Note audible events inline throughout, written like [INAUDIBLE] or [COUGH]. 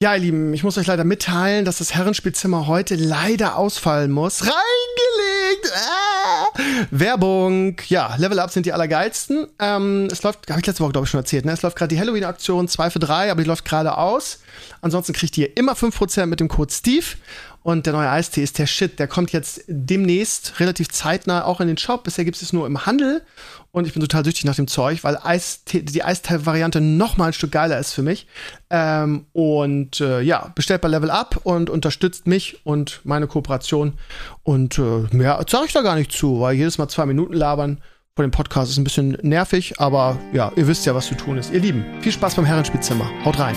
Ja, ihr Lieben, ich muss euch leider mitteilen, dass das Herrenspielzimmer heute leider ausfallen muss. Reingelegt! Ah! Werbung. Ja, Level Up sind die allergeilsten. Ähm, es läuft, habe ich letzte Woche, glaube ich, schon erzählt, ne? Es läuft gerade die Halloween-Aktion 2 für 3, aber die läuft gerade aus. Ansonsten kriegt ihr immer 5% mit dem Code Steve. Und der neue Eistee ist der Shit. Der kommt jetzt demnächst relativ zeitnah auch in den Shop. Bisher gibt es nur im Handel. Und ich bin total süchtig nach dem Zeug, weil Eistee, die Eistee-Variante noch mal ein Stück geiler ist für mich. Ähm, und äh, ja, bestellt bei Level Up und unterstützt mich und meine Kooperation. Und äh, mehr sage ich da gar nicht zu, weil jedes Mal zwei Minuten labern vor dem Podcast ist ein bisschen nervig. Aber ja, ihr wisst ja, was zu tun ist. Ihr Lieben, viel Spaß beim Herrenspielzimmer. Haut rein.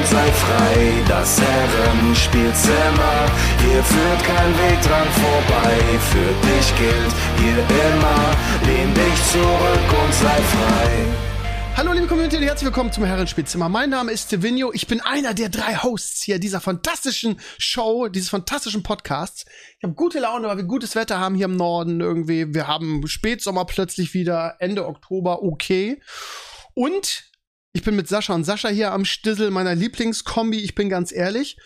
sei frei. Das Herrenspielzimmer, hier führt kein Weg dran vorbei. Für dich gilt hier immer, lehn dich zurück und sei frei. Hallo liebe Community und herzlich willkommen zum Herrenspielzimmer. Mein Name ist Stevenio. Ich bin einer der drei Hosts hier dieser fantastischen Show, dieses fantastischen Podcasts. Ich habe gute Laune, weil wir gutes Wetter haben hier im Norden irgendwie. Wir haben Spätsommer plötzlich wieder, Ende Oktober, okay. Und ich bin mit Sascha und Sascha hier am Stissel meiner Lieblingskombi, ich bin ganz ehrlich.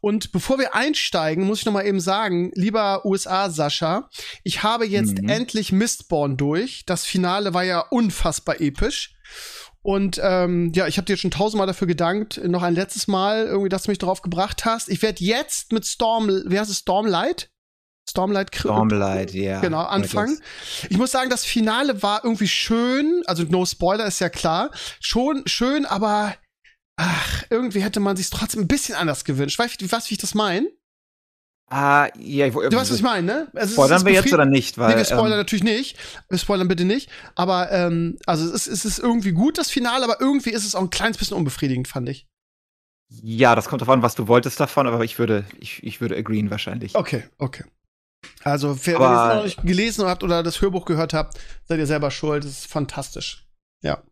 Und bevor wir einsteigen, muss ich noch mal eben sagen, lieber USA Sascha, ich habe jetzt Mhm. endlich Mistborn durch. Das Finale war ja unfassbar episch. Und ähm, ja, ich habe dir schon tausendmal dafür gedankt, noch ein letztes Mal irgendwie, dass du mich darauf gebracht hast. Ich werde jetzt mit Storm, wie heißt es, Stormlight? Stormlight, Stormlight, ja. Genau, anfangen. Ich muss sagen, das Finale war irgendwie schön, also no Spoiler ist ja klar, schon schön, aber ach, irgendwie hätte man sich trotzdem ein bisschen anders gewünscht. Weißt du, was, wie ich das meine? Ah, ja, ich, Du weißt, was ich meine, ne? Also, Spoilern wir jetzt oder nicht? Weil, nee, wir spoilern ähm, natürlich nicht. Wir spoilern bitte nicht. Aber ähm, also es ist, es ist irgendwie gut, das Finale, aber irgendwie ist es auch ein kleines bisschen unbefriedigend, fand ich. ja, das kommt an, was du wolltest davon, aber ich würde, ich, ich würde agreeen wahrscheinlich. Okay, okay. Also, wer, Aber- wenn ihr es noch nicht gelesen habt oder das Hörbuch gehört habt, seid ihr selber schuld. Das ist fantastisch. Ja.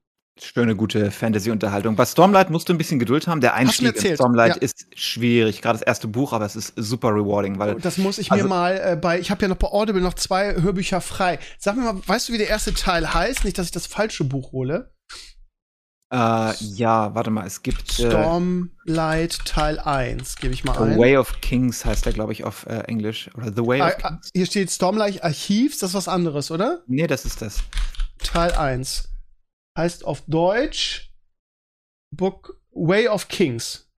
Schöne, gute Fantasy-Unterhaltung. Bei Stormlight musst du ein bisschen Geduld haben. Der Einstieg in Stormlight ja. ist schwierig. Gerade das erste Buch, aber es ist super rewarding, weil Das muss ich Also- mir mal äh, bei, ich habe ja noch bei Audible noch zwei Hörbücher frei. Sag mir mal, weißt du, wie der erste Teil heißt? Nicht, dass ich das falsche Buch hole. Äh, ja, warte mal, es gibt äh, Stormlight Teil 1, gebe ich mal The ein. Way of Kings heißt der, glaube ich, auf äh, Englisch. Oder The Way Ah, of ah, Kings. hier steht Stormlight Archivs, das ist was anderes, oder? Nee, das ist das. Teil 1. Heißt auf Deutsch Book Way of Kings.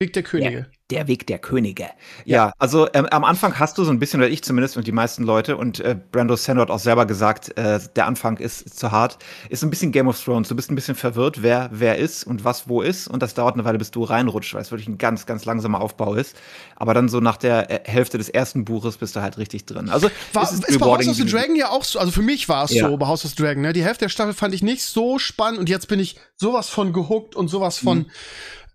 Weg der Könige. Der Weg der Könige. Ja, also ähm, am Anfang hast du so ein bisschen, oder ich zumindest und die meisten Leute, und äh, Brando Sandor hat auch selber gesagt, äh, der Anfang ist zu hart, ist so ein bisschen Game of Thrones. Du bist ein bisschen verwirrt, wer wer ist und was wo ist. Und das dauert eine Weile, bis du reinrutscht, weil es wirklich ein ganz, ganz langsamer Aufbau ist. Aber dann so nach der äh, Hälfte des ersten Buches bist du halt richtig drin. Also War, es ist, ist bei House of the. Dragon ja auch so, also für mich war es Ja. so bei House of the Dragon, ne? Die Hälfte der Staffel fand ich nicht so spannend und jetzt bin ich sowas von gehuckt und sowas von Mhm.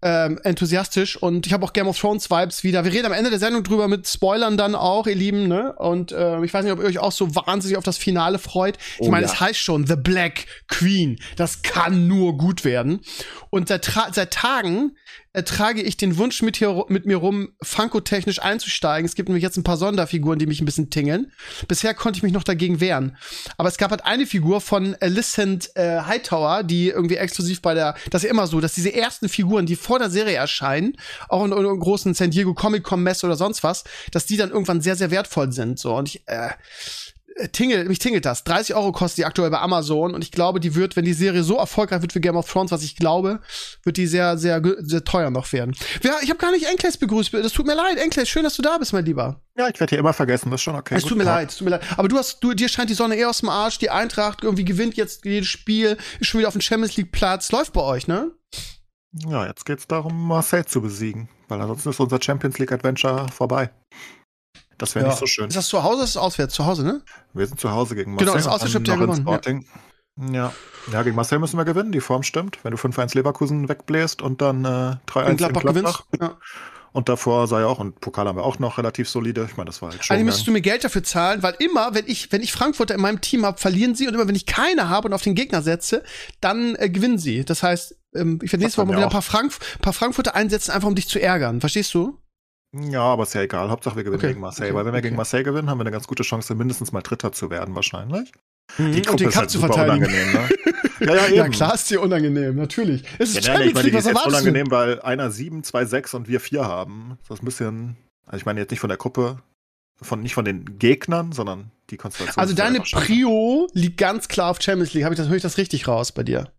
Ähm, enthusiastisch und ich habe auch Game of Thrones Vibes wieder. Wir reden am Ende der Sendung drüber mit Spoilern dann auch, ihr Lieben, ne? Und äh, ich weiß nicht, ob ihr euch auch so wahnsinnig auf das Finale freut. Ich Oh meine, ja. es heißt schon The Black Queen. Das kann nur gut werden. Und seit, seit Tagen trage ich den Wunsch mit, hier, mit mir rum, Funko-technisch einzusteigen. Es gibt nämlich jetzt ein paar Sonderfiguren, die mich ein bisschen tingeln. Bisher konnte ich mich noch dagegen wehren. Aber es gab halt eine Figur von Alicent äh, Hightower, die irgendwie exklusiv bei der, das ist ja immer so, dass diese ersten Figuren, die vor der Serie erscheinen, auch in irgendeiner großen San Diego Comic Con Messe oder sonst was, dass die dann irgendwann sehr, sehr wertvoll sind. So und ich, äh, äh, Tingel, mich tingelt das. 30 Euro kostet die aktuell bei Amazon und ich glaube, die wird, wenn die Serie so erfolgreich wird wie Game of Thrones, was ich glaube, wird die sehr, sehr, sehr teuer noch werden. Ja, ich habe gar nicht Enkles begrüßt. Das tut mir leid, Enkles, schön, dass du da bist, mein Lieber. Ja, ich werde hier immer vergessen, das ist schon okay. es tut mir Tag. leid, es tut mir leid. Aber du hast, du, dir scheint die Sonne eher aus dem Arsch, die Eintracht irgendwie gewinnt jetzt jedes Spiel, ist schon wieder auf dem Champions League Platz, läuft bei euch, ne? Ja, jetzt geht's darum, Marseille zu besiegen, weil ansonsten ist unser Champions League Adventure vorbei. Das wäre Ja. nicht so schön. Ist das zu Hause, ist das auswärts? Zu Hause, ne? Wir sind zu Hause gegen Genau, Marseille. das Außership dann ja in gewonnen, ja. Sporting. Ja. ja, gegen Marseille müssen wir gewinnen, die Form stimmt. Wenn du 5-1 Leverkusen wegbläst und dann äh, 3-1 In Gladbach gewinnst. Ja. Und davor sei auch, und Pokal haben wir auch noch relativ solide. Ich meine, das war halt schon. Eigentlich müsstest du mir Geld dafür zahlen, weil immer, wenn ich, wenn ich Frankfurter in meinem Team habe, verlieren sie und immer, wenn ich keine habe und auf den Gegner setze, dann äh, gewinnen sie. Das heißt, ähm, ich werde nächstes Mal mal wieder ein paar, Frank paar Frankfurter einsetzen, einfach um dich zu ärgern. Verstehst du? Ja, aber ist ja egal. Hauptsache wir gewinnen Okay, gegen Marseille. okay, Weil wenn wir okay. gegen Marseille gewinnen, haben wir eine ganz gute Chance, mindestens mal Dritter zu werden, wahrscheinlich. Mhm. Die und Gruppe den ist Cup halt zu verteidigen. unangenehm, ne? [LAUGHS] ja, ja, eben. Ja, klar ist dir unangenehm, natürlich. Es ist Ja, nein, ich Champions meine, League, die was ist du? unangenehm, weil einer 7, 2, 6 und wir 4 haben. Das ist ein bisschen, also ich meine jetzt nicht von der Gruppe, von, nicht von den Gegnern, sondern die Konstellation. Also deine. Prio liegt ganz klar auf Champions League. Habe ich das, höre ich das richtig raus bei dir?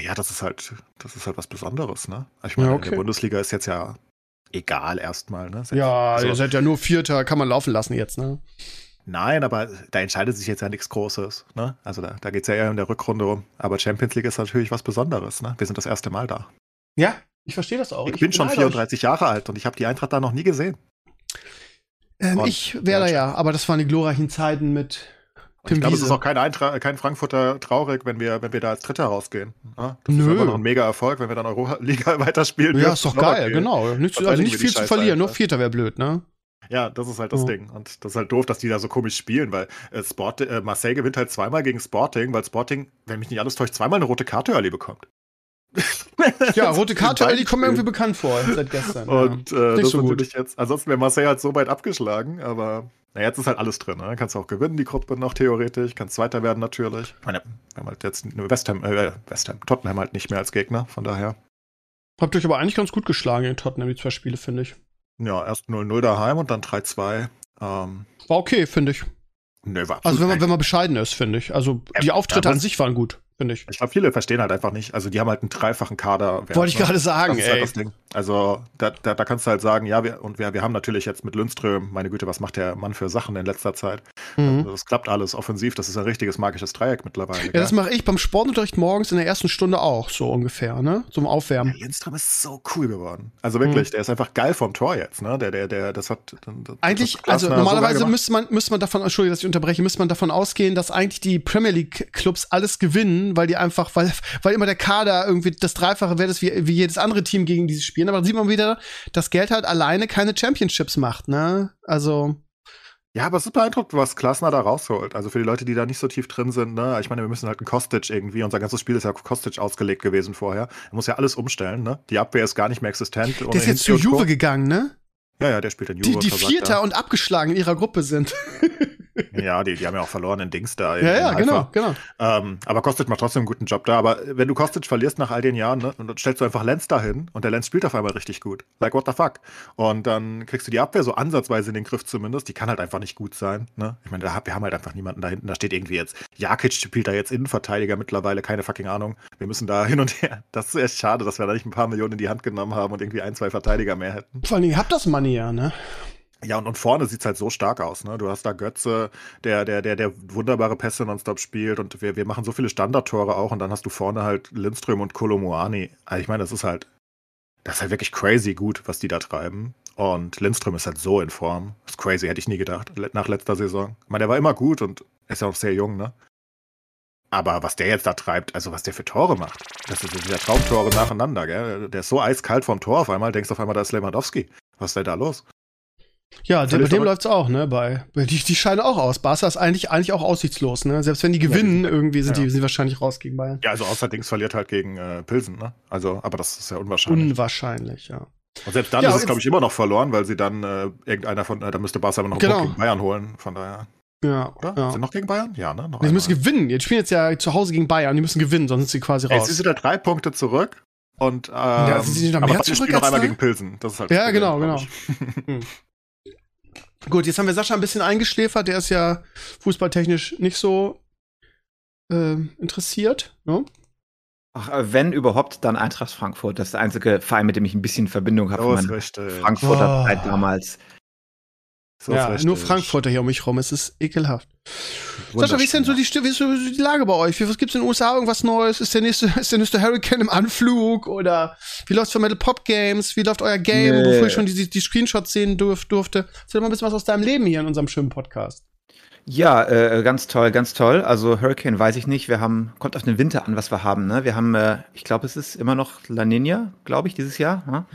Ja, das ist halt, das ist halt was Besonderes, ne? Also Ich meine, Ja, in okay. der Bundesliga ist jetzt ja egal erstmal, ne? Ja, also, ihr seid ja nur Vierter, kann man laufen lassen jetzt, ne? Nein, aber da entscheidet sich jetzt ja nichts Großes, ne? Also da, da geht es ja eher in der Rückrunde um. Aber Champions League ist natürlich was Besonderes, ne? Wir sind das erste Mal da. Ja, ich verstehe das auch. Ich, bin schon beneide euch. 34 Jahre alt und ich habe die Eintracht da noch nie gesehen. Ähm, ich wäre da ja, aber das waren die glorreichen Zeiten mit ich glaube, es ist auch kein, Eintra kein Frankfurter traurig, wenn wir, wenn wir da als Dritter rausgehen. Ne? Das Nö. ist immer noch ein mega Erfolg, wenn wir dann Euroliga [LAUGHS] weiterspielen. Ja, ist doch geil, okay. genau. Nicht, Verteidigen also nicht viel zu Scheiße verlieren, nur einfach. Vierter wäre blöd, ne? Ja, das ist halt das Ja. Ding. Und das ist halt doof, dass die da so komisch spielen, weil äh, Sport, äh, Marseille gewinnt halt zweimal gegen Sporting, weil Sporting, wenn mich nicht alles täuscht, zweimal eine rote Karte Early bekommt. [LAUGHS] Ja, rote Karte, die kommen mir irgendwie bekannt vor seit gestern. Und ja. äh, das so ist gut. natürlich jetzt, ansonsten wäre Marseille halt so weit abgeschlagen, aber na, jetzt ist halt alles drin. Ne? Kannst du auch gewinnen, die Gruppe noch theoretisch, kannst Zweiter werden natürlich. Ich meine, wir haben halt jetzt nur West Ham, äh, West Ham, Tottenham halt nicht mehr als Gegner, von daher. Habt euch aber eigentlich ganz gut geschlagen in Tottenham, die zwei Spiele, finde ich. Ja, erst 0-0 daheim und dann 3-2. Ähm, War okay, finde ich. nö, war Also wenn man, wenn man bescheiden ist, finde ich. Also die Auftritte ja, an sich waren gut, finde ich. Ich glaube, viele verstehen halt einfach nicht. Also die haben halt einen dreifachen Kader. Wollte ich gerade sagen, das ist halt ey. das Ding. Also da, da, da kannst du halt sagen, ja, wir, und wir, wir haben natürlich jetzt mit Lundström, meine Güte, was macht der Mann für Sachen in letzter Zeit? Mhm. Das klappt alles offensiv, das ist ein richtiges magisches Dreieck mittlerweile. Ja, das mache ich beim Sportunterricht morgens in der ersten Stunde auch, so ungefähr, ne? Zum Aufwärmen. Lindström ist so cool geworden. Also wirklich, Mhm. der ist einfach geil vom Tor jetzt, ne? Der, der, der, das hat. Das Eigentlich, hat also so normalerweise gemacht. müsste man, müsste man davon, Entschuldigung, dass ich unterbreche, müsste man davon ausgehen, dass eigentlich die Premier League Clubs alles gewinnen, weil die einfach, weil, weil immer der Kader irgendwie das Dreifache wert ist, wie, wie jedes andere Team gegen dieses Spielen. Aber dann sieht man wieder, dass Geld halt alleine keine Championships macht, ne? Also, Ja, aber es ist beeindruckend, was Klasner da rausholt. Also für die Leute, die da nicht so tief drin sind, ne? Ich meine, wir müssen halt einen Kostic irgendwie, unser ganzes Spiel ist ja auf Kostic ausgelegt gewesen vorher. Er muss ja alles umstellen, ne? Die Abwehr ist gar nicht mehr existent. der ist jetzt zu Juve gegangen, ne? Ja, ja, der spielt in Die, Juve. die versagt Vierter und abgeschlagen in ihrer Gruppe sind. [LAUGHS] [LAUGHS] Ja, die, die haben ja auch verloren in Dings da. In, ja, ja, genau, genau. Ähm, aber Kostic macht trotzdem einen guten Job da. Aber wenn du Kostic verlierst nach all den Jahren, ne, und dann stellst du einfach Lenz dahin und der Lenz spielt auf einmal richtig gut. Like, what the fuck? Und dann kriegst du die Abwehr so ansatzweise in den Griff zumindest. Die kann halt einfach nicht gut sein. Ne? Ich meine, wir haben halt einfach niemanden da hinten. Da steht irgendwie jetzt, Jakic spielt da jetzt Innenverteidiger mittlerweile, keine fucking Ahnung. Wir müssen da hin und her. Das ist echt schade, dass wir da nicht ein paar Millionen in die Hand genommen haben und irgendwie ein, zwei Verteidiger mehr hätten. Vor allen Dingen, ihr habt das Money ja, ne? Ja, und, und vorne sieht's halt so stark aus, ne? Du hast da Götze, der, der, der, der wunderbare Pässe nonstop spielt und wir, wir machen so viele Standardtore auch und dann hast du vorne halt Lindström und Kolomoani. Also ich meine, das ist halt, das ist halt wirklich crazy gut, was die da treiben. Und Lindström ist halt so in Form. Das ist crazy, hätte ich nie gedacht, nach letzter Saison. Ich meine, der war immer gut und ist ja auch sehr jung, ne? Aber was der jetzt da treibt, also was der für Tore macht, das ist ja Traumtore nacheinander, gell? Der ist so eiskalt vom Tor auf einmal, denkst auf einmal, da ist Lewandowski. Was ist denn da los? Ja, bei dem verrückt. läuft's auch, ne? Bei, die, die scheinen auch aus. Barca ist eigentlich, eigentlich auch aussichtslos, ne? Selbst wenn die gewinnen, sind- irgendwie sind ja. die sind wahrscheinlich raus gegen Bayern. Ja, also außer Dings verliert halt gegen äh, Pilsen, ne? Also, aber das ist ja unwahrscheinlich. Unwahrscheinlich, ja. Und selbst dann Ja, ist es, glaube ich, immer noch verloren, weil sie dann äh, irgendeiner von, äh, da müsste Barca aber noch einen Genau. Gegen Bayern holen. Von daher, Ja, oder? ja. Sind noch gegen Bayern? Ja, ne? Noch Die müssen gewinnen. Jetzt spielen jetzt ja zu Hause gegen Bayern. Die müssen gewinnen, sonst sind sie quasi raus. Jetzt sind wieder drei Punkte zurück. Und ähm, Ja, sind sie noch aber mehr Bayern zurück noch einmal gegen Pilsen. Das ist halt Ja, genau, genau. Gut, jetzt haben wir Sascha ein bisschen eingeschläfert. Der ist ja fußballtechnisch nicht so ähm, interessiert. Ne? Ach, äh, wenn überhaupt, dann Eintracht Frankfurt. Das ist der einzige Verein, mit dem ich ein bisschen Verbindung habe richtig. Frankfurter Oh. Zeit damals. So ja, nur Frankfurter hier um mich rum. Es ist ekelhaft. Sascha, wie ist denn so die, wie ist so die Lage bei euch? Was gibt's in den USA? Irgendwas Neues? Ist der nächste, [LAUGHS] ist der nächste Hurricane im Anflug? Oder wie läuft's für Metal Pop Games? Wie läuft euer Game, Nee. wofür ich schon die, die Screenshots sehen durf, durfte? Erzähl mal ein bisschen was aus deinem Leben hier in unserem schönen Podcast. Ja, äh, ganz toll, ganz toll. Also Hurricane weiß ich nicht. Wir haben, kommt auf den Winter an, was wir haben. Ne? Wir haben, äh, ich glaube, es ist immer noch La Nina, glaube ich, dieses Jahr. Ja?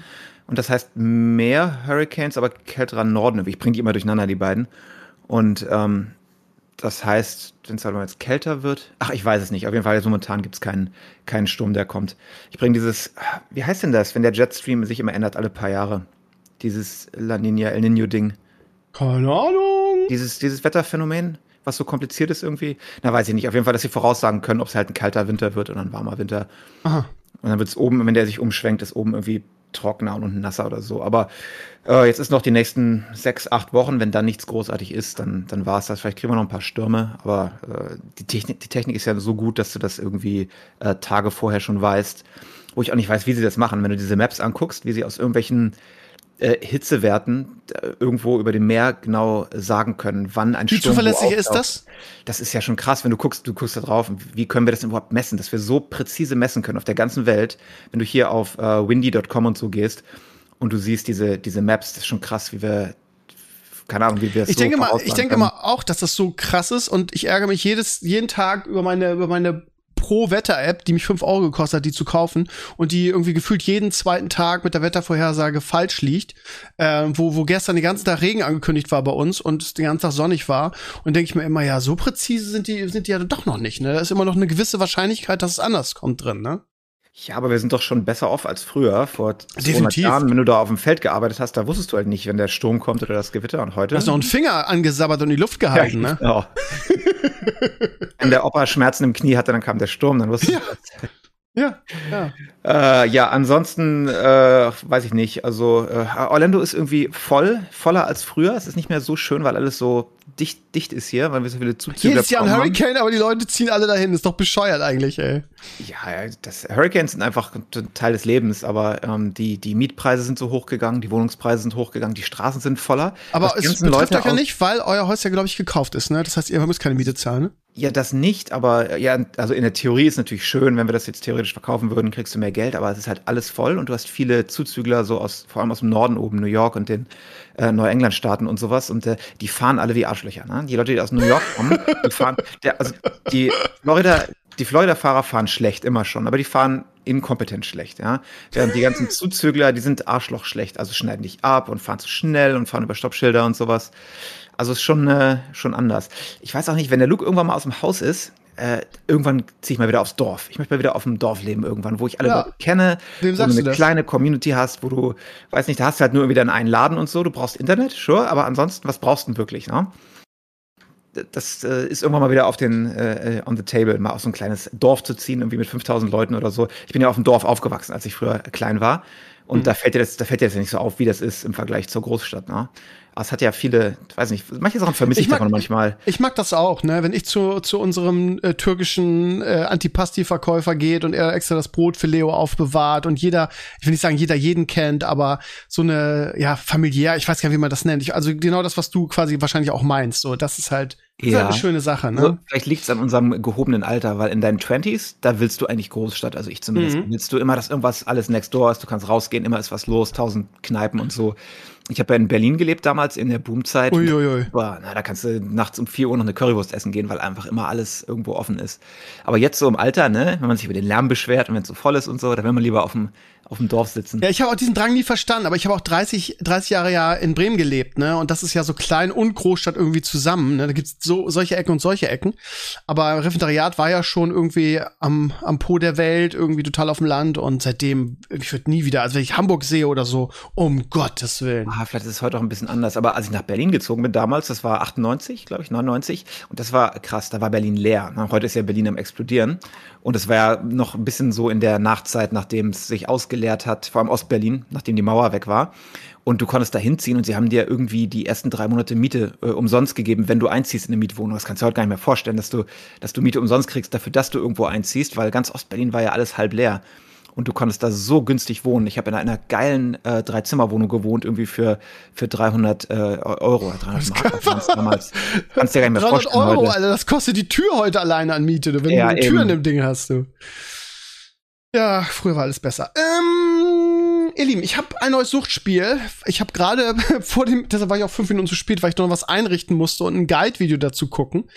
Und das heißt mehr Hurricanes, aber kälterer Norden. Ich bringe die immer durcheinander, die beiden. Und ähm, das heißt, wenn es halt mal jetzt kälter wird, ach, ich weiß es nicht. Auf jeden Fall, jetzt momentan gibt es keinen, keinen Sturm, der kommt. Ich bringe dieses, wie heißt denn das, wenn der Jetstream sich immer ändert alle paar Jahre? Dieses La Nina, El Nino Ding. Keine Ahnung. Dieses, dieses Wetterphänomen, was so kompliziert ist irgendwie. Na, weiß ich nicht. Auf jeden Fall, dass sie voraussagen können, ob es halt ein kalter Winter wird oder ein warmer Winter. Aha. Und dann wird es oben, wenn der sich umschwenkt, ist oben irgendwie trockener und nasser oder so. Aber äh, jetzt ist noch die nächsten sechs, acht Wochen. Wenn dann nichts großartig ist, dann, dann war es das. Vielleicht kriegen wir noch ein paar Stürme. Aber äh, die, Technik, die Technik ist ja so gut, dass du das irgendwie äh, Tage vorher schon weißt. Wo ich auch nicht weiß, wie sie das machen. Wenn du diese Maps anguckst, wie sie aus irgendwelchen äh, Hitzewerten äh, irgendwo über dem Meer genau sagen können, wann ein Wie Sturm zuverlässig wo ist das? Das ist ja schon krass, wenn du guckst, du guckst da drauf, wie können wir das überhaupt messen, dass wir so präzise messen können auf der ganzen Welt, wenn du hier auf äh, windy.com und so gehst und du siehst diese, diese Maps, das ist schon krass, wie wir, keine Ahnung, wie wir es Ich so denke mal, ich denke können. mal auch, dass das so krass ist und ich ärgere mich jedes, jeden Tag über meine, über meine Pro-Wetter-App, die mich 5 Euro gekostet hat, die zu kaufen und die irgendwie gefühlt jeden zweiten Tag mit der Wettervorhersage falsch liegt, äh, wo, wo gestern den ganzen Tag Regen angekündigt war bei uns und es den ganzen Tag sonnig war und denke ich mir immer, ja, so präzise sind die, sind die ja doch noch nicht, ne? Da ist immer noch eine gewisse Wahrscheinlichkeit, dass es anders kommt drin, ne? Ja, aber wir sind doch schon besser off als früher, vor 200 Definitiv. Jahren. Wenn du da auf dem Feld gearbeitet hast, da wusstest du halt nicht, wenn der Sturm kommt oder das Gewitter. Und heute? Du hast noch einen Finger angesabbert und in die Luft gehalten, ne? Genau. [LAUGHS] Wenn der Opa Schmerzen im Knie hatte, dann kam der Sturm, dann wusste Ja. ich Ja, ja. Äh, ja, ansonsten äh, weiß ich nicht. Also äh, Orlando ist irgendwie voll, voller als früher. Es ist nicht mehr so schön, weil alles so dicht, dicht ist hier, weil wir so viele Zuzüge Jedes Jahr ein Hurricane, aber die Leute ziehen alle dahin. Ist doch bescheuert eigentlich, ey. Ja, ja, das Hurricanes sind einfach ein Teil des Lebens, aber ähm, die, die Mietpreise sind so hochgegangen, die Wohnungspreise sind hochgegangen, die Straßen sind voller. Aber es betrifft Leute euch ja nicht, weil euer Haus ja, glaube ich, gekauft ist, ne? Das heißt, ihr müsst keine Miete zahlen, ne? Ja, das nicht, aber äh, ja, also in der Theorie ist natürlich schön, wenn wir das jetzt theoretisch verkaufen würden, kriegst du mehr Geld, aber es ist halt alles voll und du hast viele Zuzügler, so aus, vor allem aus dem Norden oben, New York und den äh, Neuengland-Staaten und sowas und äh, die fahren alle wie Arschlöcher, ne? Die Leute, die aus New York kommen, die fahren, der, also die Florida, die Florida-Fahrer fahren schlecht, immer schon, aber die fahren inkompetent schlecht, ja. Während die ganzen Zuzügler, die sind Arschloch schlecht, also schneiden dich ab und fahren zu schnell und fahren über Stoppschilder und sowas. Also ist schon, äh, schon anders. Ich weiß auch nicht, wenn der Luke irgendwann mal aus dem Haus ist, äh, irgendwann ziehe ich mal wieder aufs Dorf. Ich möchte mal wieder auf dem Dorf leben irgendwann, wo ich alle Ja. Leute kenne, Wem wo sagst du du eine das? kleine Community hast, wo du, weiß nicht, da hast du halt nur wieder einen Laden und so, du brauchst Internet, sure, aber ansonsten, was brauchst du denn wirklich, ne? Das äh, ist irgendwann mal wieder auf den äh, on the table, mal auf so ein kleines Dorf zu ziehen, irgendwie mit 5000 Leuten oder so. Ich bin ja auf dem Dorf aufgewachsen, als ich früher klein war. Und da fällt dir das, da fällt dir das ja nicht so auf, wie das ist im Vergleich zur Großstadt, ne? Aber es hat ja viele, ich weiß nicht, manche Sachen vermisse ich, Ich mag- davon manchmal. Ich mag das auch, ne? Wenn ich zu, zu unserem äh, türkischen äh, Antipasti-Verkäufer geht und er extra das Brot für Leo aufbewahrt und jeder, ich will nicht sagen, jeder jeden kennt, aber so eine, ja, familiär, ich weiß gar nicht, wie man das nennt. Ich, also genau das, was du quasi wahrscheinlich auch meinst. So, das ist halt, das ist Ja. halt eine schöne Sache, ne? Also, vielleicht liegt es an unserem gehobenen Alter, weil in deinen Twenties, da willst du eigentlich Großstadt, also ich zumindest, Mhm. willst du immer, dass irgendwas alles next door ist, du kannst rausgehen, immer ist was los, tausend Kneipen und so. Ich habe ja in Berlin gelebt damals, in der Boomzeit. Uiuiui. Boah, na, da kannst du nachts um 4 Uhr noch eine Currywurst essen gehen, weil einfach immer alles irgendwo offen ist. Aber jetzt so im Alter, ne, wenn man sich über den Lärm beschwert und wenn es so voll ist und so, da will man lieber auf dem, auf dem Dorf sitzen. Ja, ich habe auch diesen Drang nie verstanden, aber ich habe auch 30, 30 Jahre ja in Bremen gelebt, ne? Und das ist ja so klein und Großstadt irgendwie zusammen, ne? Da gibt's so solche Ecken und solche Ecken. Aber Referendariat war ja schon irgendwie am, am Po der Welt, irgendwie total auf dem Land und seitdem, ich würde nie wieder, also wenn ich Hamburg sehe oder so, um Gottes Willen. Ah, vielleicht ist es heute auch ein bisschen anders. Aber als ich nach Berlin gezogen bin damals, das war 98, glaube ich, 99, und das war krass, da war Berlin leer. ne? Heute ist ja Berlin am explodieren. Und es war ja noch ein bisschen so in der Nachtzeit, nachdem es sich ausgeleert hat, vor allem Ostberlin, nachdem die Mauer weg war. Und du konntest da hinziehen und sie haben dir irgendwie die ersten drei Monate Miete äh, umsonst gegeben, wenn du einziehst in eine Mietwohnung. Das kannst du dir heute gar nicht mehr vorstellen, dass du, dass du Miete umsonst kriegst dafür, dass du irgendwo einziehst, weil ganz Ostberlin war ja alles halb leer. Und du konntest da so günstig wohnen. Ich habe in einer geilen äh, Dreizimmerwohnung gewohnt, irgendwie für, für 300 äh, Euro, 300 Mark waren's damals. Kannst dir gar nicht mehr 300 vorstellen Euro, heute. Alter, das kostet die Tür heute alleine an Miete, du, wenn Ja, du eine Tür in eben. dem Ding hast, du. Ja, früher war alles besser. Ähm, ihr Lieben, ich habe ein neues Suchtspiel. Ich habe gerade [LAUGHS] vor dem, deshalb war ich auch fünf Minuten zu spät, weil ich noch was einrichten musste und ein Guide-Video dazu gucken.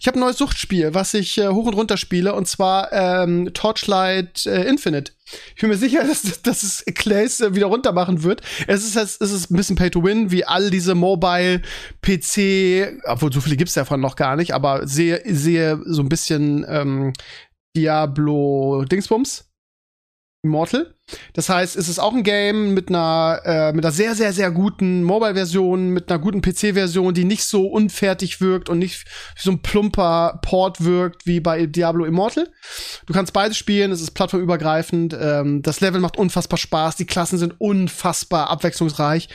Ich habe ein neues Suchtspiel, was ich äh, hoch und runter spiele, und zwar ähm, Torchlight äh, Infinite. Ich bin mir sicher, dass, dass es Clays äh, wieder runter machen wird. Es ist, es ist ein bisschen Pay to Win, wie all diese Mobile, PC, obwohl so viele gibt's davon noch gar nicht, aber sehe, sehe so ein bisschen ähm, Diablo Dingsbums. Immortal. Das heißt, es ist auch ein Game mit einer, äh, mit einer sehr, sehr, sehr guten Mobile-Version, mit einer guten PC-Version, die nicht so unfertig wirkt und nicht so ein plumper Port wirkt wie bei Diablo Immortal. Du kannst beides spielen, es ist plattformübergreifend, ähm, das Level macht unfassbar Spaß, die Klassen sind unfassbar abwechslungsreich.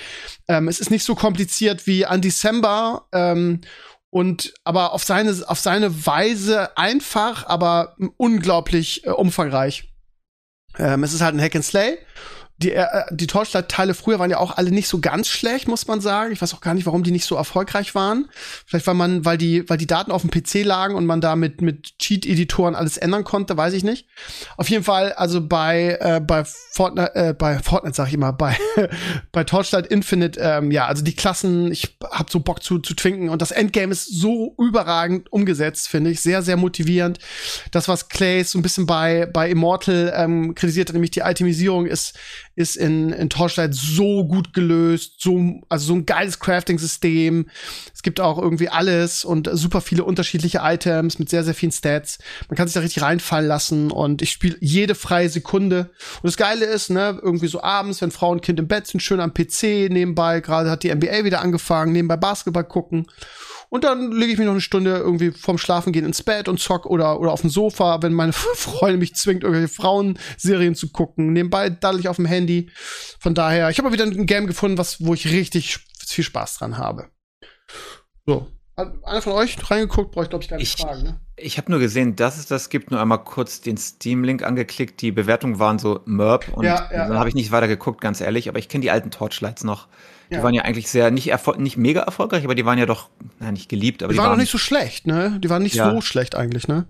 Ähm, es ist nicht so kompliziert wie an December, ähm, und aber auf seine auf seine Weise einfach, aber unglaublich äh, umfangreich. Ähm, es ist halt ein Hack and Slay die, äh, die Torchlight-Teile früher waren ja auch alle nicht so ganz schlecht, muss man sagen. Ich weiß auch gar nicht, warum die nicht so erfolgreich waren. Vielleicht weil man, weil die, weil die Daten auf dem PC lagen und man da mit, mit Cheat-Editoren alles ändern konnte, weiß ich nicht. Auf jeden Fall, also bei, äh, bei Fortnite, äh, bei Fortnite sag ich immer, [LAUGHS] bei, bei Torchlight Infinite, ähm, ja, also die Klassen, ich hab so Bock zu, zu twinken und das Endgame ist so überragend umgesetzt, finde ich. Sehr, sehr motivierend. Das, was Clay so ein bisschen bei, bei Immortal ähm, kritisiert hat, nämlich die Itemisierung ist, ist in, in Torchlight so gut gelöst, so, also so ein geiles Crafting-System. Es gibt auch irgendwie alles und super viele unterschiedliche Items mit sehr, sehr vielen Stats. Man kann sich da richtig reinfallen lassen und ich spiele jede freie Sekunde. Und das Geile ist, ne, irgendwie so abends, wenn Frau und Kind im Bett sind, schön am PC nebenbei, gerade hat die NBA wieder angefangen, nebenbei Basketball gucken. Und dann lege ich mich noch eine Stunde irgendwie vorm Schlafengehen ins Bett und zock oder, oder auf dem Sofa, wenn meine [LAUGHS] Freundin mich zwingt, irgendwelche Frauenserien zu gucken. Nebenbei daddel ich auf dem Handy. Von daher, ich habe mal wieder ein Game gefunden, was, wo ich richtig viel Spaß dran habe. So. Einer von euch reingeguckt, brauche ich glaube ich gar nicht ich, fragen. Ne? Ich habe nur gesehen, dass es das gibt, nur einmal kurz den Steam-Link angeklickt. Die Bewertungen waren so Merp und ja, ja, dann habe ich nicht weiter geguckt, ganz ehrlich. Aber ich kenne die alten Torchlights noch. Die ja. waren ja eigentlich sehr, nicht, nicht mega erfolgreich, aber die waren ja doch, na, nicht geliebt, aber die, die waren doch nicht so schlecht, ne? Die waren nicht ja. so schlecht eigentlich, ne?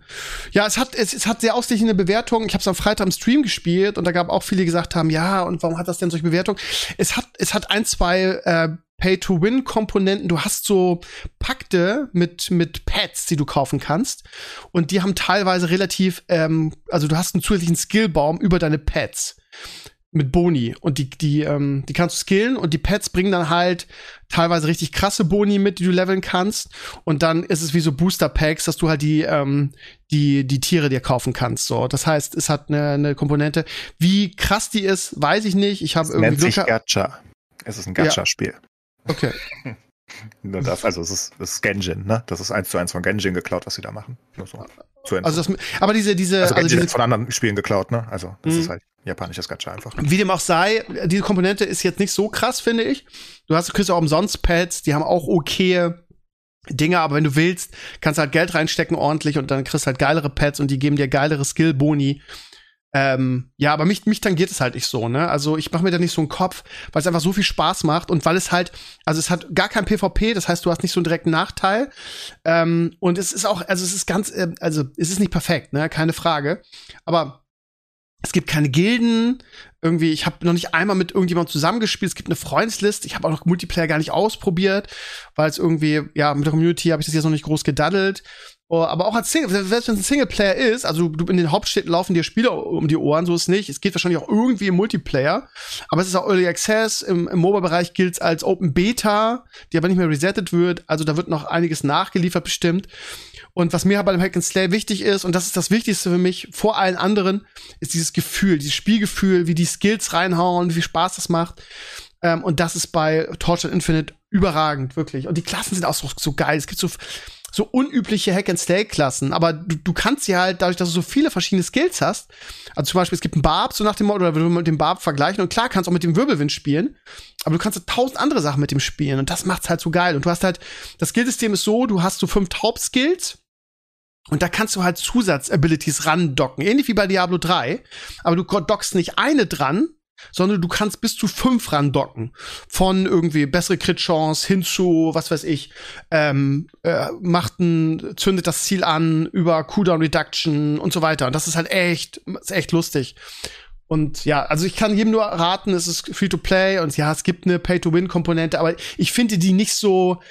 Ja, es hat, es, es hat sehr ausstechende Bewertungen. Ich habe es am Freitag im Stream gespielt und da gab auch viele, die gesagt haben, ja, und warum hat das denn solche Bewertungen? Es hat, es hat ein, zwei äh, Pay-to-Win-Komponenten. Du hast so Pakte mit, mit Pads, die du kaufen kannst. Und die haben teilweise relativ, ähm, also du hast einen zusätzlichen Skillbaum über deine Pads mit Boni und die die ähm, die kannst du skillen und die Pets bringen dann halt teilweise richtig krasse Boni mit, die du leveln kannst und dann ist es wie so Booster Packs, dass du halt die ähm, die die Tiere dir kaufen kannst. So, das heißt, es hat eine, eine Komponente. Wie krass die ist, weiß ich nicht. Ich habe irgendwie nennt sich Gacha. Es ist ein Gacha-Spiel. Ja. Okay. [LAUGHS] Das, also es ist, es ist Genjin, ne? Das ist eins zu eins von Genjin geklaut, was sie da machen. So. Also das, aber diese, diese, also, also diese, von anderen Spielen geklaut, ne? Also das ist mhm. halt japanisches Gacha einfach. Wie dem auch sei, diese Komponente ist jetzt nicht so krass, finde ich. Du hast, kriegst auch umsonst Pads, die haben auch okay Dinge, aber wenn du willst, kannst du halt Geld reinstecken ordentlich und dann kriegst du halt geilere Pads und die geben dir geilere Skill-Boni. Ähm, ja, aber mich, mich tangiert es halt nicht so, ne? Also ich mache mir da nicht so einen Kopf, weil es einfach so viel Spaß macht und weil es halt, also es hat gar kein PvP, das heißt, du hast nicht so einen direkten Nachteil. Ähm, und es ist auch, also es ist ganz, äh, also es ist nicht perfekt, ne? Keine Frage. Aber es gibt keine Gilden. Irgendwie, ich habe noch nicht einmal mit irgendjemandem zusammengespielt. Es gibt eine Freundesliste. Ich habe auch noch Multiplayer gar nicht ausprobiert, weil es irgendwie, ja, mit der Community habe ich das jetzt noch nicht groß gedaddelt. Oh, aber auch als Single, selbst wenn es ein Singleplayer ist, also du in den Hauptstädten laufen dir Spiele um die Ohren, so ist es nicht. Es geht wahrscheinlich auch irgendwie im Multiplayer, aber es ist auch Early Access. Im, im MOBA-Bereich gilt es als Open Beta, die aber nicht mehr resettet wird. Also da wird noch einiges nachgeliefert bestimmt. Und was mir bei dem Hack and Slay wichtig ist, und das ist das Wichtigste für mich vor allen anderen, ist dieses Gefühl, dieses Spielgefühl, wie die Skills reinhauen, wie viel Spaß das macht. Ähm, und das ist bei Torture Infinite überragend, wirklich. Und die Klassen sind auch so, so geil. Es gibt so so unübliche Hack-and-Slay-Klassen, aber du, du kannst sie halt, dadurch, dass du so viele verschiedene Skills hast, also zum Beispiel, es gibt einen Barb, so nach dem Motto, oder wenn du mit dem Barb vergleichen, und klar kannst du auch mit dem Wirbelwind spielen, aber du kannst halt tausend andere Sachen mit dem spielen, und das macht's halt so geil. Und du hast halt, das Skillsystem ist so, du hast so fünf Hauptskills, und da kannst du halt Zusatzabilities randocken, ähnlich wie bei Diablo 3, aber du dockst nicht eine dran, sondern du kannst bis zu fünf randocken. Von irgendwie bessere Crit-Chance hin zu, was weiß ich, ähm, äh, macht ein, zündet das Ziel an über Cooldown Reduction und so weiter. Und das ist halt echt, ist echt lustig. Und ja, also ich kann jedem nur raten, es ist free to play und ja, es gibt eine Pay-to-Win-Komponente, aber ich finde die nicht so,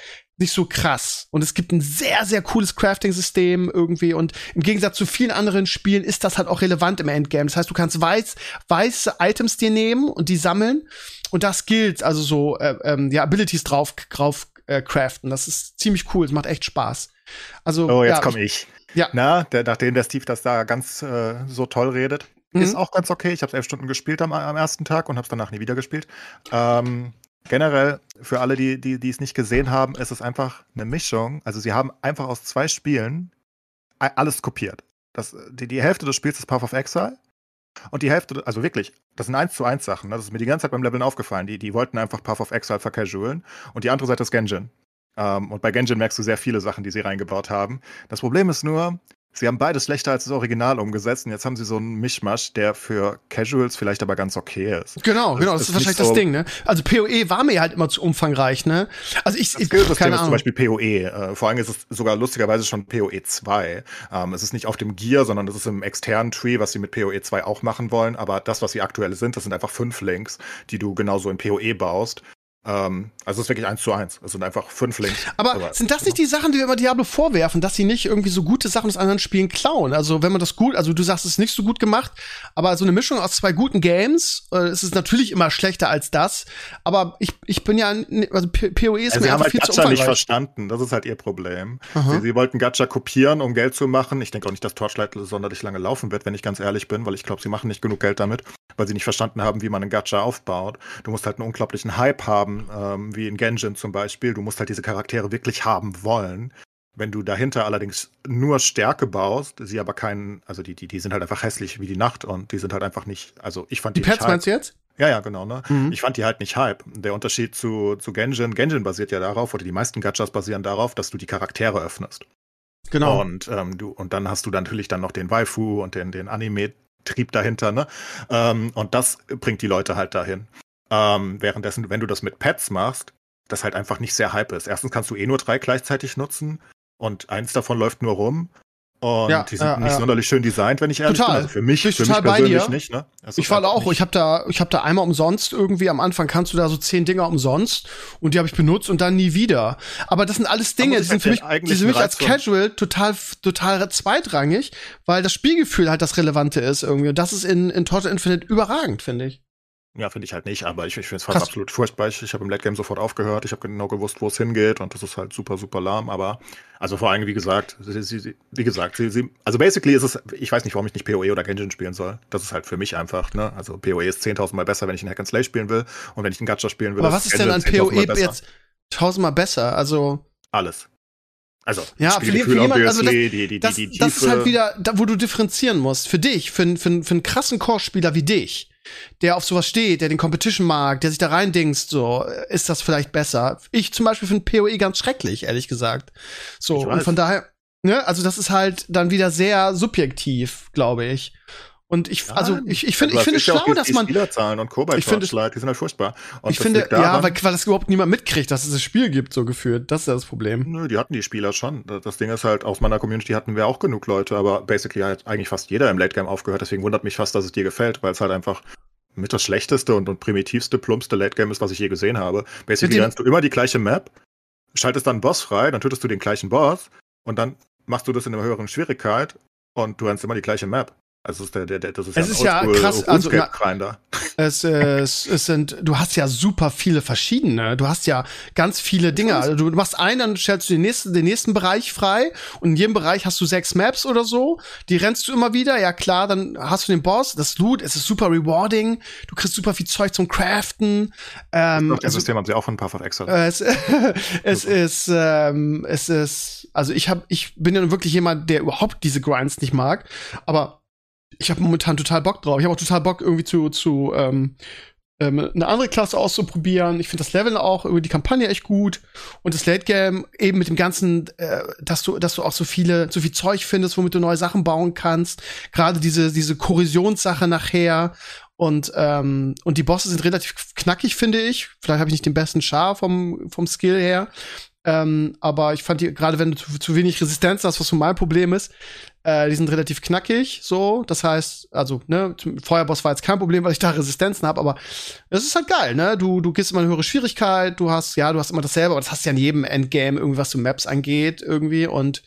nicht so krass. Und es gibt ein sehr, sehr cooles Crafting-System irgendwie. Und im Gegensatz zu vielen anderen Spielen ist das halt auch relevant im Endgame. Das heißt, du kannst weiß, weiße Items dir nehmen und die sammeln und das gilt, also so, äh, ähm, ja, Abilities drauf, drauf äh, craften. Das ist ziemlich cool. Es macht echt Spaß. Also, oh, jetzt ja, komme ich. Ja. Na, der, nachdem der Steve das da ganz äh, so toll redet, Mhm. ist auch ganz okay. Ich habe elf Stunden gespielt am, am ersten Tag und habe es danach nie wieder gespielt. Ähm, generell, für alle, die, die, die es nicht gesehen haben, ist es einfach eine Mischung. Also sie haben einfach aus zwei Spielen alles kopiert. Das, die, die Hälfte des Spiels ist Path of Exile. Und die Hälfte, also wirklich, das sind eins zu eins Sachen. ne? Das ist mir die ganze Zeit beim Leveln aufgefallen. Die, die wollten einfach Path of Exile vercasualen. Und die andere Seite ist Genjin. Ähm, und bei Genjin merkst du sehr viele Sachen, die sie reingebaut haben. Das Problem ist nur, sie haben beides schlechter als das Original umgesetzt. Und jetzt haben sie so einen Mischmasch, der für Casuals vielleicht aber ganz okay ist. Genau, genau, das ist ist wahrscheinlich nicht das so- Ding, ne? Also PoE war mir halt immer zu umfangreich, ne? Also ich, Das ich Skillsystem keine ist zum. Beispiel PoE. Äh, vor allem ist es sogar lustigerweise schon PoE 2. Ähm, es ist nicht auf dem Gear, sondern es ist im externen Tree, was sie mit PoE 2 auch machen wollen. Aber das, was sie aktuell sind, das sind einfach fünf Links, die du genauso in PoE baust. Ähm, also es ist wirklich eins zu eins. Es sind einfach fünf Links. Aber sind das nicht die Sachen, die wir immer Diablo vorwerfen, dass sie nicht irgendwie so gute Sachen aus anderen Spielen klauen? Also wenn man das gut, also du sagst, es ist nicht so gut gemacht, aber so eine Mischung aus zwei guten Games, äh, es ist natürlich immer schlechter als das. Aber ich, ich bin ja, also PoE ist Also mir sie haben einfach halt viel zu Gacha nicht umfangreich. verstanden. Das ist halt ihr Problem. Sie, sie wollten Gacha kopieren, um Geld zu machen. Ich denke auch nicht, dass Torchlight sonderlich lange laufen wird, wenn ich ganz ehrlich bin, weil ich glaube, sie machen nicht genug Geld damit, weil sie nicht verstanden haben, wie man einen Gacha aufbaut. Du musst halt einen unglaublichen Hype haben, ähm, wie in Genjin zum Beispiel. Du musst halt diese Charaktere wirklich haben wollen. Wenn du dahinter allerdings nur Stärke baust, sie aber keinen, also die, die, die sind halt einfach hässlich wie die Nacht und die sind halt einfach nicht, also ich fand Die die, Pets meinst du jetzt? ja, ja, genau. Ne? Mhm. Ich fand die halt nicht Hype. Der Unterschied zu, zu Genjin, Genjin basiert ja darauf, oder die meisten Gachas basieren darauf, dass du die Charaktere öffnest. Genau. Und, ähm, du, und dann hast du dann natürlich dann noch den Waifu und den, den Anime-Trieb dahinter. Ne? Ähm, und das bringt die Leute halt dahin. Ähm, währenddessen, wenn du das mit Pets machst, das halt einfach nicht sehr hype ist. Erstens kannst du eh nur drei gleichzeitig nutzen und eins davon läuft nur rum. Und Ja, die sind ja, nicht ja. sonderlich schön designt, wenn ich ehrlich Total. bin. Also für mich, für mich persönlich dir. nicht. Ne? Es Ich halt auch, nicht- ich habe da, ich habe da einmal umsonst irgendwie am Anfang kannst du da so zehn Dinger umsonst und die habe ich benutzt und dann nie wieder. Aber das sind alles Dinge, die sind für mich, die sind für mich als Casual total, total zweitrangig, weil das Spielgefühl halt das Relevante ist irgendwie. Und das ist in, in Total Infinite überragend, finde ich. Ja, finde ich halt nicht, aber ich, ich finde es fast Krass. absolut furchtbar. Ich, ich habe im Late Game sofort aufgehört. Ich habe genau gewusst, wo es hingeht und das ist halt super, super lahm. Aber also vor allem, wie gesagt, sie, sie, wie gesagt, sie, sie, also basically ist es, ich weiß nicht, warum ich nicht PoE oder Genjin spielen soll. Das ist halt für mich einfach, ne? Also PoE ist 10.000 Mal besser, wenn ich einen Hack and Slay spielen will und wenn ich einen Gacha spielen will. Aber was ist denn an Genjin 10.000 Mal PoE jetzt tausendmal besser? Also, Alles. Also, Ja, für, Spielgefühl für jemand, also das, die, die, das, die, das ist halt wieder, da, wo du differenzieren musst. Für dich, für, für, für einen krassen Core-Spieler wie dich, der auf sowas steht, der den Competition mag, der sich da reindingst, so, ist das vielleicht besser. Ich zum Beispiel finde PoE ganz schrecklich, ehrlich gesagt. So, und von daher, ne, also das ist halt dann wieder sehr subjektiv, glaube ich. Und ich, also Nein. ich, ich finde, ich finde auch schlau, die, dass die man, Spielerzahlen und Ich finde- die sind halt furchtbar. Und ich finde, ja, weil, weil das überhaupt niemand mitkriegt, dass es das Spiel gibt, so gefühlt. Das ist ja das Problem. Nö, die hatten die Spieler schon. Das Ding ist halt, aus meiner Community hatten wir auch genug Leute, aber basically hat eigentlich fast jeder im Late Game aufgehört. Deswegen wundert mich fast, dass es dir gefällt, weil es halt einfach mit das schlechteste und, und primitivste, plumpste Late Game ist, was ich je gesehen habe. Basically rennst du immer die gleiche Map, schaltest dann einen Boss frei, dann tötest du den gleichen Boss und dann machst du das in einer höheren Schwierigkeit und du rennst immer die gleiche Map. Also das ist der, der, der das ist Es ja, ist ja Oldschool krass, also, na-. [LAUGHS] Es, es, es sind, du hast ja super viele verschiedene. Du hast ja ganz viele Dinge. Also du machst einen, dann stellst du den nächsten, den nächsten Bereich frei und in jedem Bereich hast du sechs Maps oder so. Die rennst du immer wieder. Ja klar, dann hast du den Boss, das Loot, es ist super rewarding. Du kriegst super viel Zeug zum Craften. Ähm, Das also, System haben sie auch von Path of Exile. äh, es, [LAUGHS] es ist, ähm, es ist, also ich habe, ich bin ja wirklich jemand, der überhaupt diese Grinds nicht mag, aber ich habe momentan total Bock drauf. Ich habe auch total Bock irgendwie zu, zu ähm, ähm, eine andere Klasse auszuprobieren. Ich finde das Leveln auch die Kampagne echt gut und das Late Game eben mit dem ganzen, äh, dass du, dass du auch so viele, so viel Zeug findest, womit du neue Sachen bauen kannst. Gerade diese diese Korrosionssache nachher und ähm, und die Bosse sind relativ knackig, finde ich. Vielleicht habe ich nicht den besten Char vom vom Skill her. Ähm, aber ich fand die, gerade wenn du zu, zu, wenig Resistenz hast, was so mein Problem ist, äh, die sind relativ knackig, so. Das heißt, also, ne, Feuerboss war jetzt kein Problem, weil ich da Resistenzen habe, aber es ist halt geil, ne? Du, du gehst immer eine höhere Schwierigkeit, du hast, ja, du hast immer dasselbe, aber das hast du ja in jedem Endgame, irgendwie, was so Maps angeht, irgendwie. Und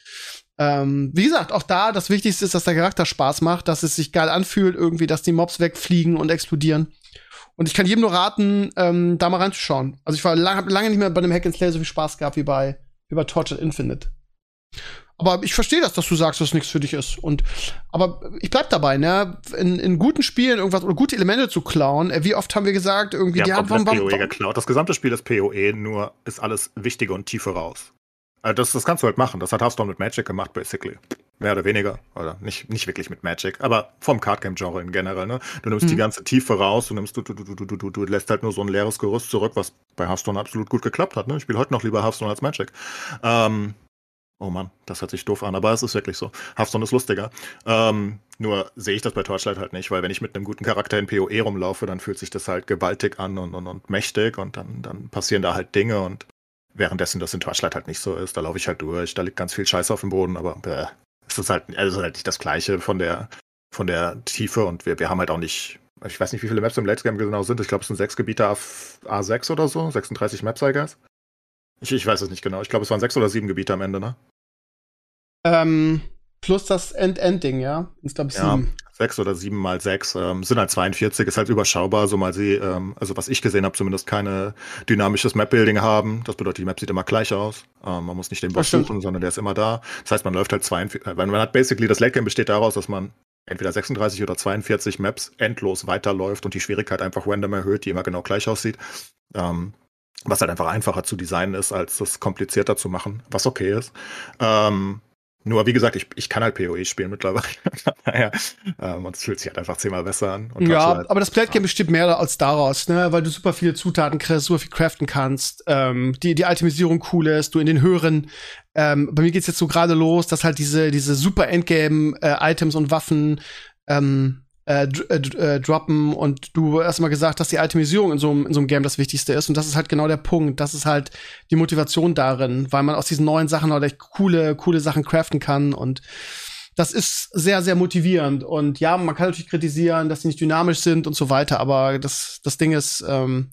ähm, wie gesagt, auch da, das Wichtigste ist, dass der Charakter Spaß macht, dass es sich geil anfühlt, irgendwie, dass die Mobs wegfliegen und explodieren. Und ich kann jedem nur raten, ähm, da mal reinzuschauen. Also ich war lang, hab lange nicht mehr bei einem Hack and Slay so viel Spaß gehabt wie bei, wie bei Tortured Infinite. Aber ich verstehe das, dass du sagst, dass nichts für dich ist. Und aber ich bleib dabei, ne? In, in guten Spielen irgendwas oder gute Elemente zu klauen. Äh, wie oft haben wir gesagt, irgendwie ja, die haben warum, PoE geklaut. Das gesamte Spiel ist PoE, nur ist alles Wichtige und Tiefe raus. Also das, das kannst du halt machen. Das hat Hearthstone mit Magic gemacht, basically. Mehr oder weniger. Oder nicht, nicht wirklich mit Magic, aber vom Cardgame-Genre in generell. Ne? Du nimmst mhm. die ganze Tiefe raus, du nimmst, du, du, du, du, du, du lässt halt nur so ein leeres Gerüst zurück, was bei Hearthstone absolut gut geklappt hat. Ne? Ich spiele heute noch lieber Hearthstone als Magic. Ähm, oh Mann, das hört sich doof an, aber es ist wirklich so. Hearthstone ist lustiger. Ähm, nur sehe ich das bei Torchlight halt nicht, weil wenn ich mit einem guten Charakter in PoE rumlaufe, dann fühlt sich das halt gewaltig an und, und, und mächtig und dann, dann passieren da halt Dinge und währenddessen das in Torchlight halt nicht so ist. Da laufe ich halt durch, da liegt ganz viel Scheiße auf dem Boden, aber bäh, es ist halt, also halt nicht das Gleiche von der, von der Tiefe und wir, wir haben halt auch nicht, ich weiß nicht, wie viele Maps im Late Game genau sind. Ich glaube, es sind sechs Gebiete auf A6 oder so, 36 Maps, I guess. Ich, ich weiß es nicht genau. Ich glaube, es waren sechs oder sieben Gebiete am Ende, ne? Ähm, plus das End-End-Ding, ja? Ich glaube, sieben. Ja, sechs oder sieben mal sechs. Ähm, sind halt 42, ist halt überschaubar, so mal sie, ähm, also was ich gesehen habe, zumindest keine dynamisches Map-Building haben. Das bedeutet, die Map sieht immer gleich aus. Ähm, man muss nicht den Boss suchen, sondern der ist immer da. Das heißt, man läuft halt 42, äh, man hat basically, das Late Game besteht daraus, dass man entweder 36 oder 42 Maps endlos weiterläuft und die Schwierigkeit einfach random erhöht, die immer genau gleich aussieht. Ähm, was halt einfach einfacher zu designen ist, als das komplizierter zu machen, was okay ist. Ähm, nur, wie gesagt, ich, ich kann halt PoE spielen mittlerweile. [LAUGHS] naja, ähm, und es fühlt sich halt einfach zehnmal besser an. ja, halt, aber das Plate Game ja. besteht mehr als daraus, ne? weil du super viele Zutaten kriegst, super viel craften kannst, ähm, die, die Itemisierung cool ist, du in den höheren ähm, bei mir geht's jetzt so gerade los, dass halt diese, diese super Endgame-Items äh, und Waffen ähm, äh, äh, äh, droppen und du erstmal gesagt, dass die Itemisierung in so, einem, in so einem Game das Wichtigste ist und das ist halt genau der Punkt. Das ist halt die Motivation darin, weil man aus diesen neuen Sachen halt echt coole, coole Sachen craften kann und das ist sehr, sehr motivierend. Und ja, man kann natürlich kritisieren, dass sie nicht dynamisch sind und so weiter, aber das, das Ding ist, ähm,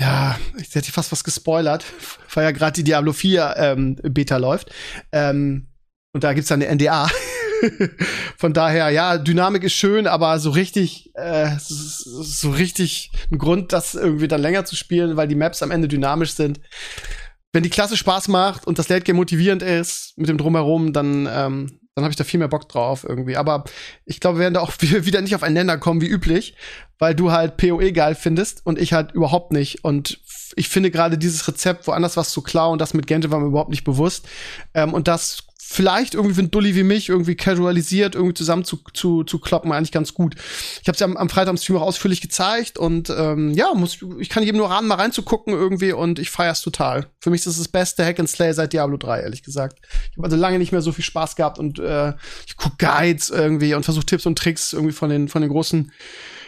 ja, ich hätte fast was gespoilert, [LAUGHS] weil ja gerade die Diablo 4 ähm, Beta läuft. Ähm, und da gibt's dann eine NDA. [LAUGHS] [LAUGHS] Von daher, ja, Dynamik ist schön, aber so richtig, äh, so richtig ein Grund, das irgendwie dann länger zu spielen, weil die Maps am Ende dynamisch sind. Wenn die Klasse Spaß macht und das Late Game motivierend ist mit dem Drumherum, dann, ähm, dann habe ich da viel mehr Bock drauf irgendwie. Aber ich glaube, wir werden da auch [LAUGHS] wieder nicht aufeinander kommen wie üblich, weil du halt PoE geil findest und ich halt überhaupt nicht. Und ich finde gerade dieses Rezept, woanders was zu klauen, das mit Gente war mir überhaupt nicht bewusst. Ähm, und das vielleicht irgendwie für einen Dulli wie mich irgendwie casualisiert, irgendwie zusammen zu, zu, zu kloppen, eigentlich ganz gut. Ich habe es ja am, am Freitag am Stream auch ausführlich gezeigt und ähm, ja, muss, ich kann jedem nur raten, mal reinzugucken irgendwie und ich feier's total. Für mich ist es das beste Hack and Slay seit Diablo 3, ehrlich gesagt. Ich habe also lange nicht mehr so viel Spaß gehabt und äh, ich guck Guides irgendwie und versuche Tipps und Tricks irgendwie von den, von den großen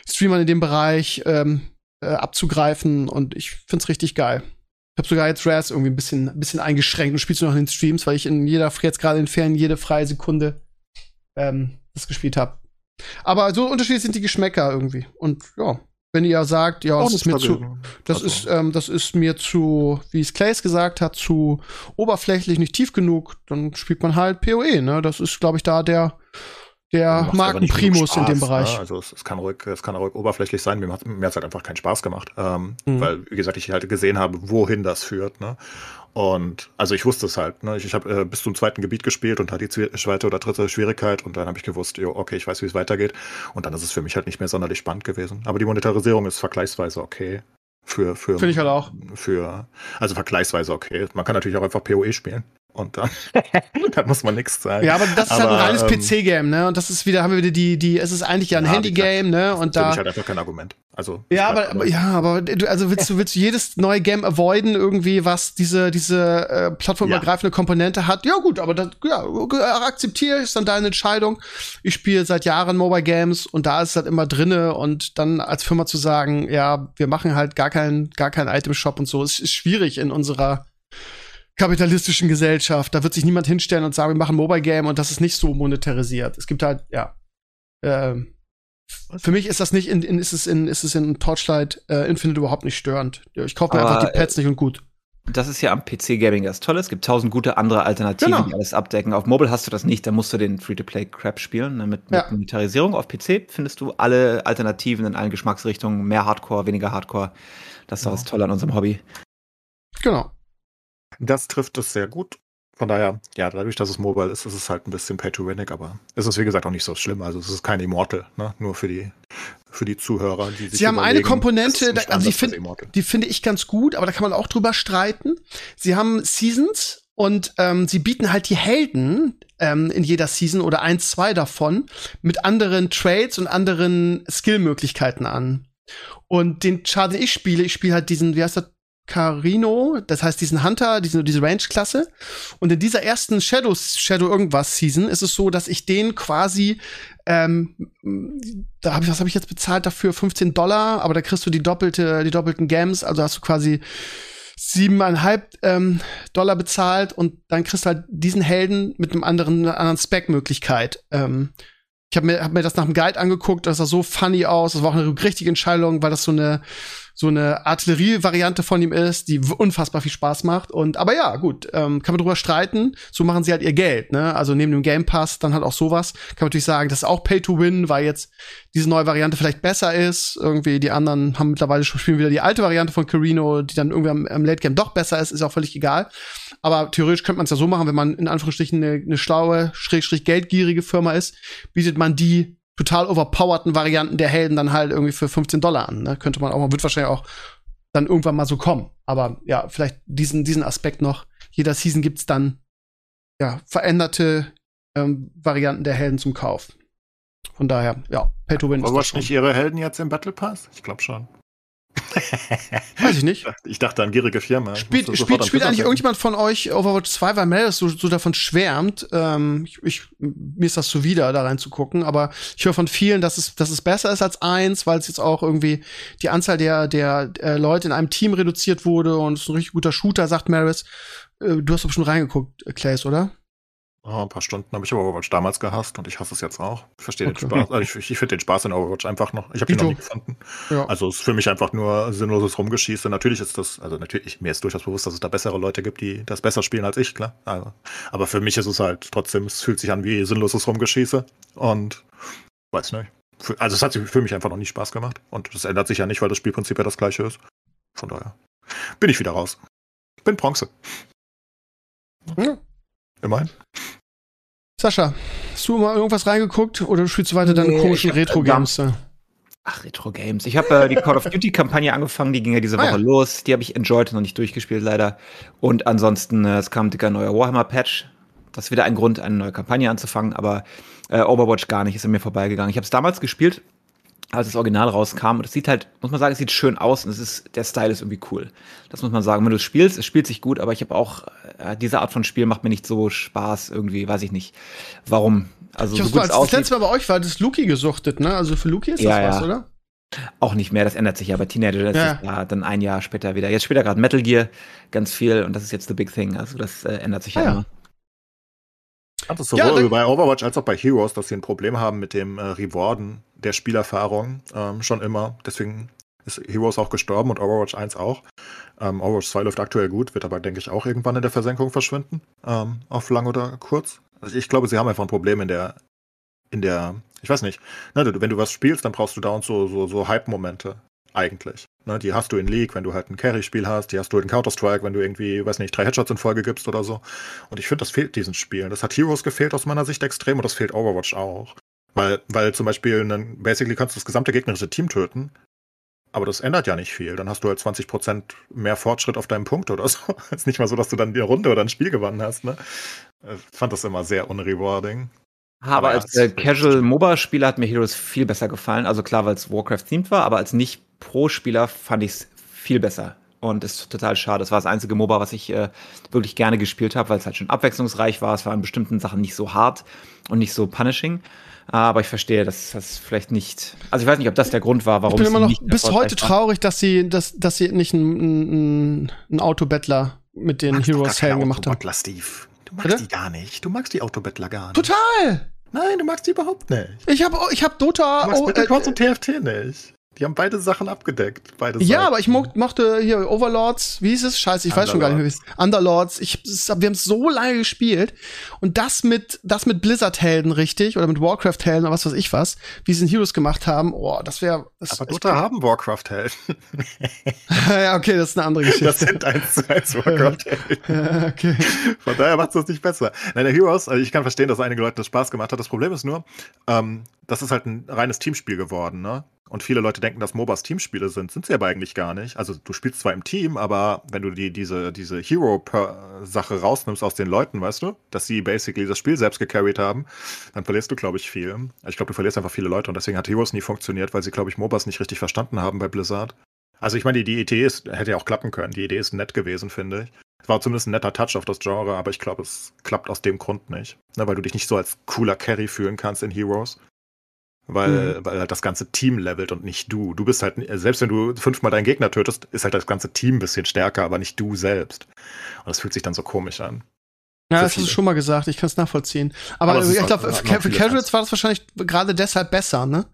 Streamern in dem Bereich ähm, äh, abzugreifen und ich find's richtig geil. Ich habe sogar jetzt Raz irgendwie ein bisschen, ein bisschen eingeschränkt und spielst du noch in den Streams, weil ich in jeder, jetzt gerade in Ferien, jede freie Sekunde ähm, das gespielt habe. Aber so unterschiedlich sind die Geschmäcker irgendwie. Und ja, wenn ihr sagt, ja, das ist mir zu, das also. ist, ähm, das ist mir zu, wie es Clays gesagt hat, zu oberflächlich, nicht tief genug, dann spielt man halt PoE, ne? Das ist, glaube ich, da der, der Markenprimus in dem Bereich. Ne? Also es, es, kann ruhig, es kann ruhig oberflächlich sein. Mir hat mir hat's halt einfach keinen Spaß gemacht, ähm, mhm. weil wie gesagt ich halt gesehen habe, wohin das führt. Ne? Und also ich wusste es halt. Ne? Ich, ich habe äh, bis zum zweiten Gebiet gespielt und hatte die zweite oder dritte Schwierigkeit und dann habe ich gewusst, jo, okay, ich weiß, wie es weitergeht. Und dann ist es für mich halt nicht mehr sonderlich spannend gewesen. Aber die Monetarisierung ist vergleichsweise okay. Für, für, Finde ich halt auch. Für, also vergleichsweise okay. Man kann natürlich auch einfach PoE spielen und dann, [LAUGHS] dann muss man nichts sagen. Ja, aber das ist aber, halt ein reines ähm, PC-Game, ne? Und das ist wieder, haben wir wieder die, die, es ist eigentlich ja ein ja, Handy-Game, ne? Und da. Das halt einfach kein Argument. Also. Ja, aber, aber, ja, aber du, also willst du, willst du jedes neue Game avoiden, irgendwie, was diese, diese äh, plattformübergreifende ja. Komponente hat? Ja, gut, aber das, ja, akzeptiere ist dann deine Entscheidung. Ich spiele seit Jahren Mobile Games und da ist es halt immer drinne und dann als Firma zu sagen, ja, wir machen halt gar keinen, gar keinen Item-Shop und so, ist, ist schwierig in unserer kapitalistischen Gesellschaft. Da wird sich niemand hinstellen und sagen, wir machen Mobile Game und das ist nicht so monetarisiert. Es gibt halt, ja. Äh, für mich ist das nicht in, in, ist es in, ist es in Torchlight äh, Infinite überhaupt nicht störend. Ich kaufe mir Aber, einfach die Pads nicht und gut. Das ist ja am PC-Gaming das Tolle. Es gibt tausend gute andere Alternativen, Genau. die alles abdecken. Auf Mobile hast du das nicht, da musst du den Free-to-Play-Crap spielen. ne, Mit, mit Ja. Monetarisierung auf PC findest du alle Alternativen in allen Geschmacksrichtungen. Mehr Hardcore, weniger Hardcore. Das ist doch das Tolle an unserem Hobby. Genau. Das trifft es sehr gut. Von daher, ja, dadurch, dass es mobile ist, ist es halt ein bisschen pay-to-winnig, aber es ist wie gesagt auch nicht so schlimm. Also es ist kein Immortal, ne? Nur für die, für die Zuhörer, die sich Sie haben eine Komponente, da- also fürs find-. Die finde ich ganz gut, aber da kann man auch drüber streiten. Sie haben Seasons und ähm, sie bieten halt die Helden ähm, in jeder Season oder ein, zwei davon mit anderen Trades und anderen Skillmöglichkeiten an. Und den Char, den ich spiele, ich spiele halt diesen, wie heißt das? Carino, das heißt diesen Hunter, diese, diese Range-Klasse. Und in dieser ersten Shadow, Shadow irgendwas Season ist es so, dass ich den quasi, ähm, da habe ich, was habe ich jetzt bezahlt dafür? 15 Dollar, aber da kriegst du die doppelte, die doppelten Games, also hast du quasi siebeneinhalb ähm, Dollar bezahlt und dann kriegst du halt diesen Helden mit einem anderen, einer anderen Spec-Möglichkeit. Ähm, ich habe mir, hab mir das nach dem Guide angeguckt, das sah so funny aus. Das war auch eine richtige Entscheidung, weil das so eine so eine Artillerie-Variante von ihm ist, die unfassbar viel Spaß macht. Und aber ja, gut, ähm, kann man drüber streiten. So machen sie halt ihr Geld, ne? Also neben dem Game Pass dann halt auch sowas. Kann man natürlich sagen, das ist auch Pay to Win, weil jetzt diese neue Variante vielleicht besser ist. Irgendwie die anderen haben mittlerweile schon spielen wieder die alte Variante von Carino, die dann irgendwie am, am Late Game doch besser ist, ist auch völlig egal. Aber theoretisch könnte man es ja so machen, wenn man in Anführungsstrichen eine, eine schlaue, schrägstrich geldgierige Firma ist, bietet man die total overpowerten Varianten der Helden dann halt irgendwie für 15 Dollar an. Ne? Könnte man auch, wird wahrscheinlich auch dann irgendwann mal so kommen. Aber ja, vielleicht diesen, diesen Aspekt noch. Jeder Season gibt's dann ja veränderte ähm, Varianten der Helden zum Kauf. Von daher, ja, Pay to Win ist schon. nicht ihre Helden jetzt im Battle Pass? Ich glaube schon. [LAUGHS] Weiß ich nicht. Ich dachte an gierige Firma. Spielt, spielt, spielt eigentlich irgendjemand von euch Overwatch 2, weil Meredith so, so davon schwärmt. Ähm, ich, ich, mir ist das zuwider, da reinzugucken, aber ich höre von vielen, dass es, dass es besser ist als eins, weil es jetzt auch irgendwie die Anzahl der, der äh, Leute in einem Team reduziert wurde und es ist ein richtig guter Shooter, sagt Meredith. Äh, du hast doch schon reingeguckt, äh, Clays, oder? Oh, ein paar Stunden habe ich Overwatch damals gehasst und ich hasse es jetzt auch. Ich verstehe Okay. den Spaß. Also ich ich finde den Spaß in Overwatch einfach noch. Ich habe ihn noch nie gefunden. Ja. Also es ist für mich einfach nur sinnloses Rumgeschieße. Natürlich ist das, also natürlich, mir ist durchaus bewusst, dass es da bessere Leute gibt, die das besser spielen als ich, klar. Also, aber für mich ist es halt trotzdem, es fühlt sich an wie sinnloses Rumgeschieße. Und weiß nicht. Für- Also es hat für mich einfach noch nie Spaß gemacht. Und das ändert sich ja nicht, weil das Spielprinzip ja das gleiche ist. Von daher bin ich wieder raus. Bin Bronze. Ja. Immerhin. Sascha, hast du mal irgendwas reingeguckt oder spielst du weiter deine Nee, komischen Retro-Games? Ach, Retro-Games. Ich habe äh, die Call of Duty-Kampagne angefangen, die ging ja diese Ah, Woche ja. los. Die habe ich enjoyed, noch nicht durchgespielt leider. Und ansonsten, äh, es kam ein dicker neuer Warhammer-Patch. Das ist wieder ein Grund, eine neue Kampagne anzufangen, aber äh, Overwatch gar nicht, ist an mir vorbeigegangen. Ich habe es damals gespielt, als das Original rauskam. Und es sieht halt, muss man sagen, es sieht schön aus und es ist, der Style ist irgendwie cool. Das muss man sagen. Wenn du es spielst, es spielt sich gut, aber ich habe auch, äh, diese Art von Spiel macht mir nicht so Spaß irgendwie, weiß ich nicht. Warum? Also, Ich so gut als das aussieht, letzte Mal bei euch war das Luki gesuchtet, ne? Also für Luki ist das Ja, was, ja. oder? Auch nicht mehr, das ändert sich ja bei Teenager, das Ja. ist ja dann ein Jahr später wieder. Jetzt spielt er gerade Metal Gear ganz viel und das ist jetzt the big thing. Also das äh, ändert sich Ah, ja ja. immer. Das ist Ja, sowohl dann- bei Overwatch als auch bei Heroes, dass sie ein Problem haben mit dem äh, Rewarden der Spielerfahrung ähm, schon immer. Deswegen ist Heroes auch gestorben und Overwatch 1 auch. Ähm, Overwatch 2 läuft aktuell gut, wird aber, denke ich, auch irgendwann in der Versenkung verschwinden. Ähm, auf lang oder kurz. Also ich glaube, sie haben einfach ein Problem in der, in der, ich weiß nicht, ne, wenn du was spielst, dann brauchst du dauernd so, so, so Hype-Momente. Eigentlich. Ne, die hast du in League, wenn du halt ein Carry-Spiel hast, die hast du in Counter-Strike, wenn du irgendwie, weiß nicht, drei Headshots in Folge gibst oder so. Und ich finde, das fehlt diesen Spielen. Das hat Heroes gefehlt aus meiner Sicht extrem und das fehlt Overwatch auch. Weil, weil zum Beispiel, einen, basically kannst du das gesamte gegnerische Team töten, aber das ändert ja nicht viel. Dann hast du halt 20% mehr Fortschritt auf deinem Punkt oder so. [LAUGHS] ist nicht mal so, dass du dann die Runde oder ein Spiel gewonnen hast, ne? Ich fand das immer sehr unrewarding. Aber Aber als äh, Casual MOBA-Spieler hat mir Heroes viel besser gefallen. Also klar, weil es Warcraft-themed war, aber als Nicht-Pro-Spieler fand ich es viel besser. Und ist total schade. Das war das einzige MOBA, was ich äh, wirklich gerne gespielt habe, weil es halt schon abwechslungsreich war. Es war in bestimmten Sachen nicht so hart und nicht so punishing. Aber ich verstehe, dass das vielleicht nicht. Also ich weiß nicht, ob das der Grund war, warum Ich bin immer noch nicht bis heute war. traurig, dass sie, dass, dass sie nicht einen, einen, einen Autobettler mit den Heroes-Helden gemacht haben. Steve. Du magst Bitte? die gar nicht. Du magst die Autobettler gar nicht. Total! Nein, du magst die überhaupt nicht. Ich habe ich hab Dota. Du magst oh, äh, und TFT nicht. Die haben beide Sachen abgedeckt. Beide ja, Seiten. aber ich mo mochte hier Overlords, wie hieß es? Scheiße, ich Underlords. weiß schon gar nicht mehr, wie es Underlords. Ich, wir haben es so lange gespielt. Und das mit, das mit Blizzard-Helden, richtig? Oder mit Warcraft-Helden oder was weiß ich was, wie sie in Heroes gemacht haben. Oh, das wäre. Aber Dota haben Warcraft-Helden. [LAUGHS] ja, okay, das ist eine andere Geschichte. Das sind eins zu eins Warcraft-Helden. ja, okay. Von daher macht es das nicht besser. Nein, der Heroes, also ich kann verstehen, dass einige Leute das Spaß gemacht hat. Das Problem ist nur, ähm, das ist halt ein reines Teamspiel geworden, ne? Und viele Leute denken, dass MOBAs Teamspiele sind. Sind sie aber eigentlich gar nicht. Also du spielst zwar im Team, aber wenn du die, diese, diese Hero-Sache rausnimmst aus den Leuten, weißt du, dass sie basically das Spiel selbst gecarried haben, dann verlierst du, glaube ich, viel. Ich glaube, du verlierst einfach viele Leute und deswegen hat Heroes nie funktioniert, weil sie, glaube ich, MOBAs nicht richtig verstanden haben bei Blizzard. Also ich meine, die, die Idee ist, hätte ja auch klappen können. Die Idee ist nett gewesen, finde ich. Es war zumindest ein netter Touch auf das Genre, aber ich glaube, es klappt aus dem Grund nicht. Ne, weil du dich nicht so als cooler Carry fühlen kannst in Heroes weil, mhm. weil halt das ganze Team levelt und nicht du. Du bist halt, selbst wenn du fünfmal deinen Gegner tötest, ist halt das ganze Team ein bisschen stärker, aber nicht du selbst. Und das fühlt sich dann so komisch an. Ja, das hast du schon mal gesagt, ich kann es nachvollziehen. Aber, Aber ich glaube, für, für Casuals war das wahrscheinlich gerade deshalb besser, ne?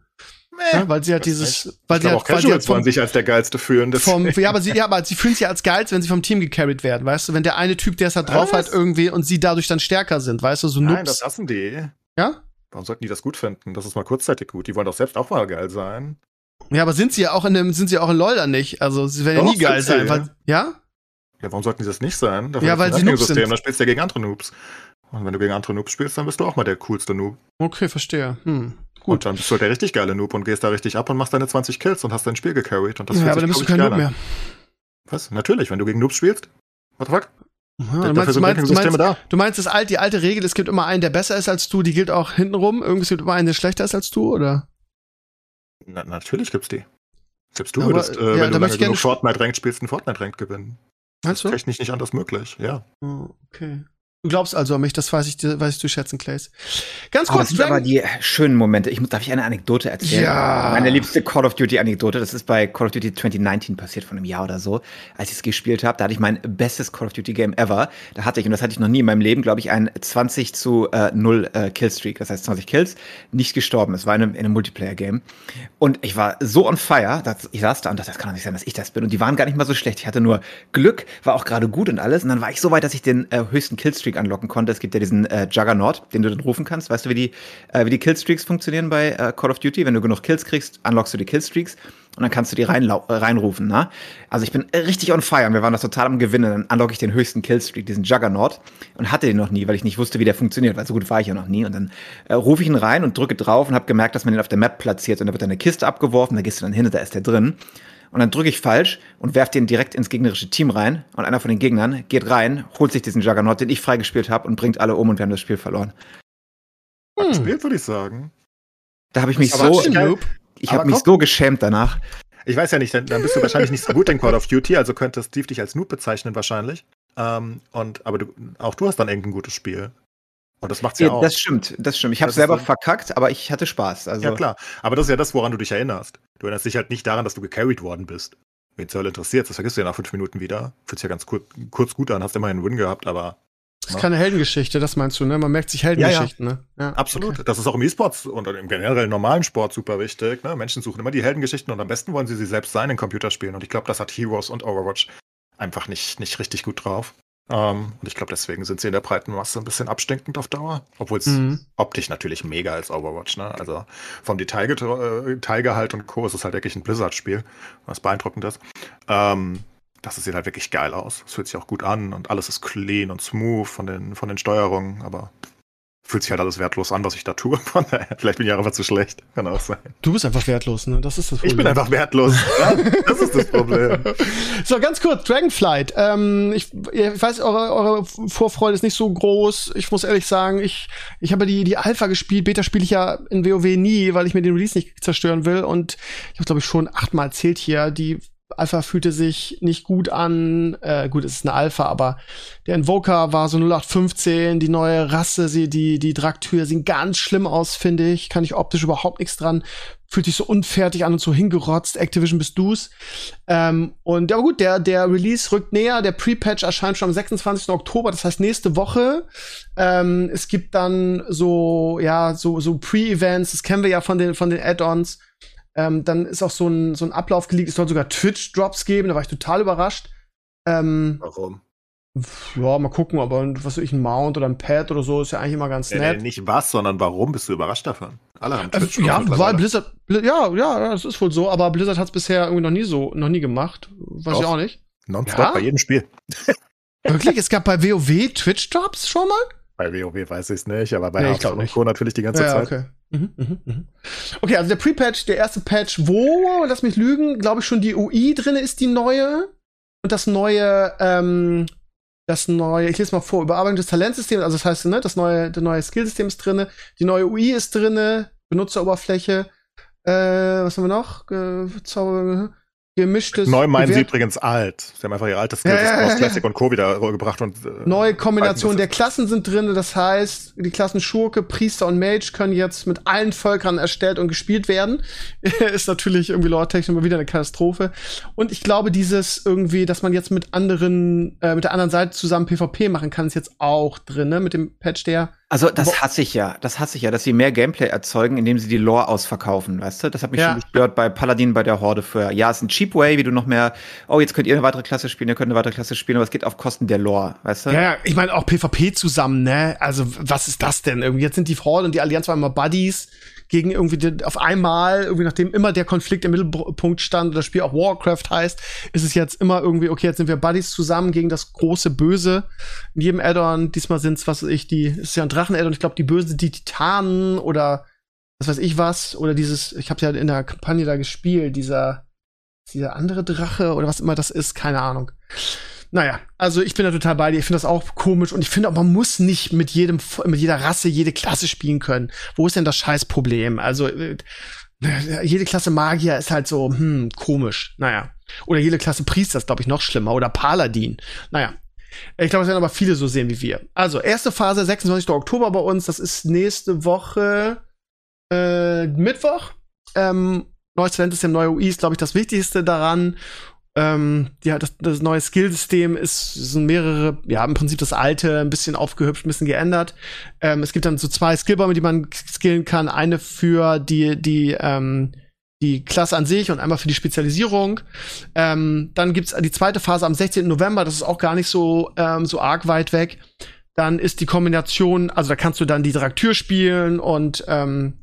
Nee, ja, weil sie halt dieses, nicht. weil ich sie halt, auch Casuals wollen sich als der geilste fühlen. Vom, ja, aber sie, ja, aber sie fühlen sich als geil, wenn sie vom Team gecarried werden, weißt du? Wenn der eine Typ, der es halt drauf Was? hat, irgendwie und sie dadurch dann stärker sind, weißt du? So Nein, das hassen die. Ja? Warum sollten die das gut finden? Das ist mal kurzzeitig gut. Die wollen doch selbst auch mal geil sein. Ja, aber sind sie ja auch in dem, sind sie auch in LOL dann nicht? Also sie werden ja nie geil sein. Weil, ja? Ja, warum sollten sie das nicht sein? Dafür ja, weil sie Noobs sind. Da spielst du ja gegen andere Noobs. Und wenn du gegen andere Noobs spielst, dann bist du auch mal der coolste Noob. Okay, verstehe. Hm. Gut. Und dann bist du halt der richtig geile Noob und gehst da richtig ab und machst deine 20 Kills und hast dein Spiel gecarried. Und das ja, aber dann bist du kein Noob mehr. Was? Natürlich, wenn du gegen Noobs spielst. What the fuck? Ja, du, meinst, du, meinst, du, meinst, du meinst, das alt, die alte Regel, es gibt immer einen, der besser ist als du, die gilt auch hintenrum. Irgendwie gibt immer einen, der schlechter ist als du, oder? Na, natürlich gibt's die. Selbst du würdest, äh, ja, wenn du lange genug Fortnite-Ranked spielst, einen Fortnite-Ranked gewinnen. Meinst das ist technisch nicht anders möglich, ja. Oh, okay. Du glaubst also an mich, das weiß ich, weiß ich zu schätzen, Clays. Ganz kurz. Oh, das sind aber die schönen Momente. Ich, darf ich eine Anekdote erzählen? Ja. Meine liebste Call of Duty Anekdote, das ist bei Call of Duty 2019 passiert, von einem Jahr oder so, als ich es gespielt habe. Da hatte ich mein bestes Call of Duty Game ever. Da hatte ich, und das hatte ich noch nie in meinem Leben, glaube ich, ein 20 zu äh, 0 äh, Killstreak. Das heißt 20 Kills, nicht gestorben. Es war in einem, in einem Multiplayer-Game. Und ich war so on fire, dass ich saß da und dachte, das kann doch nicht sein, dass ich das bin. Und die waren gar nicht mal so schlecht. Ich hatte nur Glück, war auch gerade gut und alles. Und dann war ich so weit, dass ich den äh, höchsten Killstreak anlocken konnte. Es gibt ja diesen äh, Juggernaut, den du dann rufen kannst. Weißt du, wie die, äh, wie die Killstreaks funktionieren bei äh, Call of Duty? Wenn du genug Kills kriegst, unlockst du die Killstreaks und dann kannst du die äh, reinrufen. Ne? Also ich bin richtig on fire und wir waren das total am Gewinnen. Dann unlock ich den höchsten Killstreak, diesen Juggernaut und hatte den noch nie, weil ich nicht wusste, wie der funktioniert, weil so gut war ich ja noch nie. Und dann äh, rufe ich ihn rein und drücke drauf und habe gemerkt, dass man den auf der Map platziert und da wird eine Kiste abgeworfen, da gehst du dann hin und da ist der drin und dann drücke ich falsch und werfe den direkt ins gegnerische Team rein und einer von den Gegnern geht rein, holt sich diesen Juggernaut, den ich freigespielt habe und bringt alle um und wir haben das Spiel verloren. Hm. Gespielt, würde ich sagen. Da habe ich mich so, ich habe mich so geschämt danach. Ich weiß ja nicht, dann, dann bist du wahrscheinlich nicht so gut in Call of Duty, also könnte Steve dich als Noob bezeichnen wahrscheinlich. Ähm, und, aber du, auch du hast dann irgendein gutes Spiel. Und das macht's ja, ja auch. Das stimmt, das stimmt. Ich habe selber so verkackt, aber ich hatte Spaß. Also. Ja, klar. Aber das ist ja das, woran du dich erinnerst. Du erinnerst dich halt nicht daran, dass du gecarried worden bist. Wen zur Hölle interessiert, das vergisst du ja nach fünf Minuten wieder. Fühlt sich ja ganz kurz, kurz gut an, hast immerhin einen Win gehabt, aber. Das ist ne? keine Heldengeschichte, das meinst du, ne? Man merkt sich Heldengeschichten, ja, ja. ne? Ja, Absolut. Okay. Das ist auch im E-Sports und im generell normalen Sport super wichtig. Ne? Menschen suchen immer die Heldengeschichten und am besten wollen sie sie selbst sein in Computerspielen. Und ich glaube, das hat Heroes und Overwatch einfach nicht, nicht richtig gut drauf. Ähm, und ich glaube, deswegen sind sie in der breiten Masse ein bisschen abstinkend auf Dauer. Obwohl es mhm. optisch natürlich mega ist, Overwatch. Ne? Also vom Detailgehalt und Co. ist es halt wirklich ein Blizzard-Spiel, was beeindruckend ist. Ähm, das sieht halt wirklich geil aus. Es fühlt sich auch gut an und alles ist clean und smooth von den, von den Steuerungen, aber fühlt sich halt alles wertlos an, was ich da tue. [LAUGHS] Vielleicht bin ich einfach zu schlecht. Kann auch sein. Du bist einfach wertlos, ne? Das ist das Problem. Ich bin einfach wertlos. ja, das ist das Problem. [LAUGHS] so, ganz kurz, Dragonflight. Ähm, ich, ich weiß, eure, eure Vorfreude ist nicht so groß. Ich muss ehrlich sagen, ich, ich habe die, die Alpha gespielt. Beta spiele ich ja in WoW nie, weil ich mir den Release nicht zerstören will. Und ich habe, glaube ich, schon achtmal erzählt hier, die Alpha fühlte sich nicht gut an. Äh, gut, es ist eine Alpha, aber der Invoker war so 0815. Die neue Rasse, sie, die, die Draktür sehen ganz schlimm aus, finde ich. Kann ich optisch überhaupt nichts dran. Fühlt sich so unfertig an und so hingerotzt. Activision bist du's. Ähm, und ja gut, der, der Release rückt näher. Der Pre-Patch erscheint schon am 26. Oktober, das heißt nächste Woche. Ähm, es gibt dann so, ja, so, so Pre-Events. Das kennen wir ja von den, von den Add-ons ähm, dann ist auch so ein, so ein Ablauf geleakt. Es soll sogar Twitch-Drops geben, da war ich total überrascht. Ähm, Warum? Ja, mal gucken, aber was weiß ich, ein Mount oder ein Pad oder so ist ja eigentlich immer ganz nett. Nee, nicht was, sondern warum bist du überrascht davon? Alle haben Twitch. Äh, ja, weil Blizzard, ja, ja, das ist wohl so, aber Blizzard hat es bisher irgendwie noch nie so, noch nie gemacht. Weiß Doch. ich auch nicht. Nonstop ja? bei jedem Spiel. Wirklich? Es gab bei WoW Twitch-Drops schon mal? Bei WoW weiß ich es nicht, aber bei nee, Hearthstone und Co. natürlich die ganze ja, Zeit. Okay. Mhm, mhm, mhm. Okay, also der Pre-Patch, der erste Patch, wo, lass mich lügen, glaube ich schon die UI drin ist, die neue. Und das neue, ähm, das neue, ich lese mal vor, Überarbeitung des Talentsystems, also das heißt, ne, das neue, das neue Skillsystem ist drin, die neue UI ist drin, Benutzeroberfläche, äh, was haben wir noch? Äh, Zauber, gemischtes. Neu meinen sie übrigens alt. Sie haben einfach ihr altes Skills ja, aus Classic und Co. wieder gebracht und. Äh, Neue Kombinationen der Klassen sind drin. Das heißt, die Klassen Schurke, Priester und Mage können jetzt mit allen Völkern erstellt und gespielt werden. [LAUGHS] ist natürlich irgendwie lore-technisch immer wieder eine Katastrophe. Und ich glaube, dieses irgendwie, dass man jetzt mit anderen, äh, mit der anderen Seite zusammen PvP machen kann, ist jetzt auch drin, ne? Mit dem Patch, der also das hasse ich ja, das hasse ich ja, dass sie mehr Gameplay erzeugen, indem sie die Lore ausverkaufen, weißt du? Das hat mich ja. schon gestört bei Paladin bei der Horde für. Ja, es ist ein cheap way, wie du noch mehr, oh, jetzt könnt ihr eine weitere Klasse spielen, ihr könnt eine weitere Klasse spielen, aber es geht auf Kosten der Lore, weißt du? Ja, ja ich meine auch PvP zusammen, ne? Also was ist das denn? Irgendwie jetzt sind die Horde und die Allianz waren immer Buddies gegen irgendwie die, auf einmal, irgendwie nachdem immer der Konflikt im Mittelpunkt stand und das Spiel auch Warcraft heißt, ist es jetzt immer irgendwie, okay, jetzt sind wir Buddies zusammen gegen das große Böse. In jedem Addon, diesmal sind es, was weiß ich, die, ist ja ein Drachen-Addon, ich glaube, die sind die Titanen oder was weiß ich was, oder dieses, ich habe ja in der Kampagne da gespielt, dieser, dieser andere Drache oder was immer das ist, keine Ahnung. Naja, also ich bin da total bei dir. Ich finde das auch komisch und ich finde, man muss nicht mit jedem, mit jeder Rasse jede Klasse spielen können. Wo ist denn das Scheißproblem? Also äh, jede Klasse Magier ist halt so, hm, komisch. Naja. Oder jede Klasse Priester ist, glaube ich, noch schlimmer. Oder Paladin. Naja. Ich glaube, es werden aber viele so sehen wie wir. Also, erste Phase, 26. Oktober bei uns. Das ist nächste Woche äh, Mittwoch. Ähm, neues Talent ist der neue UI, ist, glaube ich, das Wichtigste daran. Ähm, ja, das, das neue Skillsystem ist, sind mehrere, ja, im Prinzip das alte, ein bisschen aufgehübscht, ein bisschen geändert. Ähm, es gibt dann so zwei Skillbäume, die man skillen kann. Eine für die, die, ähm, die Klasse an sich und einmal für die Spezialisierung. Ähm, dann gibt's die zweite Phase am 16. November, das ist auch gar nicht so, ähm, so arg weit weg. Dann ist die Kombination, also da kannst du dann die Draktür spielen und ähm,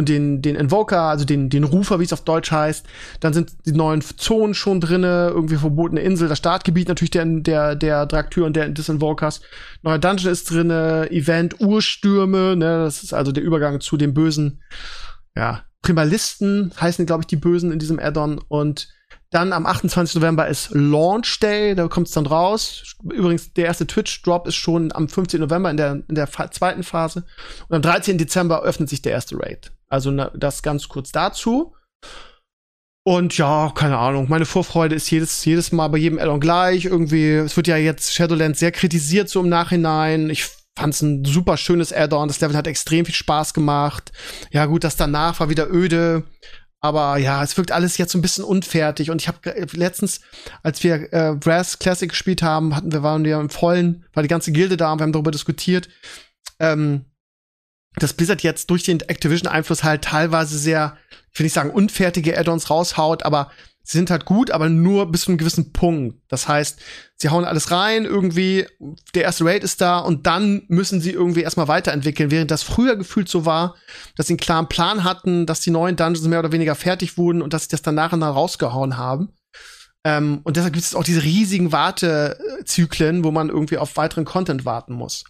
und den, den Invoker, also den, den Rufer, wie es auf Deutsch heißt. Dann sind die neuen Zonen schon drinne, irgendwie verbotene Insel, das Startgebiet natürlich der, der, der Draktür und der, des Invokers. Neuer Dungeon ist drinne, Event, Urstürme, ne, das ist also der Übergang zu den bösen, ja, Primalisten heißen, glaube ich, die Bösen in diesem Addon und dann am 28. November ist Launch Day, da kommt es dann raus. Übrigens, der erste Twitch-Drop ist schon am 15. November in der, in der zweiten Phase. Und am 13. Dezember öffnet sich der erste Raid. Also na, das ganz kurz dazu. Und ja, keine Ahnung, meine Vorfreude ist jedes, jedes Mal bei jedem Addon gleich. Irgendwie, es wird ja jetzt Shadowlands sehr kritisiert so im Nachhinein. Ich fand's ein super schönes Addon. Das Level hat extrem viel Spaß gemacht. Ja, gut, das danach war wieder öde. Aber ja, es wirkt alles jetzt so ein bisschen unfertig. Und ich habe letztens, als wir äh, Brass Classic gespielt haben, hatten wir waren wir im vollen, war die ganze Gilde da und wir haben darüber diskutiert, ähm, dass Blizzard jetzt durch den Activision-Einfluss halt teilweise sehr, ich will nicht sagen unfertige Add-ons raushaut, aber sie sind halt gut, aber nur bis zu einem gewissen Punkt. Das heißt, sie hauen alles rein, irgendwie, der erste Raid ist da und dann müssen sie irgendwie erstmal weiterentwickeln, während das früher gefühlt so war, dass sie einen klaren Plan hatten, dass die neuen Dungeons mehr oder weniger fertig wurden und dass sie das dann nach und nach rausgehauen haben. Ähm, und deshalb gibt es auch diese riesigen Wartezyklen, wo man irgendwie auf weiteren Content warten muss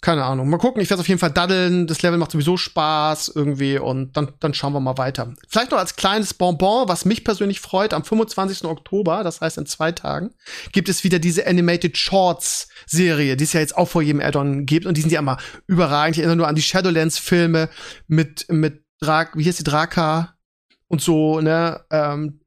keine Ahnung. Mal gucken, ich werde auf jeden Fall daddeln. Das Level macht sowieso Spaß irgendwie und dann, dann schauen wir mal weiter. Vielleicht noch als kleines Bonbon, was mich persönlich freut, am 25. Oktober, das heißt in zwei Tagen, gibt es wieder diese Animated Shorts Serie, die es ja jetzt auch vor jedem Addon gibt und die sind ja immer überragend. Ich erinnere nur an die Shadowlands Filme mit, mit Drak, wie heißt die Draka und so, ne, ähm,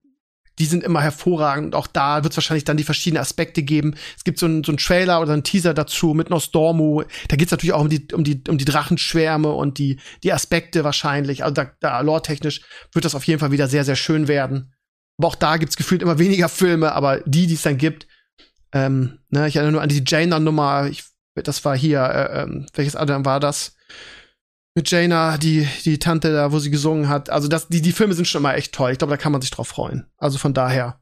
die sind immer hervorragend. Und auch da wird es wahrscheinlich dann die verschiedenen Aspekte geben. Es gibt so einen so einen Trailer oder einen Teaser dazu mit Nostormu. Da geht es natürlich auch um die, um die, um die Drachenschwärme und die, die Aspekte wahrscheinlich. Also da, da lore-technisch wird das auf jeden Fall wieder sehr, sehr schön werden. Aber auch da gibt es gefühlt immer weniger Filme, aber die, die es dann gibt, ähm, ne, ich erinnere nur an die Jaina-Nummer, das war hier, äh, ähm, welches Adam war das? Mit Jaina, die, die Tante da, wo sie gesungen hat. Also das, die, die Filme sind schon immer echt toll. Ich glaube, da kann man sich drauf freuen. Also von daher.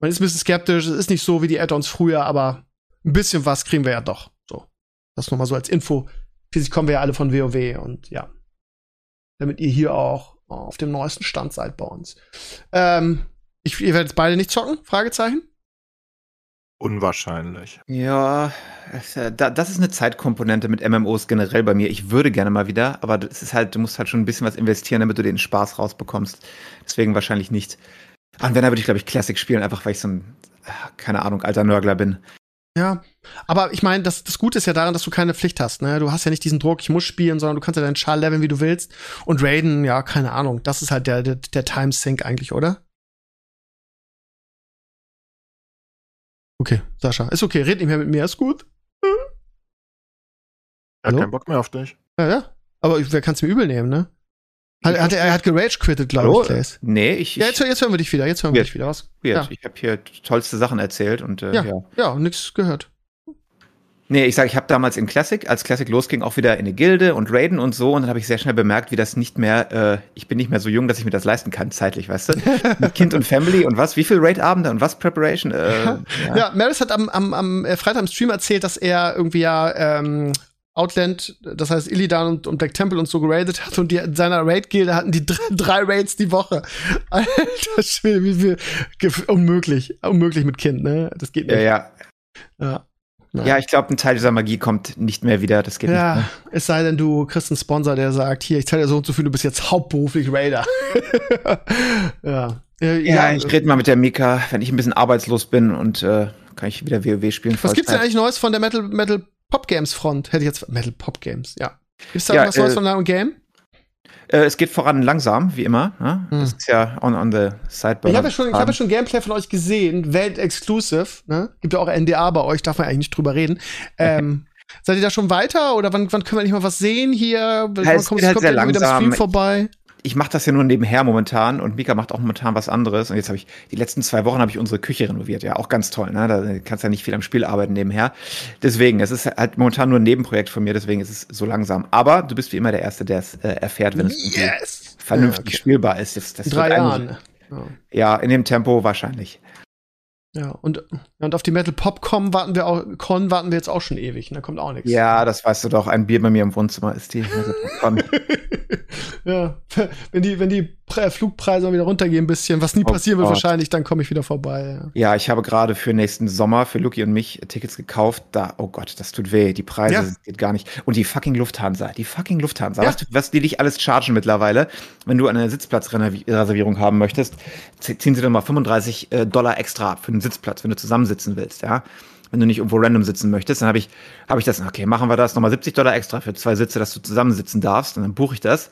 Man ist ein bisschen skeptisch, es ist nicht so wie die Add-ons früher, aber ein bisschen was kriegen wir ja doch. So. Das nochmal so als Info. Schließlich kommen wir ja alle von WoW und ja. Damit ihr hier auch auf dem neuesten Stand seid bei uns. Ähm, ich, ihr werdet beide nicht zocken? Fragezeichen? Unwahrscheinlich. Ja, das ist eine Zeitkomponente mit MMOs generell bei mir. Ich würde gerne mal wieder, aber das ist halt, du musst halt schon ein bisschen was investieren, damit du den Spaß rausbekommst. Deswegen wahrscheinlich nicht. Und wenn, dann würde ich, glaube ich, Classic spielen, einfach weil ich so ein, keine Ahnung, alter Nörgler bin. Ja, aber ich meine, das, das Gute ist ja daran, dass du keine Pflicht hast. Ne? Du hast ja nicht diesen Druck, ich muss spielen, sondern du kannst ja deinen Char leveln, wie du willst. Und Raiden, ja, keine Ahnung. Das ist halt der, der, der Time Sync eigentlich, oder? Okay, Sascha, ist okay, red nicht mehr mit mir, ist gut. Er hat keinen Bock mehr auf dich. Ja, ja. Aber wer kann es mir übel nehmen, ne? Hat, hat, er hat gerage quittet, glaube ich, Claes. Nee, ich. Ja, jetzt, jetzt hören wir dich wieder. Jetzt hören wir dich wieder. Was? Ja. Ich habe hier tollste Sachen erzählt und äh, ja, ja, ja, nichts gehört. Nee, ich sage, ich habe damals in Classic, als Classic losging, auch wieder in eine Gilde und Raiden und so. Und dann habe ich sehr schnell bemerkt, wie das nicht mehr, äh, ich bin nicht mehr so jung, dass ich mir das leisten kann, zeitlich, weißt du? [LAUGHS] Mit Kind und Family und was? Wie viel Raid-Abende und was Preparation? Äh, ja. ja, Maris hat am, am, am äh, Freitag im Stream erzählt, dass er irgendwie ja ähm, Outland, das heißt Illidan und, und, Black Temple und so geradet hat und die in seiner Raid-Gilde hatten die drei, drei, Raids die Woche. [LAUGHS] Alter Schwede, wie viel unmöglich, unmöglich mit Kind, ne? Das geht nicht. Ja, ja. Ja. Nein. Ja, ich glaube, ein Teil dieser Magie kommt nicht mehr wieder. Das geht ja, nicht mehr. Es sei denn, du kriegst einen Sponsor, der sagt, hier, ich zahle dir so und so viel, du bist jetzt hauptberuflich Raider. [LAUGHS] ja. Ja, ja, ich rede mal mit der Mika, wenn ich ein bisschen arbeitslos bin und äh, kann ich wieder WoW spielen. Was gibt's denn eigentlich Neues von der Metal, Metal Pop Games Front? Hätte ich jetzt Metal Pop Games, ja. Gibt's da ja, was Neues äh, von einem Game? Äh, es geht voran langsam, wie immer. Ne? Hm. Das ist ja on, on the sidebar. Ich habe ja, schon, hab ja schon Gameplay von euch gesehen, Welt-Exclusive. Ne? Gibt ja auch NDA bei euch, darf man eigentlich nicht drüber reden. Ähm, seid ihr da schon weiter oder wann, wann können wir nicht mal was sehen hier? Ja, es kommt, geht halt kommt sehr langsam. Stream vorbei ich mache das ja nur nebenher momentan und Mika macht auch momentan was anderes. Und jetzt habe ich, die letzten zwei Wochen habe ich unsere Küche renoviert. Ja, auch ganz toll. Ne? Da kannst du ja nicht viel am Spiel arbeiten nebenher. Deswegen, es ist halt momentan nur ein Nebenprojekt von mir, deswegen ist es so langsam. Aber du bist wie immer der Erste, der es äh, erfährt, wenn es yes. vernünftig ja, okay. spielbar ist. Das, das Drei Jahren. Ja. ja, in dem Tempo wahrscheinlich. Ja, und, und auf die Metal Popcom warten wir auch, Con warten wir jetzt auch schon ewig, da kommt auch nichts. Ja, das weißt du doch, ein Bier bei mir im Wohnzimmer ist die Metal Popcom. [LAUGHS] ja, wenn die, wenn die Flugpreise wieder runtergehen ein bisschen, was nie oh passieren wird wahrscheinlich, dann komme ich wieder vorbei. Ja. ja, ich habe gerade für nächsten Sommer für Luki und mich Tickets gekauft. Da, oh Gott, das tut weh. Die Preise ja. geht gar nicht. Und die fucking Lufthansa, die fucking Lufthansa. Ja. Weißt du, was die dich alles chargen mittlerweile? Wenn du eine Sitzplatzreservierung haben möchtest, ziehen sie dann mal 35 äh, Dollar extra ab für einen Sitzplatz, wenn du zusammensitzen willst, ja wenn du nicht irgendwo random sitzen möchtest, dann habe ich, hab ich das, okay, machen wir das, nochmal 70 Dollar extra für zwei Sitze, dass du zusammensitzen darfst, und dann buche ich das.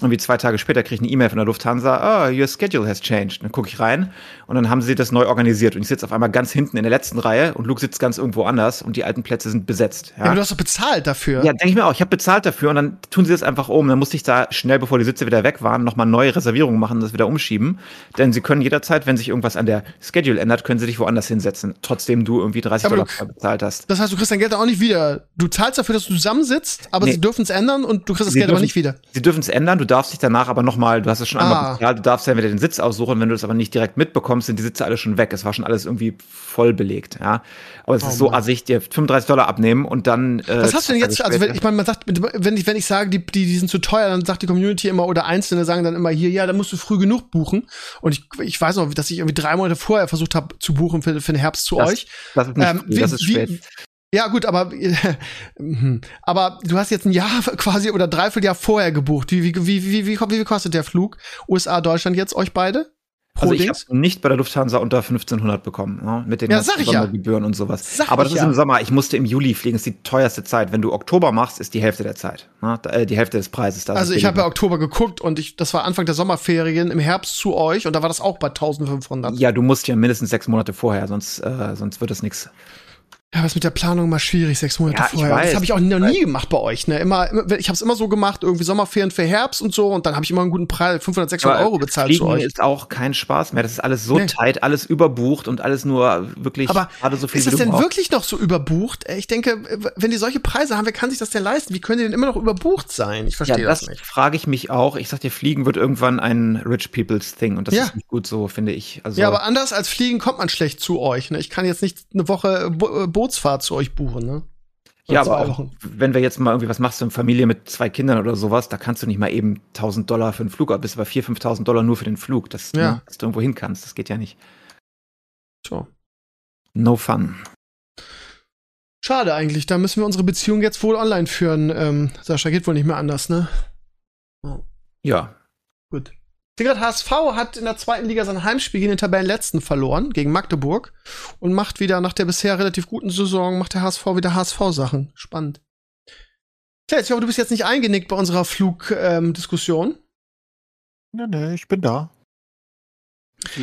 Und wie zwei Tage später kriege ich eine E-Mail von der Lufthansa, oh, your schedule has changed. Dann gucke ich rein und dann haben sie das neu organisiert. Und ich sitze auf einmal ganz hinten in der letzten Reihe und Luke sitzt ganz irgendwo anders und die alten Plätze sind besetzt. Ja, ja aber du hast doch bezahlt dafür. Ja, denke ich mir auch. Ich habe bezahlt dafür und dann tun sie das einfach um. Dann musste ich da schnell, bevor die Sitze wieder weg waren, nochmal neue Reservierungen machen und das wieder umschieben. Denn sie können jederzeit, wenn sich irgendwas an der Schedule ändert, können sie dich woanders hinsetzen. Trotzdem du irgendwie 30 aber Dollar du, bezahlt hast. Das heißt, du kriegst dein Geld auch nicht wieder. Du zahlst dafür, dass du zusammensitzt, aber nee. sie dürfen es ändern und du kriegst das sie Geld dürfen, aber nicht wieder. Sie dürfen es ändern, du darfst dich danach aber nochmal, du hast es schon einmal ah. bezahlt, du darfst ja wieder den Sitz aussuchen, wenn du das aber nicht direkt mitbekommst, sind die Sitze alle schon weg. Es war schon alles irgendwie voll belegt, ja. Aber es oh, ist so assig, dir 35 Dollar abnehmen und dann. Äh, Was hast du denn jetzt? Also, wenn, ich meine, man sagt, wenn ich, wenn ich sage, die, die, die sind zu teuer, dann sagt die Community immer oder Einzelne sagen dann immer hier, ja, da musst du früh genug buchen. Und ich, ich weiß noch, dass ich irgendwie drei Monate vorher versucht habe zu buchen für, für den Herbst zu das, euch. Das ist, nicht ähm, wie, das ist spät. Wie, ja, gut, aber, äh, [LAUGHS] aber du hast jetzt ein Jahr [LAUGHS] quasi oder dreiviertel Jahr vorher gebucht. Wie, wie, wie, wie, wie, wie kostet der Flug? USA, Deutschland jetzt, euch beide? Pro Also ich habe nicht bei der Lufthansa unter 1500 bekommen, ne? mit den Ja, ich ja. Sondergebühren und sowas. Sag Aber das ist ja. im Sommer. Ich musste im Juli fliegen, ist die teuerste Zeit. Wenn du Oktober machst, ist die Hälfte der Zeit, ne? Äh, die Hälfte des Preises. Da Also ich habe ja. Oktober geguckt und ich, das war Anfang der Sommerferien im Herbst zu euch und da war das auch bei 1500. ja, du musst ja mindestens sechs Monate vorher, sonst, äh, sonst wird es nichts. Ja, was mit der Planung mal schwierig, sechs Monate Ja, vorher. weiß, das habe ich auch noch nie gemacht bei euch. Ne? Immer, ich habe es immer so gemacht, irgendwie Sommerferien für Herbst und so und dann habe ich immer einen guten Preis, 500, 600 Aber Euro bezahlt Fliegen zu euch. ist auch kein Spaß mehr. Das ist alles so Nee. tight, alles überbucht und alles nur wirklich Aber gerade so viel ist das denn brauchst. wirklich noch so überbucht? Äh, Ich denke, wenn die solche Preise haben, wer kann sich das denn leisten? Wie können die denn immer noch überbucht sein? Ich Ja, verstehe das das nicht. frage ich mich auch. Ich sag dir, Fliegen wird irgendwann ein Rich People's Thing und das Ja. ist nicht gut so, finde ich. Also, Ja, aber anders als Fliegen kommt man schlecht zu euch. Ne? Ich kann jetzt nicht eine Woche Bo äh, Bootsfahrt zu euch buchen. Ne? Ja, aber auch, Wochen. wenn wir jetzt mal irgendwie was machst, so eine Familie mit zwei Kindern oder sowas, da kannst du nicht mal eben 1000 Dollar für den Flug, ab, bist aber 4.000, 5.000 Dollar nur für den Flug, das, Ja. ne, dass du irgendwo hin kannst, das geht ja nicht. So. No fun. Schade eigentlich. Da müssen wir unsere Beziehung jetzt wohl online führen. Ähm, Sascha, geht wohl nicht mehr anders, ne? Ja, Gut. Tigrat HSV hat in der zweiten Liga sein Heimspiel gegen den Tabellenletzten verloren, gegen Magdeburg. Und macht wieder nach der bisher relativ guten Saison, macht der HSV wieder HSV-Sachen. Spannend. Tja, ich hoffe, du bist jetzt nicht eingenickt bei unserer Flugdiskussion. Nee, nee, ich bin da.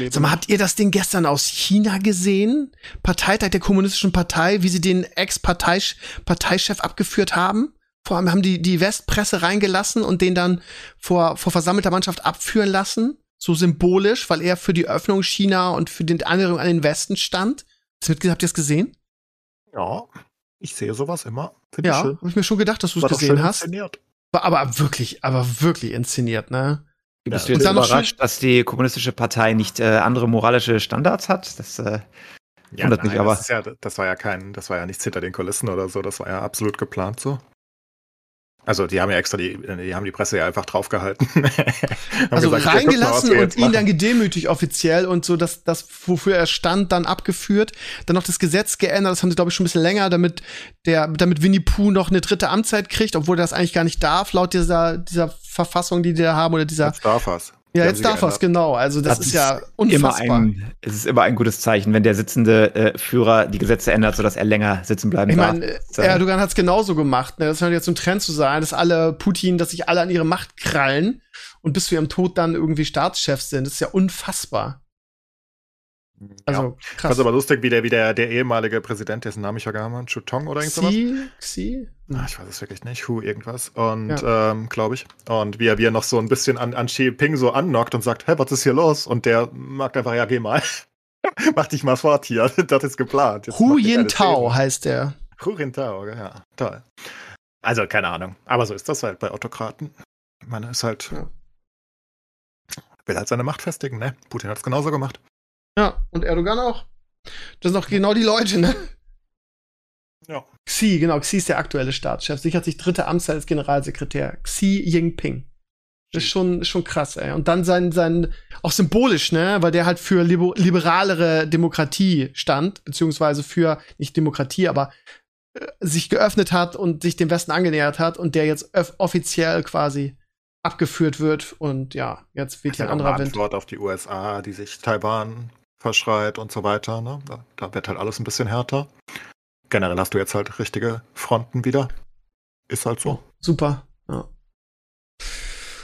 Sag mal, habt ihr das Ding gestern aus China gesehen? Parteitag der Kommunistischen Partei, wie sie den Ex-Parteichef abgeführt haben? Vor allem haben die die Westpresse reingelassen und den dann vor, vor versammelter Mannschaft abführen lassen. So symbolisch, weil er für die Öffnung China und für den Annäherung an den Westen stand. Du Habt ihr das gesehen? Ja, ich sehe sowas immer. Finde ich Ja, habe ich mir schon gedacht, dass du es gesehen schön hast. inszeniert. War aber wirklich, aber wirklich inszeniert, ne? bist Ja, du und jetzt überrascht, dass die kommunistische Partei nicht äh, andere moralische Standards hat? Das, äh, Ja, Wundert mich nein, aber. Das, ist ja, das war ja kein, das war ja nichts hinter den Kulissen oder so, das war ja absolut geplant so. Also die haben ja extra die, die haben die Presse ja einfach draufgehalten. [LAUGHS] Also gesagt, reingelassen und ihn machen. dann gedemütigt offiziell und so das, das, wofür er stand, dann abgeführt. Dann noch das Gesetz geändert, das haben sie, glaube ich, schon ein bisschen länger, damit der, damit Winnie Pooh noch eine dritte Amtszeit kriegt, obwohl er das eigentlich gar nicht darf, laut dieser, dieser Verfassung, die die da haben, oder dieser. Jetzt darf was. Ja, jetzt darf sie er's, genau. Also das, Das ist ja immer unfassbar. ein, es ist immer ein gutes Zeichen, wenn der sitzende äh, Führer die Gesetze ändert, sodass er länger sitzen bleiben Ich darf. meine, Das, äh, Erdogan hat es genauso gemacht. Ne? Das scheint jetzt zum Trend zu sein, dass alle Putin, dass sich alle an ihre Macht krallen und bis zu ihrem Tod dann irgendwie Staatschefs sind. Das ist ja unfassbar. Also ja. krass. Das ist aber lustig, wie der, wie der, der ehemalige Präsident, dessen Namen ich vergaben habe, Chutong oder irgend sowas. Xi, Xi? Ah, ich weiß es wirklich nicht, Hu irgendwas. Und ähm, glaube ich. Und wie er, wie er noch so ein bisschen an, an Xi Jinping so annockt und sagt, hey, was ist hier los? Und der mag einfach, ja, geh mal. [LAUGHS] Mach dich mal fort hier. [LAUGHS] Das ist geplant. Jetzt Hu Jintao heißt der. Hu Jintao, ja, toll. Also, keine Ahnung. Aber so ist das halt bei Autokraten. Ich meine, ist halt. Ja. Will halt seine Macht festigen, ne? Putin hat es genauso gemacht. Ja, und Erdogan auch. Das sind doch genau die Leute, ne? Ja. Xi, genau, Xi ist der aktuelle Staatschef. Sichert sich dritte Amtszeit als Generalsekretär. Xi Jinping. Das ist schon, schon krass, ey. Und dann sein, sein, auch symbolisch, ne, weil der halt für liber liberalere Demokratie stand, beziehungsweise für, nicht Demokratie, aber äh, sich geöffnet hat und sich dem Westen angenähert hat und der jetzt offiziell quasi abgeführt wird und ja, jetzt weht hier ja ein anderer Wind. Antwort auf die USA, die sich Taiwan verschreit und so weiter. Ne? Da, da wird halt alles ein bisschen härter. Generell hast du jetzt halt richtige Fronten wieder. Ist halt so. Super.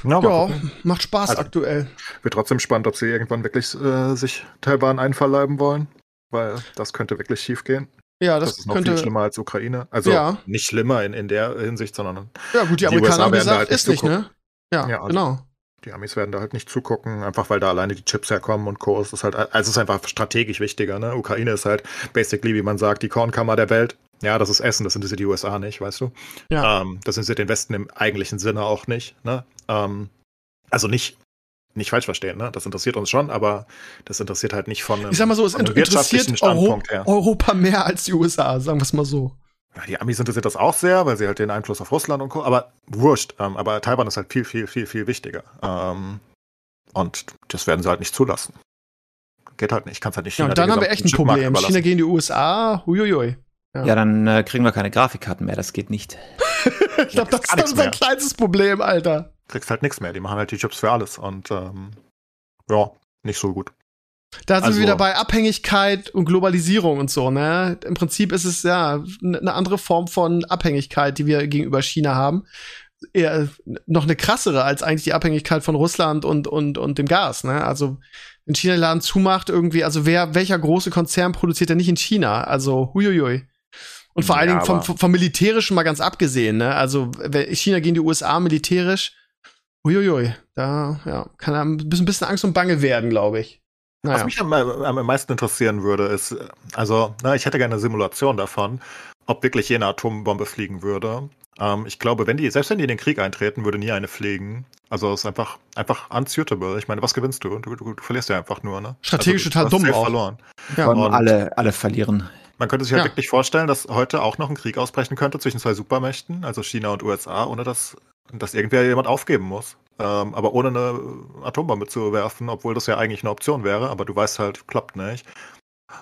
Ja, mal ja macht Spaß Also- aktuell. Wird trotzdem spannend, ob sie irgendwann wirklich äh, sich Taiwan einverleiben wollen. Weil das könnte wirklich schief gehen. Ja, Das, das, ist noch könnte. viel schlimmer als Ukraine. Also Ja. nicht schlimmer in, in der Hinsicht, sondern Ja, gut, die Die Amerikaner USA haben gesagt, halt nicht ist nicht, ne? Ja, Ja, also- genau. Die Amis werden da halt nicht zugucken, einfach weil da alleine die Chips herkommen und Co. Es ist halt, also es ist einfach strategisch wichtiger, ne? Ukraine ist halt basically, wie man sagt, die Kornkammer der Welt. Ja, das ist Essen, das sind sie die USA nicht, weißt du? Ja. Ähm, das sind sie den Westen im eigentlichen Sinne auch nicht, ne? Ähm, also nicht, nicht falsch verstehen, ne? Das interessiert uns schon, aber das interessiert halt nicht von einem, Ich sag mal so, es inter- interessiert wirtschaftlichen Euro Standpunkt her. Europa mehr als die USA, sagen wir es mal so. Ja, die Amis interessiert das auch sehr, weil sie halt den Einfluss auf Russland und Co. Aber wurscht. Ähm, aber Taiwan ist halt viel, viel, viel, viel wichtiger. Ähm, und das werden sie halt nicht zulassen. Geht halt nicht. Kannst halt nicht Ja, China und dann haben wir echt ein Problem. China gegen die USA, huiuiui. ja, dann äh, kriegen wir keine Grafikkarten mehr, das geht nicht. [LAUGHS] Ich glaube, das ist nichts unser kleinstes Problem, Alter. kriegst halt nichts mehr. Die machen halt die Chips für alles. Und ähm, ja, nicht so gut. Da sind Also- wir wieder bei Abhängigkeit und Globalisierung und so, ne? Im Prinzip ist es ja eine andere Form von Abhängigkeit, die wir gegenüber China haben. Eher noch eine krassere als eigentlich die Abhängigkeit von Russland und, und, und dem Gas, ne? Also, wenn China den Laden zumacht, irgendwie, also wer, welcher große Konzern produziert denn nicht in China? Also, huiuiui. Und vor Ja, allen Dingen vom, vom, Militärischen mal ganz abgesehen, ne? Also, China gegen die USA militärisch, huiuiui, da, ja, kann einem ein bisschen Angst und Bange werden, glaube ich. Was mich am, am meisten interessieren würde, ist, also, na, ich hätte gerne eine Simulation davon, ob wirklich jene Atombombe fliegen würde. Ähm, ich glaube, wenn die, selbst wenn die in den Krieg eintreten, würde nie eine fliegen. Also es ist einfach, einfach unsuitable. Ich meine, was gewinnst du? Du, du, du verlierst ja einfach nur, ne? Strategisch also, total dumm auch. verloren. Ja. Und- alle, alle verlieren. Man könnte sich halt Ja. wirklich vorstellen, dass heute auch noch ein Krieg ausbrechen könnte zwischen zwei Supermächten, also China und USA, ohne dass, dass irgendwer jemand aufgeben muss. Ähm, aber ohne eine Atombombe zu werfen, obwohl das ja eigentlich eine Option wäre, aber du weißt halt, klappt nicht.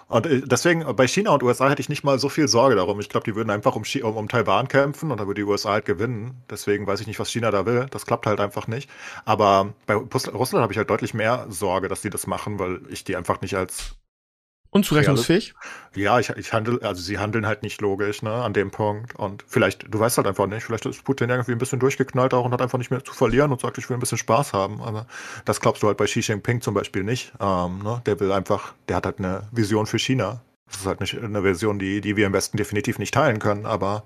Und äh, deswegen, bei China und USA hätte ich nicht mal so viel Sorge darum. Ich glaube, die würden einfach um, um, um Taiwan kämpfen und dann würde die USA halt gewinnen. Deswegen weiß ich nicht, was China da will. Das klappt halt einfach nicht. Aber bei Russland habe ich halt deutlich mehr Sorge, dass die das machen, weil ich die einfach nicht als Unzurechnungsfähig? ja, ich, ich handle, also sie handeln halt nicht logisch, ne, an dem Punkt. Und vielleicht, du weißt halt einfach nicht, vielleicht ist Putin irgendwie ein bisschen durchgeknallt auch und hat einfach nicht mehr zu verlieren und sagt, ich will ein bisschen Spaß haben. Aber das glaubst du halt bei Xi Jinping zum Beispiel nicht. Ähm, ne? Der will einfach, der hat halt eine Vision für China. Das ist halt nicht eine Vision, die, die wir im Westen definitiv nicht teilen können, aber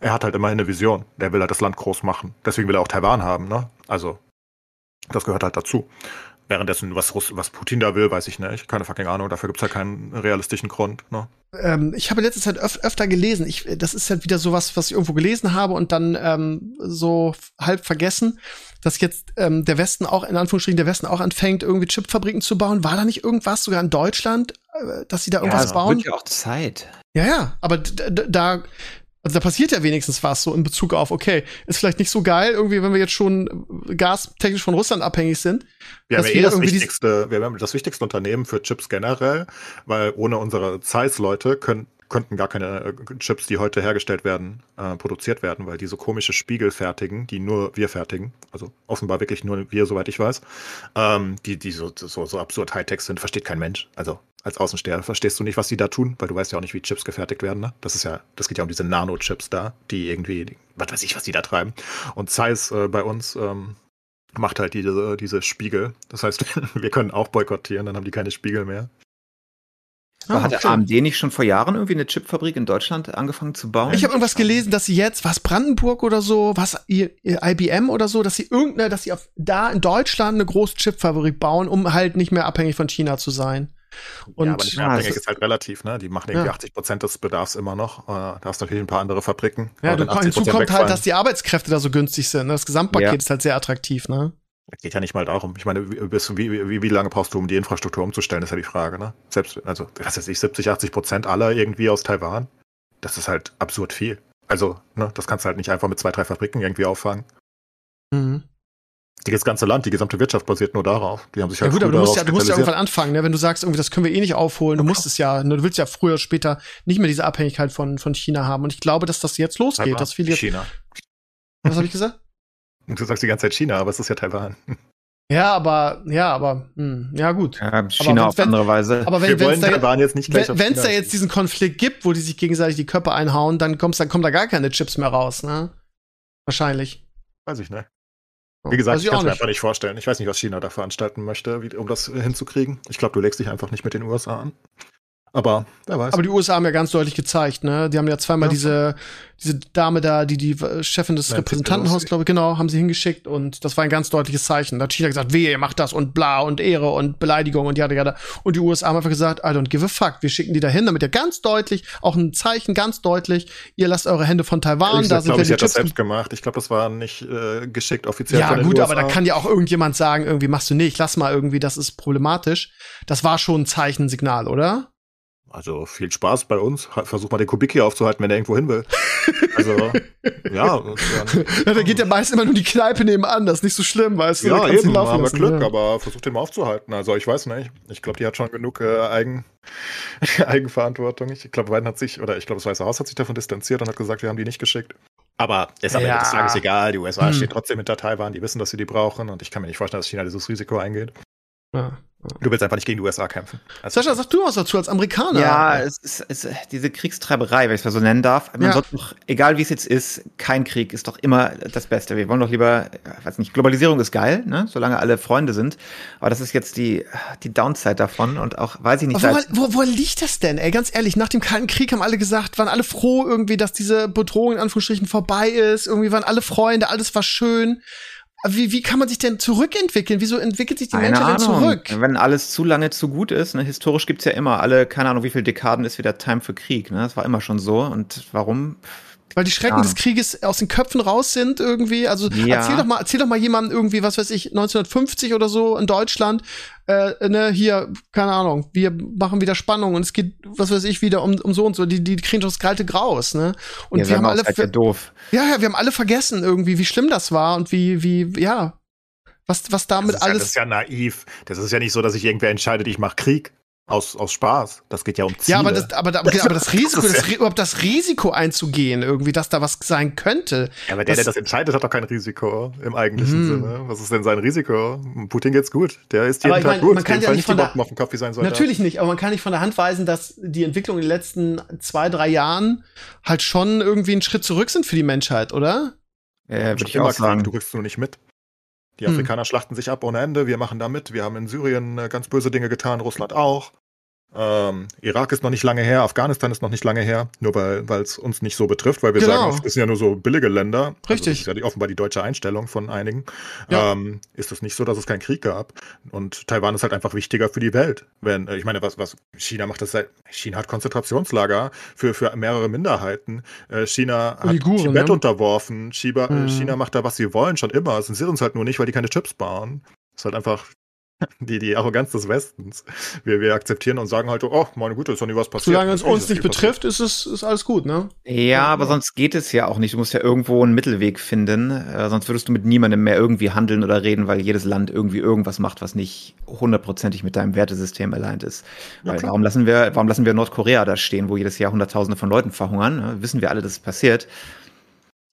er hat halt immerhin eine Vision. Der will halt das Land groß machen. Deswegen will er auch Taiwan haben, ne? Also, das gehört halt dazu. Währenddessen, was, Russ was Putin da will, weiß ich nicht. Keine fucking Ahnung. Dafür gibt's halt keinen realistischen Grund. Ne? Ähm, ich habe letzte Zeit öf öfter gelesen. Ich, das ist halt wieder sowas, was ich irgendwo gelesen habe und dann ähm, so halb vergessen, dass jetzt ähm, der Westen auch, in Anführungsstrichen, der Westen auch anfängt, irgendwie Chipfabriken zu bauen. War da nicht irgendwas sogar in Deutschland, äh, dass sie da irgendwas es bauen? wird ja auch Zeit. Ja, ja, aber da, also da passiert ja wenigstens was so in Bezug auf, okay, ist vielleicht nicht so geil, irgendwie, wenn wir jetzt schon gastechnisch von Russland abhängig sind. Wir haben ja eh das wichtigste, wir haben das wichtigste Unternehmen für Chips generell, weil ohne unsere Zeiss-Leute können, könnten gar keine äh, Chips, die heute hergestellt werden, äh, produziert werden, weil die so komische Spiegel fertigen, die nur wir fertigen. Also offenbar wirklich nur wir, soweit ich weiß. Ähm, die, die so, so, so absurd Hightech sind, versteht kein Mensch. Also als Außensteher verstehst du nicht, was die da tun, weil du weißt ja auch nicht, wie Chips gefertigt werden. Ne? Das ist ja, das geht ja um diese Nano-Chips da, die irgendwie, was weiß ich, was die da treiben. Und Zeiss äh, bei uns ähm, macht halt diese, diese Spiegel. Das heißt, [LAUGHS] wir können auch boykottieren, dann haben die keine Spiegel mehr. Aber hat der Ah, schön. AMD nicht schon vor Jahren irgendwie eine Chipfabrik in Deutschland angefangen zu bauen? Ich habe irgendwas gelesen, dass sie jetzt, was Brandenburg oder so, was IBM oder so, dass sie irgendeine, dass sie auf, da in Deutschland eine große Chipfabrik bauen, um halt nicht mehr abhängig von China zu sein. Und ja, aber nicht mehr abhängig ist halt relativ, ne? Die machen irgendwie Ja. 80 Prozent des Bedarfs immer noch. Äh, da hast du natürlich ein paar andere Fabriken. ja, aber du, wenn 80% hinzu kommt halt, dass die Arbeitskräfte da so günstig sind. ne? Das Gesamtpaket Ja. ist halt sehr attraktiv, ne? Geht ja nicht mal darum. Ich meine, wie, wie, wie, lange brauchst du, um die Infrastruktur umzustellen, ist ja die Frage, ne? Selbst, also, was weiß ich, 70, 80 Prozent aller irgendwie aus Taiwan. Das ist halt absurd viel. Also, ne, das kannst du halt nicht einfach mit zwei, drei Fabriken irgendwie auffangen. Mhm. Das ganze Land, die gesamte Wirtschaft basiert nur darauf. Die haben sich Ja halt gut, früh aber du musst ja, du musst ja irgendwann anfangen, ne? Wenn du sagst, irgendwie, das können wir eh nicht aufholen, du musst es ja, ne? du willst ja früher oder später nicht mehr diese Abhängigkeit von, von China haben. Und ich glaube, dass das jetzt losgeht, Taiwan, dass viele China. was habe ich gesagt? Und du sagst die ganze Zeit China, aber es ist ja Taiwan. [LAUGHS] Ja, aber, ja, aber, hm, ja gut. Ja, China auf andere Weise. Aber wenn wollen da, Taiwan jetzt nicht gleich wenn es da jetzt diesen Konflikt gibt, wo die sich gegenseitig die Köpfe einhauen, dann kommst, dann kommen da gar keine Chips mehr raus, ne? Wahrscheinlich. Weiß ich nicht. Wie gesagt, Weiß ich kann auch es mir nicht. einfach nicht vorstellen. Ich weiß nicht, was China da veranstalten möchte, wie, um das hinzukriegen. Ich glaube, du legst dich einfach nicht mit den USA an. Aber wer weiß. Aber die USA haben ja ganz deutlich gezeigt, ne? Die haben ja zweimal Ja. diese, diese Dame da, die die Chefin des Repräsentantenhauses, glaube ich, genau, haben sie hingeschickt und das war ein ganz deutliches Zeichen. Da hat China gesagt, wehe, ihr macht das und bla und Ehre und Beleidigung und jada jada. Und die USA haben einfach gesagt, I don't give a fuck. Wir schicken die dahin, damit ihr ganz deutlich, auch ein Zeichen ganz deutlich, ihr lasst eure Hände von Taiwan, Ehrlich da glaube ich, sie hat das selbst gemacht. Ich glaube, das war nicht äh, geschickt offiziell Ja, von den gut, USA. aber da kann ja auch irgendjemand sagen, irgendwie machst du nicht, lass mal irgendwie, das ist problematisch. Das war schon ein Zeichen, ein Signal, oder? Also viel Spaß bei uns. Versuch mal den Kubik hier aufzuhalten, wenn er irgendwo hin will. Also, [LAUGHS] ja. dann- Ja, da geht ja meist immer nur die Kneipe nebenan, das ist nicht so schlimm, weißt du? Ja, eben, laufen haben wir Glück, ja. aber versucht den mal aufzuhalten. Also ich weiß nicht. Ich glaube, die hat schon genug äh, Eigen, [LAUGHS] Eigenverantwortung. Ich glaube, Biden hat sich, oder ich glaube, das Weiße Haus hat sich davon distanziert und hat gesagt, wir haben die nicht geschickt. Aber ist am Ja. Ende des Tages egal. Die USA Hm. stehen trotzdem hinter Taiwan, die wissen, dass sie die brauchen und ich kann mir nicht vorstellen, dass China dieses Risiko eingeht. Ja. Du willst einfach nicht gegen die USA kämpfen. Also Sascha, sag du was dazu als Amerikaner. Ja, es ist, es ist diese Kriegstreiberei, wenn ich es mal so nennen darf. Man ja. sollte doch, egal wie es jetzt ist, kein Krieg ist doch immer das Beste. Wir wollen doch lieber, weiß nicht, Globalisierung ist geil, ne? solange alle Freunde sind. Aber das ist jetzt die, die Downside davon und auch, weiß ich nicht. Wo, wo, wo liegt das denn? Ey, ganz ehrlich, nach dem Kalten Krieg haben alle gesagt, waren alle froh irgendwie, dass diese Bedrohung in Anführungsstrichen vorbei ist. Irgendwie waren alle Freunde, alles war schön. Wie, wie kann man sich denn zurückentwickeln? Wieso entwickelt sich die keine Menschheit denn zurück? Wenn alles zu lange zu gut ist, ne? historisch gibt's ja immer alle, keine Ahnung, wie viele Dekaden ist wieder Time für Krieg. Ne? Das war immer schon so. Und warum? Weil die Schrecken ja. des Krieges aus den Köpfen raus sind irgendwie. Also ja. erzähl doch mal, erzähl doch mal jemandem irgendwie, was weiß ich, 1950 oder so in Deutschland, äh, ne, hier, keine Ahnung, wir machen wieder Spannung und es geht, was weiß ich, wieder um, um so und so. Die, die kriegen doch das kalte Graus, ne? Und ja, wir haben alle. Halt ja, doof. ja, ja, wir haben alle vergessen irgendwie, wie schlimm das war und wie, wie, ja. Was, was damit das alles. Ja, das ist ja naiv. Das ist ja nicht so, dass sich irgendwer entscheidet, ich mache Krieg. Aus, aus Spaß. Das geht ja um Ziele. Ja, aber das, aber, aber, [LAUGHS] aber das Risiko, das, überhaupt das Risiko einzugehen, irgendwie, dass da was sein könnte. Ja, aber der, der das entscheidet, hat doch kein Risiko im eigentlichen hm. Sinne. Was ist denn sein Risiko? Putin geht's gut. Der ist jeden aber Tag mein, gut. Man kann ja nicht von der, auf den Kopf wie sein Soldat. Natürlich nicht, aber man kann nicht von der Hand weisen, dass die Entwicklung in den letzten zwei, drei Jahren halt schon irgendwie einen Schritt zurück sind für die Menschheit, oder? Ja, würde ich auch sagen. Du rückst nur nicht mit. Die hm. Afrikaner hm. schlachten sich ab ohne Ende. Wir machen da mit. Wir haben in Syrien äh, ganz böse Dinge getan, Russland auch. Ähm, Irak ist noch nicht lange her, Afghanistan ist noch nicht lange her, nur weil es uns nicht so betrifft, weil wir genau. sagen, es sind ja nur so billige Länder. Also Richtig. Also das ist ja die, offenbar die deutsche Einstellung von einigen. Ja. Ähm, ist es nicht so, dass es keinen Krieg gab. Und Taiwan ist halt einfach wichtiger für die Welt. Wenn, äh, ich meine, was, was China macht das seit, China hat Konzentrationslager für, für mehrere Minderheiten. Äh, China hat Uiguren, Tibet ja. unterworfen. China, mhm. China macht da, was sie wollen, schon immer. Es interessiert uns halt nur nicht, weil die keine Chips bauen. Das ist halt einfach die, die Arroganz des Westens. Wir, wir akzeptieren und sagen halt, oh, meine Güte, ist doch nie was passiert. Solange es uns nicht betrifft, ist es ist alles gut, ne? Ja, aber sonst geht es ja auch nicht. Du musst ja irgendwo einen Mittelweg finden. Äh, sonst würdest du mit niemandem mehr irgendwie handeln oder reden, weil jedes Land irgendwie irgendwas macht, was nicht hundertprozentig mit deinem Wertesystem allein ist. Ja, weil warum lassen wir, warum lassen wir Nordkorea da stehen, wo jedes Jahr Hunderttausende von Leuten verhungern? Ne? Wissen wir alle, dass es passiert.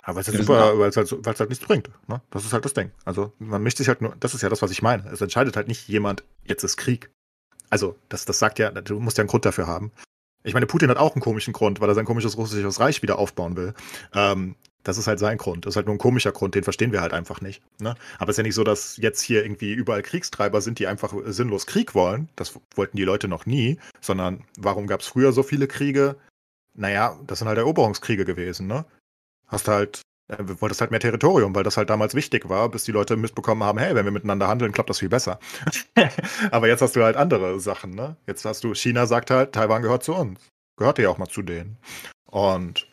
Aber weil es halt super, weil es halt, weil's halt nichts bringt. Ne? Das ist halt das Ding. Also man mischt sich halt nur, das ist ja das, was ich meine. Es entscheidet halt nicht jemand, jetzt ist Krieg. Also, das, das sagt ja, du musst ja einen Grund dafür haben. Ich meine, Putin hat auch einen komischen Grund, weil er sein komisches russisches Reich wieder aufbauen will. Ähm, das ist halt sein Grund. Das ist halt nur ein komischer Grund, den verstehen wir halt einfach nicht. Ne? Aber es ist ja nicht so, dass jetzt hier irgendwie überall Kriegstreiber sind, die einfach sinnlos Krieg wollen. Das wollten die Leute noch nie. Sondern warum gab es früher so viele Kriege? Naja, das sind halt Eroberungskriege gewesen. Ne? Hast halt, äh, wolltest halt mehr Territorium, weil das halt damals wichtig war, bis die Leute mitbekommen haben, hey, wenn wir miteinander handeln, klappt das viel besser. [LAUGHS] Aber jetzt hast du halt andere Sachen, ne? Jetzt hast du, China sagt halt, Taiwan gehört zu uns. Gehört ja auch mal zu denen. Und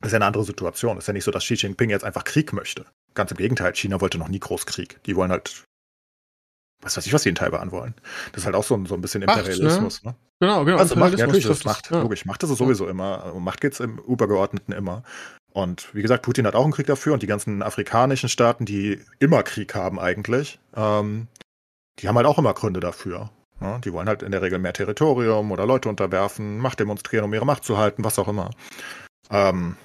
das ist ja eine andere Situation. Das ist ja nicht so, dass Xi Jinping jetzt einfach Krieg möchte. Ganz im Gegenteil, China wollte noch nie Großkrieg. Die wollen halt, was weiß ich, was sie in Taiwan wollen. Das ist halt auch so, so ein bisschen Imperialismus, Macht, ne? ne? Genau, genau. Also Macht, ja, natürlich, das Macht, ja. logisch. Macht ist es sowieso immer. Um Macht geht es im Übergeordneten immer. Und wie gesagt, Putin hat auch einen Krieg dafür und die ganzen afrikanischen Staaten, die immer Krieg haben eigentlich, ähm, die haben halt auch immer Gründe dafür. Ne? die wollen halt in der Regel mehr Territorium oder Leute unterwerfen, Macht demonstrieren, um ihre Macht zu halten, was auch immer. Ähm,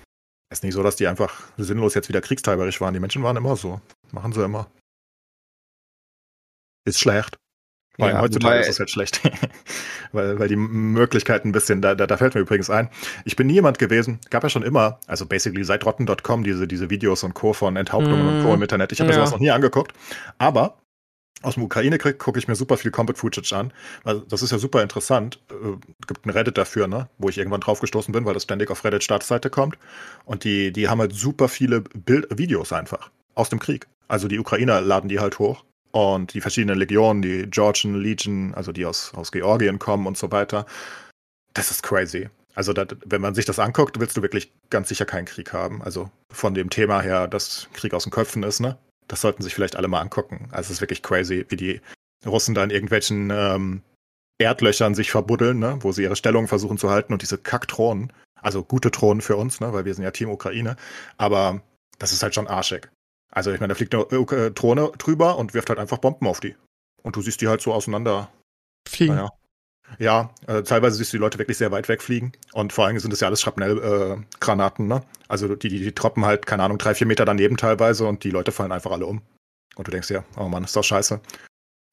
ist nicht so, dass die einfach sinnlos jetzt wieder kriegsteilberisch waren. Die Menschen waren immer so. Machen sie immer. Ist schlecht. Vor allem ja, heutzutage ist das halt schlecht. [LAUGHS] weil, weil die Möglichkeiten ein bisschen, da, da, da fällt mir übrigens ein. Ich bin nie jemand gewesen, gab ja schon immer, also basically seit rotten.com diese, diese Videos und Co. von Enthauptungen mm, und Co. im mhm. Internet. Ich habe ja. mir sowas noch nie angeguckt. Aber aus dem Ukraine-Krieg gucke ich mir super viel Combat Footage an. Also das ist ja super interessant. Es äh, gibt ein Reddit dafür, ne? wo ich irgendwann drauf gestoßen bin, weil das ständig auf Reddit Startseite kommt. Und die, die haben halt super viele Bild Videos einfach aus dem Krieg. Also die Ukrainer laden die halt hoch und die verschiedenen Legionen, die Georgian Legion, also die aus, aus Georgien kommen und so weiter. Das ist crazy. Also, das, wenn man sich das anguckt, willst du wirklich ganz sicher keinen Krieg haben. Also von dem Thema her, dass Krieg aus den Köpfen ist, ne? Das sollten sich vielleicht alle mal angucken. Also es ist wirklich crazy, wie die Russen da in irgendwelchen ähm, Erdlöchern sich verbuddeln, ne? wo sie ihre Stellung versuchen zu halten und diese Kackthronen, also gute Thronen für uns, ne? weil wir sind ja Team Ukraine, aber das ist halt schon arschig. Also ich meine, da fliegt eine äh, Drohne drüber und wirft halt einfach Bomben auf die. Und du siehst die halt so auseinander. Fliegen. Naja. Ja, äh, teilweise siehst du die Leute wirklich sehr weit wegfliegen. Und vor allem sind das ja alles Schrapnellgranaten, äh, ne? Also die, die, die troppen halt, keine Ahnung, drei, vier Meter daneben teilweise und die Leute fallen einfach alle um. Und du denkst ja, oh Mann, ist doch scheiße.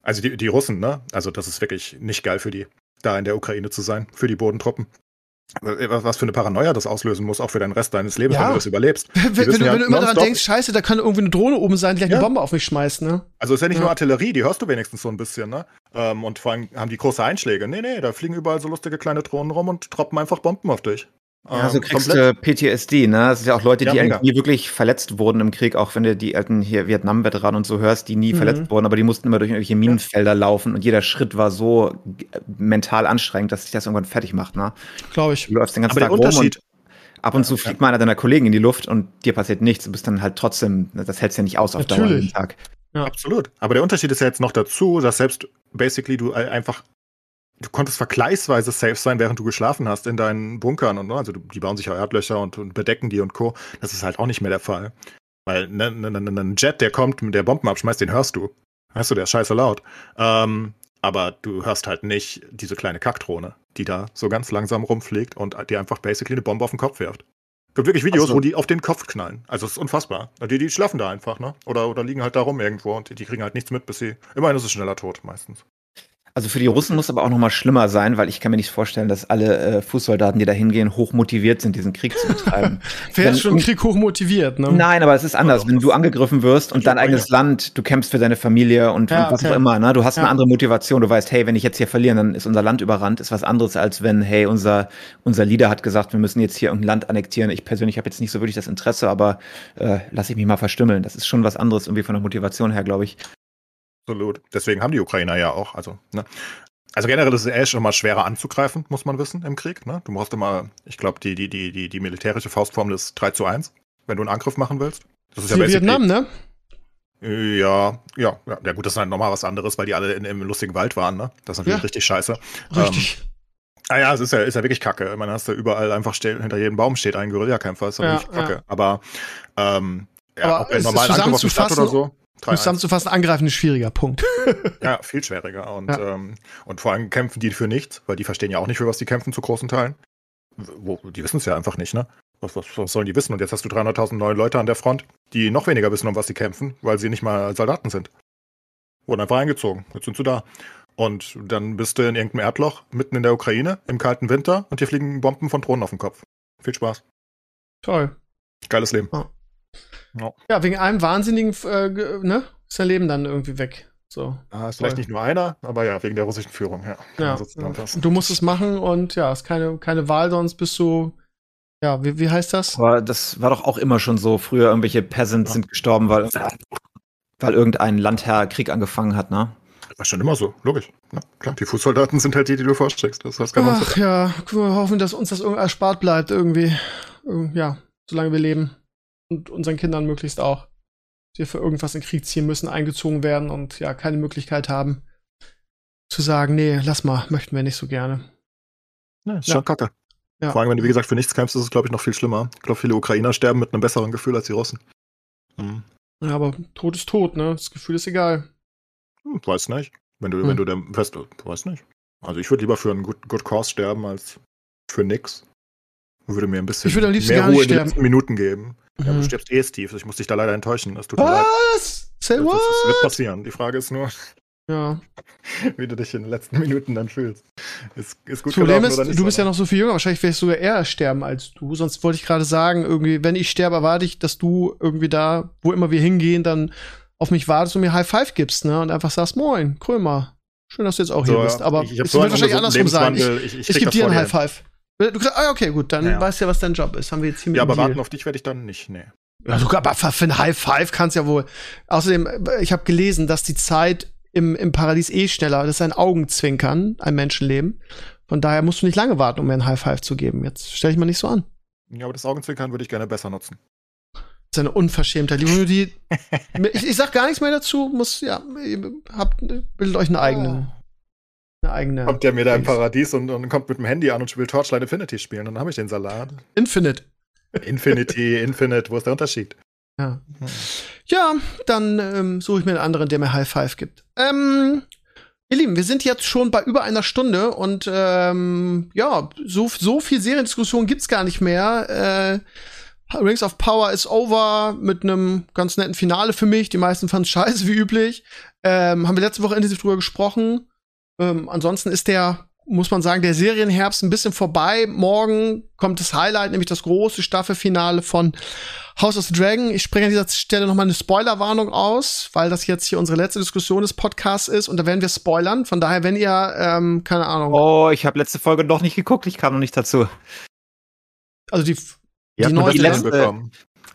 Also die, die Russen, ne? Also das ist wirklich nicht geil für die, da in der Ukraine zu sein, für die Bodentruppen. Äh, was für eine Paranoia das auslösen muss, auch für den Rest deines Lebens, Ja. wenn du das überlebst. Wenn, wenn, du, ja wenn du immer daran denkst, scheiße, da kann irgendwie eine Drohne oben sein, die gleich Ja. eine Bombe auf mich schmeißt, ne? Also ist ja nicht nur Artillerie, die hörst du wenigstens so ein bisschen, ne? Ähm, und vor allem haben die große Einschläge. Nee, nee, da fliegen überall so lustige kleine Drohnen rum und droppen einfach Bomben auf dich. Ja, so Ähm, kriegst komplett. du PTSD, ne? Das sind ja auch Leute, Ja, die mega. eigentlich nie wirklich verletzt wurden im Krieg, auch wenn du die alten hier Vietnam-Veteranen und so hörst, die nie Mhm. verletzt wurden, aber die mussten immer durch irgendwelche Minenfelder laufen und jeder Schritt war so äh, mental anstrengend, dass sich das irgendwann fertig macht, ne? Glaube ich. Du läufst den ganzen Aber der Tag rum Unterschied, und ab und zu fliegt mal einer deiner Kollegen in die Luft und dir passiert nichts. Du bist dann halt trotzdem, das hältst ja nicht aus auf Dauer Natürlich. jeden Tag. Absolut. Aber der Unterschied ist ja jetzt noch dazu, dass selbst basically du äh, einfach, du konntest vergleichsweise safe sein, während du geschlafen hast in deinen Bunkern und ne, also die bauen sich ja Erdlöcher und, und bedecken die und Co. Das ist halt auch nicht mehr der Fall. Weil ne, ne, ne, ne, ein Jet, der kommt, der Bomben abschmeißt, den hörst du. Weißt du, der ist scheiße laut. Ähm, aber du hörst halt nicht diese kleine Kackdrohne, die da so ganz langsam rumfliegt und dir einfach basically eine Bombe auf den Kopf wirft. Es gibt wirklich Videos, so. wo die auf den Kopf knallen. Also es ist unfassbar. Die, die schlafen da einfach, ne? Oder, oder liegen halt da rum irgendwo und die, die kriegen halt nichts mit, bis sie. Immerhin ist es schneller tot meistens. Also für die Russen muss aber auch noch mal schlimmer sein, weil ich kann mir nicht vorstellen, dass alle äh, Fußsoldaten, die da hingehen, hoch motiviert sind, diesen Krieg zu betreiben. [LAUGHS] Wer ist schon Krieg hoch motiviert, ne? Nein, aber es ist anders. Wenn du angegriffen wirst und dein eigenes Land, du kämpfst für deine Familie und, Ja, und was okay. auch immer, ne? Du hast eine Ja. andere Motivation. Du weißt, hey, wenn ich jetzt hier verliere, dann ist unser Land überrannt. Ist was anderes, als wenn, hey, unser, unser Leader hat gesagt, wir müssen jetzt hier irgendein Land annektieren. Ich persönlich habe jetzt nicht so wirklich das Interesse, aber äh, lass ich mich mal verstümmeln. Das ist schon was anderes irgendwie von der Motivation her, glaube ich. Absolut. Deswegen haben die Ukrainer ja auch. Also, ne? also generell ist es schon mal schwerer anzugreifen, muss man wissen, im Krieg. Ne? Du brauchst immer, ich glaube, die, die, die, die, die militärische Faustformel ist 3 zu 1, wenn du einen Angriff machen willst. Das ist Wie basically- Vietnam, ne? Ja, ja, ja, ja, gut, das ist halt nochmal was anderes, weil die alle in, im lustigen Wald waren, ne? Das ist natürlich Ja. richtig scheiße. Richtig. Ah ja, es ist ja, ist ja wirklich kacke. Man hast da überall einfach steht, hinter jedem Baum steht ein Guerillakämpfer, ist ja, Ja, wirklich kacke. ja. Aber, ähm, ja, Aber er ist normal Angriff auf die Stadt oder so. Um 3-1. zusammenzufassen, angreifen ist schwieriger. Punkt. [LAUGHS] Ja, viel schwieriger. Und, Ja. ähm, und vor allem kämpfen die für nichts, weil die verstehen ja auch nicht, für was die kämpfen zu großen Teilen. Wo, die wissen es ja einfach nicht, ne? Was, was, was sollen die wissen? Und jetzt hast du 300.000 neue Leute an der Front, die noch weniger wissen, um was sie kämpfen, weil sie nicht mal Soldaten sind. Wurden einfach eingezogen. Jetzt sind sie da. Und dann bist du in irgendeinem Erdloch mitten in der Ukraine im kalten Winter und dir fliegen Bomben von Drohnen auf den Kopf. Viel Spaß. Toll. Geiles Leben. Ja, wegen einem wahnsinnigen, äh, ne? Ist dein Leben dann irgendwie weg. So. Ah, ist vielleicht nicht nur einer, aber ja, wegen der russischen Führung, ja. Ja. Du musst es machen und ja, ist keine, keine Wahl, sonst bist du. Ja, wie, wie heißt das? Aber das war doch auch immer schon so. Früher irgendwelche Peasants Ja. sind gestorben, weil, weil irgendein Landherr Krieg angefangen hat, ne? War schon immer so, logisch. Ja, klar, die Fußsoldaten sind halt die, die du vorsteckst. Das heißt, Ach ja, können wir hoffen, dass uns das irgendwie erspart bleibt, irgendwie. Irg- Ja, solange wir leben. Und unseren Kindern möglichst auch. Die für irgendwas in den Krieg ziehen müssen, eingezogen werden und ja, keine Möglichkeit haben, zu sagen, nee, lass mal, möchten wir nicht so gerne. Ja, ist Ja. schon kacke. Ja. Vor allem, wenn du, wie gesagt, für nichts kämpfst, ist es, glaube ich, noch viel schlimmer. Ich glaube, viele Ukrainer sterben mit einem besseren Gefühl als die Russen. Hm. Ja, aber Tod ist tot, ne? Das Gefühl ist egal. Hm, weiß nicht. Wenn du, Hm. wenn du der fest, du weißt nicht. Also ich würde lieber für einen Good, Good Cause sterben als für nix. Würde mir ein bisschen Ich würde am liebsten mehr gar nicht Ruhe in den sterben. letzten Minuten geben. Ja, Mhm. du stirbst eh, Steve. Ich muss dich da leider enttäuschen. Es tut mir leid. Was? Say Das, das what? wird passieren. Die Frage ist nur, Ja. [LAUGHS] wie du dich in den letzten Minuten dann fühlst. Ist, ist gut Das Problem ist, du bist ja noch so viel jünger. Wahrscheinlich werde ich sogar eher sterben als du. Sonst wollte ich gerade sagen, irgendwie, wenn ich sterbe, erwarte ich, dass du irgendwie da, wo immer wir hingehen, dann auf mich wartest und mir High Five gibst, ne? Und einfach sagst, moin, Krömer. Schön, dass du jetzt auch hier So, bist. Aber ich, ich es so wird wahrscheinlich andersrum sein. Ich. Ich, ich, ich gebe das dir einen vor High Five. Du sagst, ah, okay, gut, dann Ja, ja. weißt du ja, was dein Job ist. Haben wir jetzt hier mit Ja, aber warten auf dich werde ich dann nicht. Nee. Ja, du, aber für ein High Five kannst ja wohl. Außerdem, äh, ich habe gelesen, dass die Zeit im, im Paradies eh schneller, das ist ein Augenzwinkern, ein Menschenleben. Von daher musst du nicht lange warten, um mir ein High Five zu geben. Jetzt stell dich mal nicht so an. Ja, aber das Augenzwinkern würde ich gerne besser nutzen. Das ist eine Unverschämtheit. Liebe die, [LAUGHS] ich, ich sag gar nichts mehr dazu, muss, ja, ihr habt, bildet euch einen eigenen. Eine eigene. Kommt der mir da im. Paradies und, und kommt mit dem Handy an und will Torchlight Infinity spielen. Dann habe ich den Salat. Infinite. Infinity, [LAUGHS] Infinite, wo ist der Unterschied? Ja. Ja, dann ähm, suche ich mir einen anderen, der mir High Five gibt. Ähm, ihr Lieben, wir sind jetzt schon bei über einer Stunde und ähm, ja, so, so viel Seriendiskussion gibt's gar nicht mehr. Äh, Rings of Power ist over mit einem ganz netten Finale für mich. Die meisten fanden es scheiße, wie üblich. Ähm, haben wir letzte Woche intensiv drüber gesprochen. Ähm, ansonsten ist der, muss man sagen, der Serienherbst ein bisschen vorbei. Morgen kommt das Highlight, nämlich das große Staffelfinale von House of the Dragon. Ich springe an dieser Stelle noch mal eine Spoilerwarnung aus, weil das jetzt hier unsere letzte Diskussion des Podcasts ist und da werden wir spoilern. Von daher, wenn ihr, ähm, keine Ahnung. Oh, ich habe letzte Folge noch nicht geguckt, ich kam noch nicht dazu. Also die, die habt neue die letzte- bekommen.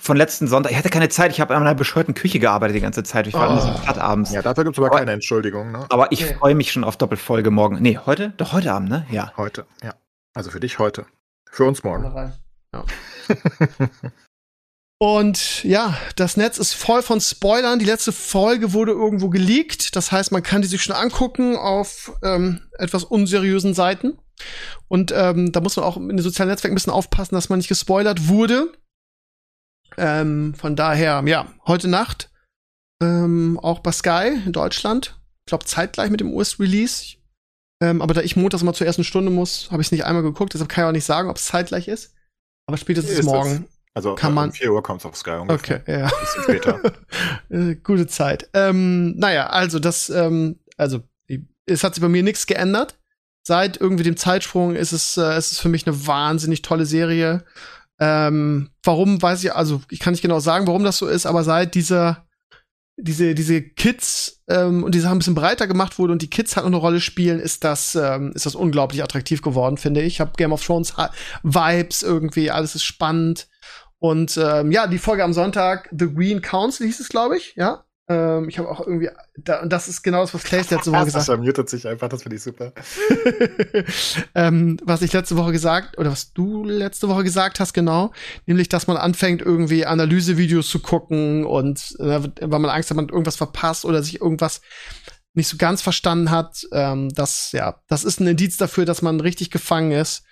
Von letzten Sonntag. Ich hatte keine Zeit, ich habe an einer bescheuerten Küche gearbeitet die ganze Zeit. Ich war Oh. oh. so platt abends. Ja, dafür gibt es aber Aber- keine Entschuldigung, ne? Aber ich freue mich schon auf Doppelfolge morgen. Nee, heute? Doch heute Abend, ne? Ja. Heute, ja. Also für dich heute. Für uns morgen. Ja. [LAUGHS] Und ja, das Netz ist voll von Spoilern. Die letzte Folge wurde irgendwo geleakt. Das heißt, man kann die sich schon angucken auf ähm, etwas unseriösen Seiten. Und ähm, da muss man auch in den sozialen Netzwerken ein bisschen aufpassen, dass man nicht gespoilert wurde. Ähm, von daher, ja, heute Nacht ähm, auch bei Sky in Deutschland. Ich glaube, zeitgleich mit dem US-Release. Ähm, aber da ich montags mal zur ersten Stunde muss, habe ich es nicht einmal geguckt. Deshalb kann ich auch nicht sagen, ob es zeitgleich ist. Aber spätestens Ist morgen. Also Kann man- um 4 Uhr kommt es auf Sky ungefähr. Okay, ja. Ein bisschen später. [LAUGHS] Äh, Gute Zeit. Ähm, naja, also das, ähm, also es hat sich bei mir nichts geändert. Seit irgendwie dem Zeitsprung ist es, äh, ist es für mich eine wahnsinnig tolle Serie. Ähm, warum weiß ich, also ich kann nicht genau sagen, warum das so ist, aber seit dieser diese diese Kids ähm, und die Sache ein bisschen breiter gemacht wurde und die Kids halt noch eine Rolle spielen, ist das ähm, ist das unglaublich attraktiv geworden, finde ich. Ich habe Game of Thrones Vibes irgendwie, alles ist spannend. Und ähm, ja, die Folge am Sonntag, The Green Council hieß es, glaube ich, ja. Ähm, ich habe auch irgendwie, da, und das ist genau das, was Clays letzte Woche gesagt hat. Sascha mutet sich einfach, das finde ich super. [LAUGHS] ähm, was ich letzte Woche gesagt, oder was du letzte Woche gesagt hast, genau, nämlich, dass man anfängt, irgendwie Analysevideos zu gucken und äh, weil man Angst hat, man irgendwas verpasst oder sich irgendwas nicht so ganz verstanden hat, ähm, das, ja, das ist ein Indiz dafür, dass man richtig gefangen ist.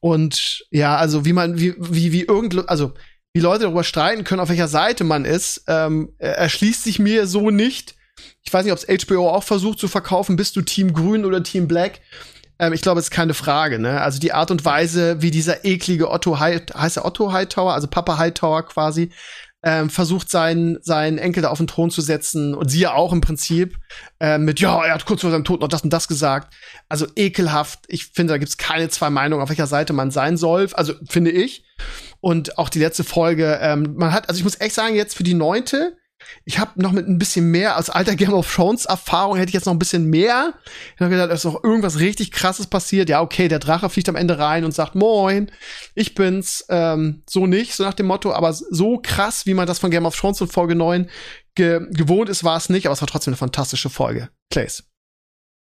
Und ja, also wie man, wie, wie, wie irgend, also wie Leute darüber streiten können, auf welcher Seite man ist, ähm, er- erschließt sich mir so nicht. Ich weiß nicht, ob es HBO auch versucht zu verkaufen, bist du Team Grün oder Team Black? Ähm, ich glaube, es ist keine Frage, ne? Also die Art und Weise, wie dieser eklige Otto heißt er Otto Hightower, also Papa Hightower quasi, ähm, versucht seinen, seinen Enkel da auf den Thron zu setzen und sie ja auch im Prinzip ähm, mit, ja, er hat kurz vor seinem Tod noch das und das gesagt. Also ekelhaft. Ich finde, da gibt's keine zwei Meinungen, auf welcher Seite man sein soll. Also finde ich. Und auch die letzte Folge, ähm, man hat, also ich muss echt sagen, jetzt für die neunte, ich habe noch mit ein bisschen mehr, aus alter Game of Thrones Erfahrung hätte ich jetzt noch ein bisschen mehr. Ich habe gedacht, es ist noch irgendwas richtig krasses passiert. Ja, okay, der Drache fliegt am Ende rein und sagt, moin, ich bin's. Ähm, so nicht, so nach dem Motto, aber so krass, wie man das von Game of Thrones in Folge 9 ge gewohnt ist, war es nicht, aber es war trotzdem eine fantastische Folge. Clays.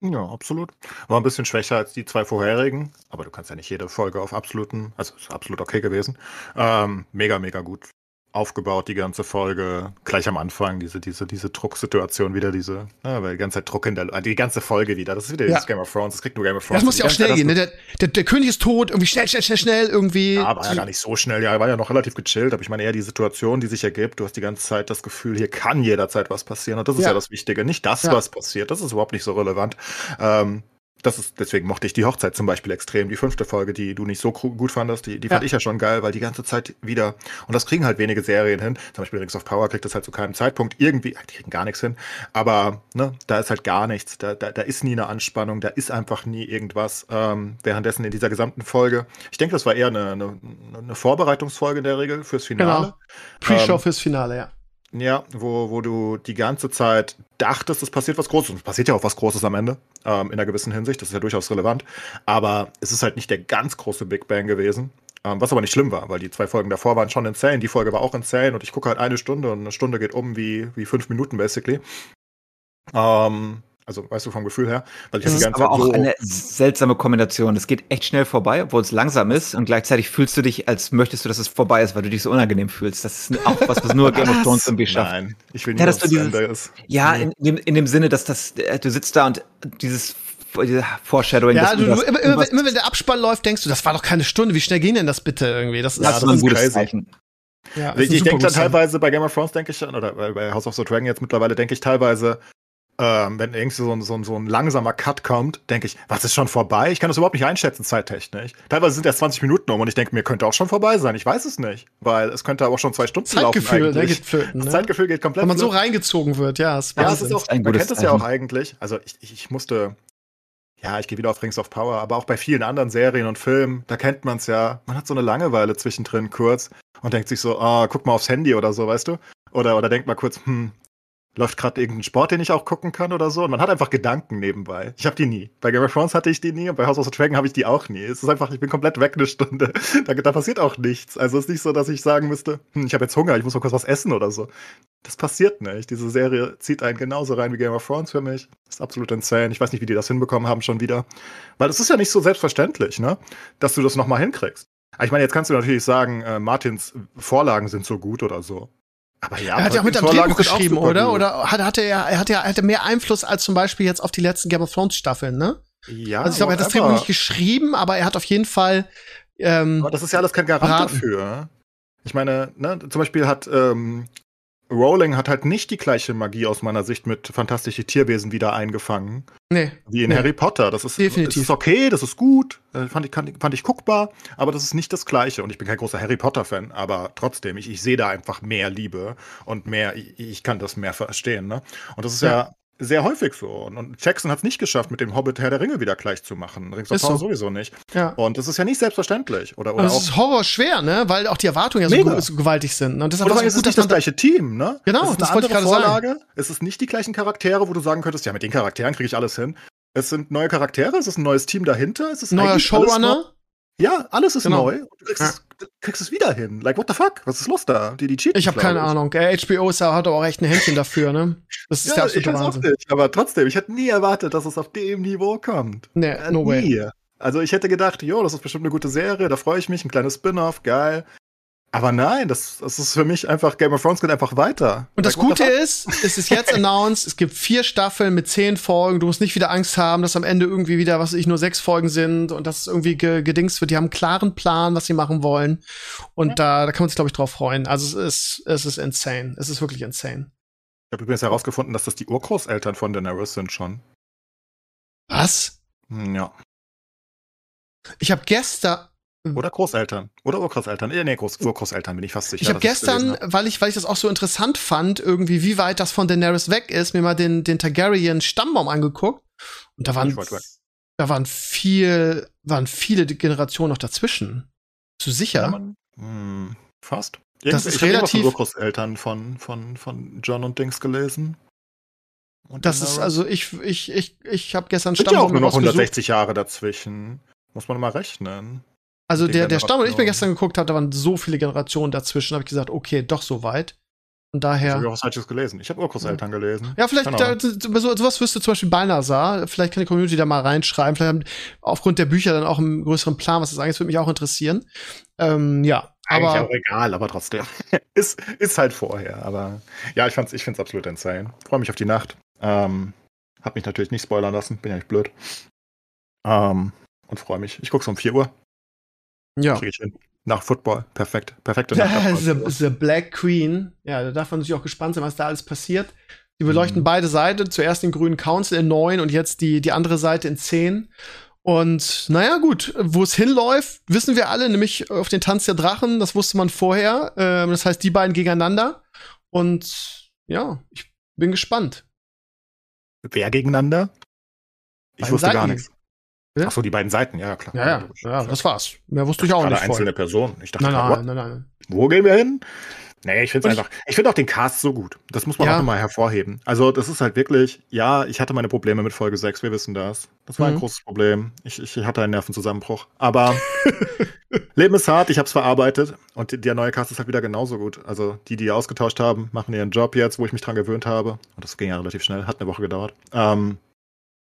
Ja, absolut. War ein bisschen schwächer als die zwei vorherigen, aber du kannst ja nicht jede Folge auf absoluten, also ist absolut okay gewesen. Ähm, mega, mega gut aufgebaut, die ganze Folge. Gleich am Anfang, diese, diese, diese Drucksituation wieder, diese, ja, weil die ganze Zeit Druck in der, die ganze Folge wieder. Das ist wieder Ja. Game of Thrones, das kriegt nur Game of Thrones. das muss ja auch schnell gehen, ne? Der, der, der König ist tot, irgendwie schnell, schnell, schnell, schnell, irgendwie. Ja, aber ja gar nicht so schnell. Ja, er war ja noch relativ gechillt. Aber ich meine eher die Situation, die sich ergibt. Du hast die ganze Zeit das Gefühl, hier kann jederzeit was passieren. Und das ist Ja. ja, das Wichtige. Nicht das, Ja. was passiert. Das ist überhaupt nicht so relevant. Ähm, das ist, deswegen mochte ich die Hochzeit zum Beispiel extrem. Die fünfte Folge, die du nicht so gut fandest, die, die fand Ja. ich ja schon geil, weil die ganze Zeit wieder, und das kriegen halt wenige Serien hin. Zum Beispiel Rings of Power kriegt das halt zu keinem Zeitpunkt irgendwie, die kriegen gar nichts hin. Aber, ne, da ist halt gar nichts. Da, da, da ist nie eine Anspannung, da ist einfach nie irgendwas. Ähm, währenddessen in dieser gesamten Folge, ich denke, das war eher eine, eine, eine Vorbereitungsfolge in der Regel fürs Finale. Pre-Show ähm, fürs Finale, ja. Ja, wo, wo du die ganze Zeit dachtest, es passiert was Großes. Und es passiert ja auch was Großes am Ende, ähm, in einer gewissen Hinsicht. Das ist ja durchaus relevant. Aber es ist halt nicht der ganz große Big Bang gewesen. Ähm, was aber nicht schlimm war, weil die zwei Folgen davor waren schon insane. Die Folge war auch insane und ich gucke halt eine Stunde und eine Stunde geht um wie, wie fünf Minuten basically. Ähm, also, weißt du, vom Gefühl her. Weil ich Das die ist aber Zeit auch so eine seltsame Kombination. Es geht echt schnell vorbei, obwohl es langsam ist und gleichzeitig fühlst du dich, als möchtest du, dass es vorbei ist, weil du dich so unangenehm fühlst. Das ist auch was, was nur [LAUGHS] Game of Thrones irgendwie schafft. Nein, ich will nicht, Ja, dass dass es du dieses- Ende ist. Ja, Nee. in, dem, in dem Sinne, dass das, äh, du sitzt da und dieses diese Foreshadowing. Ja, du, du, immer, immer, immer wenn der Abspann läuft, denkst du, das war doch keine Stunde. Wie schnell ging denn das bitte irgendwie? Das ist, das Ja, ist das ein ist gutes crazy. Zeichen. ja, Ich, ich denke dann teilweise bei Game of Thrones, denke ich, oder bei, bei House of the Dragon jetzt mittlerweile, denke ich teilweise, ähm, wenn irgendwie so ein, so, ein, so ein langsamer Cut kommt, denke ich, was ist schon vorbei? Ich kann das überhaupt nicht einschätzen, zeittechnisch. Teilweise sind erst 20 Minuten um und ich denke, mir könnte auch schon vorbei sein. Ich weiß es nicht, weil es könnte aber auch schon zwei Stunden Zeitgefühl, laufen. Ne, geht das ne? Zeitgefühl geht komplett Wenn man so reingezogen wird, ja. Es Ja, es ist auch, Ein man kennt es ja auch eigentlich. Also ich, ich, ich musste, ja, ich gehe wieder auf Rings of Power, aber auch bei vielen anderen Serien und Filmen, da kennt man es ja. Man hat so eine Langeweile zwischendrin kurz und denkt sich so, ah, guck mal aufs Handy oder so, weißt du? Oder, oder denkt mal kurz, hm, läuft gerade irgendein Sport, den ich auch gucken kann oder so. Und man hat einfach Gedanken nebenbei. Ich habe die nie. Bei Game of Thrones hatte ich die nie und bei House of the Dragon habe ich die auch nie. Es ist einfach, ich bin komplett weg eine Stunde. [LAUGHS] Da, da passiert auch nichts. Also es ist nicht so, dass ich sagen müsste, hm, ich habe jetzt Hunger, ich muss mal kurz was essen oder so. Das passiert nicht. Diese Serie zieht einen genauso rein wie Game of Thrones für mich. ist absolut insane. Ich weiß nicht, wie die das hinbekommen haben schon wieder. Weil es ist ja nicht so selbstverständlich, ne? Dass du das nochmal hinkriegst. Aber Ich meine, jetzt kannst du natürlich sagen, äh, Martins Vorlagen sind so gut oder so. Aber ja, Er hat ja auch mit am Drehbuch geschrieben, oder? Oder hat, hatte er, er hatte ja, er hatte mehr Einfluss als zum Beispiel jetzt auf die letzten Game of Thrones Staffeln, ne? Ja, Also ich glaube, er hat das Drehbuch nicht geschrieben, aber er hat auf jeden Fall ähm, Aber das ist ja alles kein Garant Beraten. dafür. Ich meine, ne, zum Beispiel hat ähm, Rowling hat halt nicht die gleiche Magie aus meiner Sicht mit fantastische Tierwesen wieder eingefangen, nee. wie in Nee. Harry Potter. Das ist, Definitiv. das ist okay, das ist gut, äh, fand, ich, fand ich guckbar, aber das ist nicht das Gleiche. Und ich bin kein großer Harry Potter-Fan, aber trotzdem, ich, ich sehe da einfach mehr Liebe und mehr, ich, ich kann das mehr verstehen. Ne? Und das ist ja, Ja. Sehr häufig so. Und, und Jackson hat es nicht geschafft, mit dem Hobbit Herr der Ringe wieder gleich zu machen. Rings of Power so. sowieso nicht. Ja. Und das ist ja nicht selbstverständlich. Oder, Und oder es auch ist Horror schwer, ne? Weil auch die Erwartungen ja so, so gewaltig sind. Und deshalb Oder es es ist gut, nicht dass das gleiche Team, ne? Genau, es ist das wollte ich gerade sagen. Vorlage. Es ist nicht die gleichen Charaktere, wo du sagen könntest, ja, mit den Charakteren kriege ich alles hin. Es sind neue Charaktere, es ist ein neues Team dahinter, es ist neuer eigentlich alles Showrunner. Ja, alles ist Genau. neu. Und Du kriegst, es, du kriegst es wieder hin. Like, what the fuck? Was ist los da? Die, die cheaten, Ich habe keine Ahnung. Äh, HBO ist ja, hat auch echt ein Händchen dafür, ne? Das ist der Ja, ich absolute auch Wahnsinn. nicht. Aber trotzdem, ich hätte nie erwartet, dass es auf dem Niveau kommt. Nee, Äh, no way. nie. Also ich hätte gedacht, jo, das ist bestimmt eine gute Serie, da freue ich mich, ein kleines Spin-off, geil. Aber nein, das, das ist für mich einfach, Game of Thrones geht einfach weiter. Und das Gute ist, es ist jetzt [LAUGHS] announced, es gibt vier Staffeln mit zehn Folgen. Du musst nicht wieder Angst haben, dass am Ende irgendwie wieder, was weiß ich, nur sechs Folgen sind und dass es irgendwie ge gedingst wird. Die haben einen klaren Plan, was sie machen wollen. Und da, da kann man sich, glaube ich, drauf freuen. Also es ist, es ist insane. Es ist wirklich insane. Ich habe übrigens herausgefunden, dass das die Urgroßeltern von Daenerys sind schon. Was? Hm, Ja. Ich habe gestern, Oder Großeltern. Oder Urgroßeltern. Äh, nee, Groß Urgroßeltern bin ich fast sicher. ich habe gestern, weil ich, weil ich das auch so interessant fand, irgendwie, wie weit das von Daenerys weg ist, mir mal den, den Targaryen Stammbaum angeguckt. Und da waren, da waren viel, waren viele Generationen noch dazwischen. Du sicher? Ja, man, hm, fast. Das ist ich hab von relativ- Urgroßeltern von, von, von John und Dings gelesen. Und Das ist also ich ich ich ich habe gestern Sind ja auch Stammbaum nur noch rausgesucht. 160 Jahre dazwischen. Muss man mal rechnen. Also der der Stamm, den ich mir gestern geguckt habe, da waren so viele Generationen dazwischen. Habe ich gesagt, okay, doch so weit. Ich daher. habe auch was Falsches gelesen. Ich habe Urgroßeltern gelesen. Ja, vielleicht da, so, sowas wüsste zum Beispiel Balnasar. Vielleicht kann die Community da mal reinschreiben. Vielleicht haben aufgrund der Bücher dann auch einen größeren Plan, was das angeht. Das würde mich auch interessieren. Ähm, ja, Eigentlich aber auch egal, aber trotzdem. [LAUGHS] ist, ist halt vorher. Aber ja, ich, fand's, ich finde es absolut insane. Freue mich auf die Nacht. Ähm, hab mich natürlich nicht spoilern lassen. Bin ja nicht blöd. Ähm, und freue mich. Ich guck's um 4 Uhr. Ja. Nach Football. Perfekt. Perfekte [LAUGHS] Nacht. the, the Black Queen. Ja, da darf man natürlich auch gespannt sein, was da alles passiert. Die beleuchten Mhm. beide Seiten. Zuerst den grünen Council in 9 und jetzt die, die andere Seite in 10. Und naja, gut, wo es hinläuft, wissen wir alle, nämlich auf den Tanz der Drachen, das wusste man vorher. Ähm, das heißt, die beiden gegeneinander. Und ja, ich bin gespannt. Wer gegeneinander? Ich Beiden wusste gar Seiten. nichts. Ja? Achso, die beiden Seiten, ja, klar. Ja, ja, ja, das war's. Mehr wusste ich auch nicht einzelne vorher. Personen. Ich dachte, Nein, what? nein, nein, nein. Wo gehen wir hin? Nee, ich finde einfach. Ich finde auch den Cast so gut. Das muss man Ja. auch immer hervorheben. Also, das ist halt wirklich, ja, ich hatte meine Probleme mit Folge 6, wir wissen das. Das war ein Mhm. großes Problem. Ich, ich hatte einen Nervenzusammenbruch. Aber [LAUGHS] Leben ist hart, ich habe es verarbeitet. Und der neue Cast ist halt wieder genauso gut. Also, die, die ausgetauscht haben, machen ihren Job jetzt, wo ich mich dran gewöhnt habe. Und das ging ja relativ schnell, hat eine Woche gedauert. Ähm,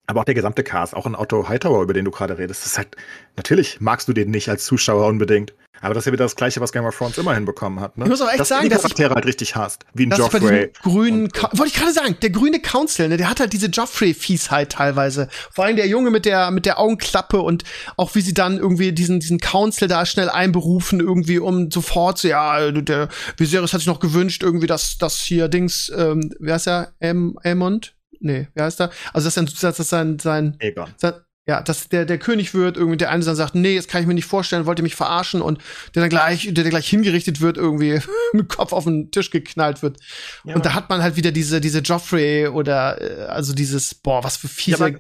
aber auch der gesamte Cast, auch ein Otto Hightower, über den du gerade redest, das ist halt, natürlich magst du den nicht als Zuschauer unbedingt. Aber das ist ja wieder das Gleiche, was Game of Thrones immer hinbekommen hat. Ne? Ich muss aber echt dass du sagen, die dass ich- Charaktere halt richtig hast. Wie ein ist Joffrey. grünen, wollte ich gerade sagen, der grüne Council, ne, der hat halt diese Joffrey-Fiesheit teilweise. Vor allem der Junge mit der, mit der Augenklappe und auch wie sie dann irgendwie diesen, diesen Council da schnell einberufen, irgendwie, um sofort so, ja, der Viserys hat sich noch gewünscht, irgendwie, dass, dass hier Dings, ähm, wie heißt er, Am Aemond? Nee, wie heißt er? Also, dass, er, dass sein, sein, Egon. sein ja, dass der, der König wird, irgendwie der eine dann sagt, nee, das kann ich mir nicht vorstellen, wollte mich verarschen und der dann gleich, der, der gleich hingerichtet wird, irgendwie [LAUGHS] mit Kopf auf den Tisch geknallt wird. Ja. Und da hat man halt wieder diese, diese Joffrey oder äh, also dieses, boah, was für fiese. Ja,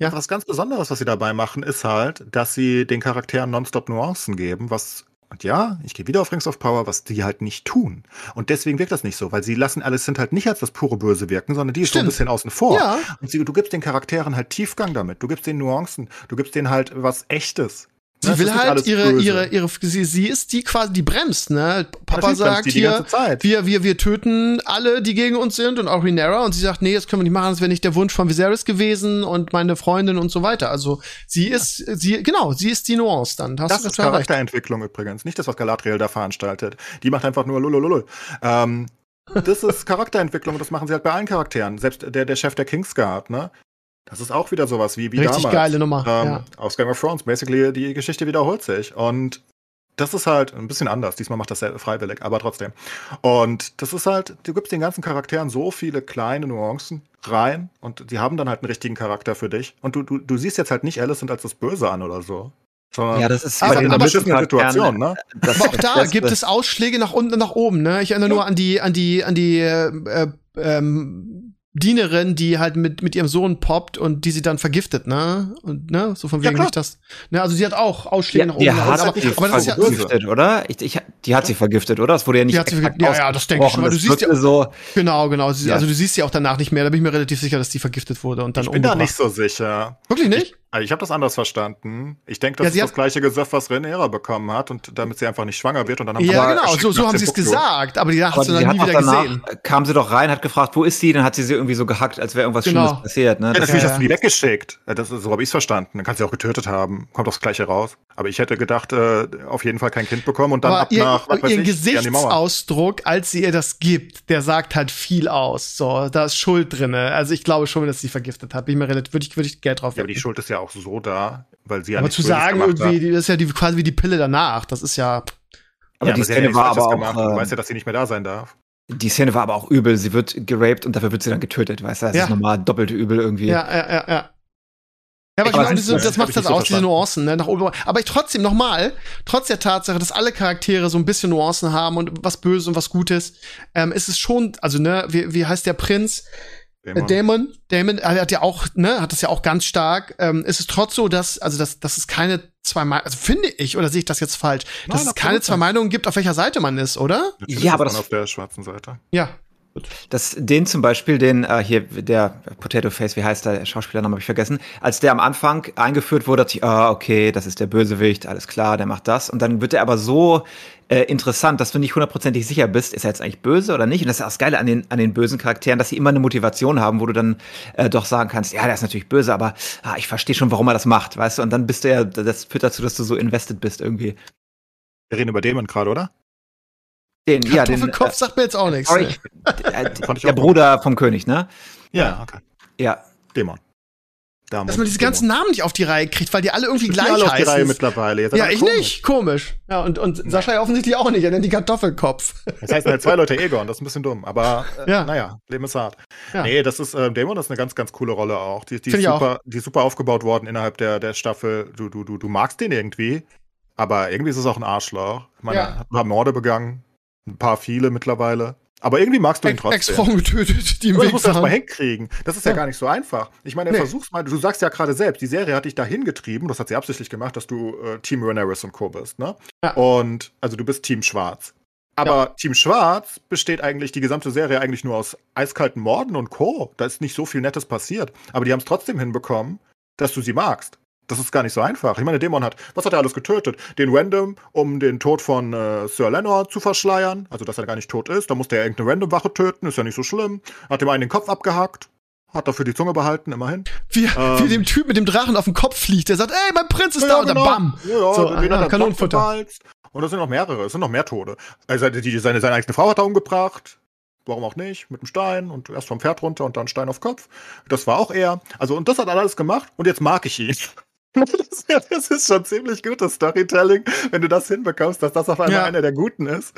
Ja. Was ganz Besonderes, was sie dabei machen, ist halt, dass sie den Charakteren nonstop Nuancen geben, was, und ja, ich gehe wieder auf Rings of Power, was die halt nicht tun. Und deswegen wirkt das nicht so, weil sie lassen alles sind halt nicht als das pure Böse wirken, sondern die ist so ein bisschen außen vor. Ja. Und sie, du gibst den Charakteren halt Tiefgang damit. Du gibst den Nuancen. Du gibst denen halt was Echtes. Sie es will halt ihre, böse. ihre, ihre, sie, sie ist die quasi, die bremst, ne? Papa sagt hier, wir, wir, wir töten alle, die gegen uns sind und auch Rhaenyra und sie sagt, nee, das können wir nicht machen, das wäre nicht der Wunsch von Viserys gewesen und meine Freundin und so weiter. Also, sie ist, sie, genau, sie ist die Nuance dann. Da hast Das du ist total recht. Charakterentwicklung übrigens, nicht das, was Galadriel da veranstaltet. Die macht einfach nur lululul. Ähm, das ist [LAUGHS] Charakterentwicklung und das machen sie halt bei allen Charakteren. Selbst der, der Chef der Kingsguard, ne? Das ist auch wieder sowas wie, wie Richtig damals. geile Nummer, Ähm, ja. Aus Game of Thrones. Basically, die Geschichte wiederholt sich. Und das ist halt ein bisschen anders. Diesmal macht das freiwillig, aber trotzdem. Und das ist halt, du gibst den ganzen Charakteren so viele kleine Nuancen rein und die haben dann halt einen richtigen Charakter für dich. Und du, du, du siehst jetzt halt nicht Alicent als das Böse an oder so. Sondern Ja, das ist Aber- bei den aber- beschissenen eine Situation, ne? Das, Aber auch da das- gibt es Ausschläge nach unten und nach oben, ne? Ich erinnere nur an die, an die, an die äh, äh, ähm, Dienerin, die halt mit, mit ihrem Sohn poppt und die sie dann vergiftet, ne? Und ne, so von Ja, wegen klar. nicht das. Ne, also sie hat auch Ausschläge Die, nach oben. die hat aber, aber das ist ja, vergiftet, oder? Ich, ich, die hat sie vergiftet, oder? Das wurde ja nicht Die hat sie exakt vergiftet. Ja, ja, das denke ich schon, du Das siehst wirkte so, genau, genau. Sie, Ja. Also du siehst sie auch danach nicht mehr. Da bin ich mir relativ sicher, dass die vergiftet wurde und dann Ich bin da nicht so sicher. Wirklich nicht? Also ich habe das anders verstanden. Ich denke, das Ja, ist sie das hat- gleiche Gesöff, was Rhaenyra bekommen hat und damit sie einfach nicht schwanger wird und dann haben Ja, sie genau. So, so haben sie es gesagt, aber die du die dann hat nie doch wieder danach, gesehen. kam sie doch rein, hat gefragt, wo ist sie? Dann hat sie sie irgendwie so gehackt, als wäre irgendwas Genau. Schlimmes passiert. Ne? Ja, Das- natürlich Ja, hast du die weggeschickt. Ja, Das ist, so habe ich es verstanden. Dann kannst du sie auch getötet haben. Kommt aufs Gleiche raus. Aber ich hätte gedacht, äh, auf jeden Fall kein Kind bekommen und dann aber ab ihr, nach, was weiß ihren ich. Gesichtsausdruck, als sie ihr das gibt, der sagt halt viel aus. So, da ist Schuld drinne. Also ich glaube schon, dass sie vergiftet hat. Bin ich mir relativ, würde ich, würde ich Geld drauf Ja, aber die. Schuld ist ja auch so da, weil sie ja aber zu sagen, irgendwie, hat. das ist ja die, quasi wie die Pille danach. Das ist ja. aber ja, die aber ja Szene war aber gemacht. auch, Du äh, weißt ja, dass sie nicht mehr da sein darf. die Szene war aber auch übel. Sie wird geraped und dafür wird sie dann getötet, weißt du? Das Ja. ist nochmal doppelt übel irgendwie. Ja, ja, ja, ja. Ja, aber Aber genau, das das macht ich das so aus, diese. Nuancen, ne, nach oben. Aber ich trotzdem, nochmal, trotz der Tatsache, dass alle Charaktere so ein bisschen Nuancen haben und was Böses und was Gutes, ähm, ist es schon, also, ne, wie, wie heißt der Prinz? Äh, Damon, Damon, er hat ja auch, ne, hat das ja auch ganz stark. Ähm, ist es trotz so, dass, also, dass, dass es keine zwei Meinungen, also finde ich, oder sehe ich das jetzt falsch, dass Nein, es absolut keine zwei. Meinungen gibt, auf welcher Seite man ist, oder? Natürlich Ja, aber ist man das- auf der schwarzen Seite. Ja. Das, den zum Beispiel, den äh, hier, der Potato Face, wie heißt der Schauspielername, habe ich vergessen, als der am Anfang eingeführt wurde, dachte ich, ah, okay, das ist der Bösewicht, alles klar, der macht das. Und dann wird er aber so äh, interessant, dass du nicht hundertprozentig sicher bist, ist er jetzt eigentlich böse oder nicht. Und das ist ja das Geile an den, an den bösen Charakteren, dass sie immer eine Motivation haben, wo du dann äh, doch sagen kannst, ja, der ist natürlich böse, aber ah, ich verstehe schon, warum er das macht, weißt du? Und dann bist du ja, das führt dazu, dass du so invested bist irgendwie. Wir reden über Damon gerade, oder? Den, ja, den, Kartoffelkopf äh, sagt mir jetzt auch nichts. sorry, ne? äh, der auch. Bruder vom König, ne? Ja, okay. Ja, Dämon. Damon. Dass man diese ganzen Namen nicht auf die Reihe kriegt, weil die alle irgendwie gleich alle auf die heißen. Reihe mittlerweile. Ja, ich komisch. nicht. Komisch. Ja, und, und Sascha ja offensichtlich auch nicht. Er nennt die Kartoffelkopf. Das heißt halt zwei Leute Egon, das ist ein bisschen dumm, aber [LAUGHS] äh, Ja. naja, Leben ist hart. Ja. Nee, das ist, äh, Damon ist eine ganz, ganz coole Rolle auch. Die, die, ist super, die ist super aufgebaut worden innerhalb der, der Staffel. Du, du, du, du magst den irgendwie, aber irgendwie ist es auch ein Arschloch. Ich meine, Ja. er hat ein paar Morde begangen, ein paar viele mittlerweile. Aber irgendwie magst du ihn trotzdem. Ex-Frauen getötet, die im das Weg musst du erst mal hinkriegen. Das ist ja, Ja. gar nicht so einfach. Ich meine, Nee. versuch's mal, du sagst ja gerade selbst, die Serie hat dich dahin getrieben, das hat sie absichtlich gemacht, dass du äh, Team Rhaenyra und Co. bist, ne? Ja. Und, also du bist Team Schwarz. Aber Team Schwarz besteht eigentlich, die gesamte Serie eigentlich nur aus eiskalten Morden und Co. Da ist nicht so viel Nettes passiert. Aber die haben es trotzdem hinbekommen, dass du sie magst. Das ist gar nicht so einfach. Ich meine, Dämon hat, was hat er alles getötet? Den Random, um den Tod von äh, Sir Lenor zu verschleiern. Also, dass er gar nicht tot ist. Da musste er irgendeine Random-Wache töten, ist ja nicht so schlimm. Hat dem einen den Kopf abgehackt. Hat dafür die Zunge behalten, immerhin. Wie, Ähm. wie dem Typ mit dem Drachen auf dem Kopf fliegt, der sagt, ey, mein Prinz ist da und dann bam. Ja, ja, So, den ah, hat er Kanonenfutter. Und das sind noch mehrere, es sind noch mehr Tode. Also die, seine, seine eigene Frau hat er umgebracht. Warum auch nicht? Mit einem Stein und erst vom Pferd runter und dann Stein auf Kopf. Das war auch er. Also, und das hat er alles gemacht und jetzt mag ich ihn. Das, ist schon ziemlich gutes Storytelling, wenn du das hinbekommst, dass das auf einmal ja. einer der Guten ist.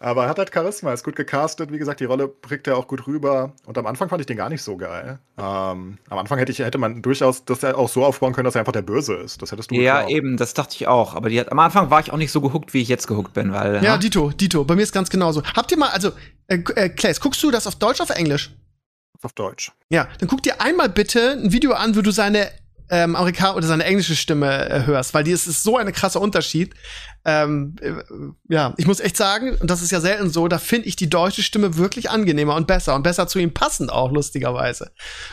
Aber er hat halt Charisma, ist gut gecastet. Wie gesagt, die Rolle bringt er auch gut rüber. Und am Anfang fand ich den gar nicht so geil. Ähm, am Anfang hätte, ich, hätte man durchaus das auch so aufbauen können, dass er einfach der Böse ist. Das hättest du Ja, geglaubt. eben, das dachte ich auch. Aber hat, am Anfang war ich auch nicht so gehuckt, wie ich jetzt gehuckt bin. Weil, ja, ja, Dito, Dito. Bei mir ist ganz genauso. Habt ihr mal, also, äh, äh, Claes, guckst du das auf Deutsch oder auf Englisch? Auf Deutsch. Ja, dann guck dir einmal bitte ein Video an, wo du seine ähm, Amerikaner oder seine englische Stimme äh, hörst, weil die ist, ist so ein krasser Unterschied. Ähm, äh, ja, ich muss echt sagen, und das ist ja selten so, da finde ich die deutsche Stimme wirklich angenehmer und besser und besser zu ihm passend auch, lustigerweise.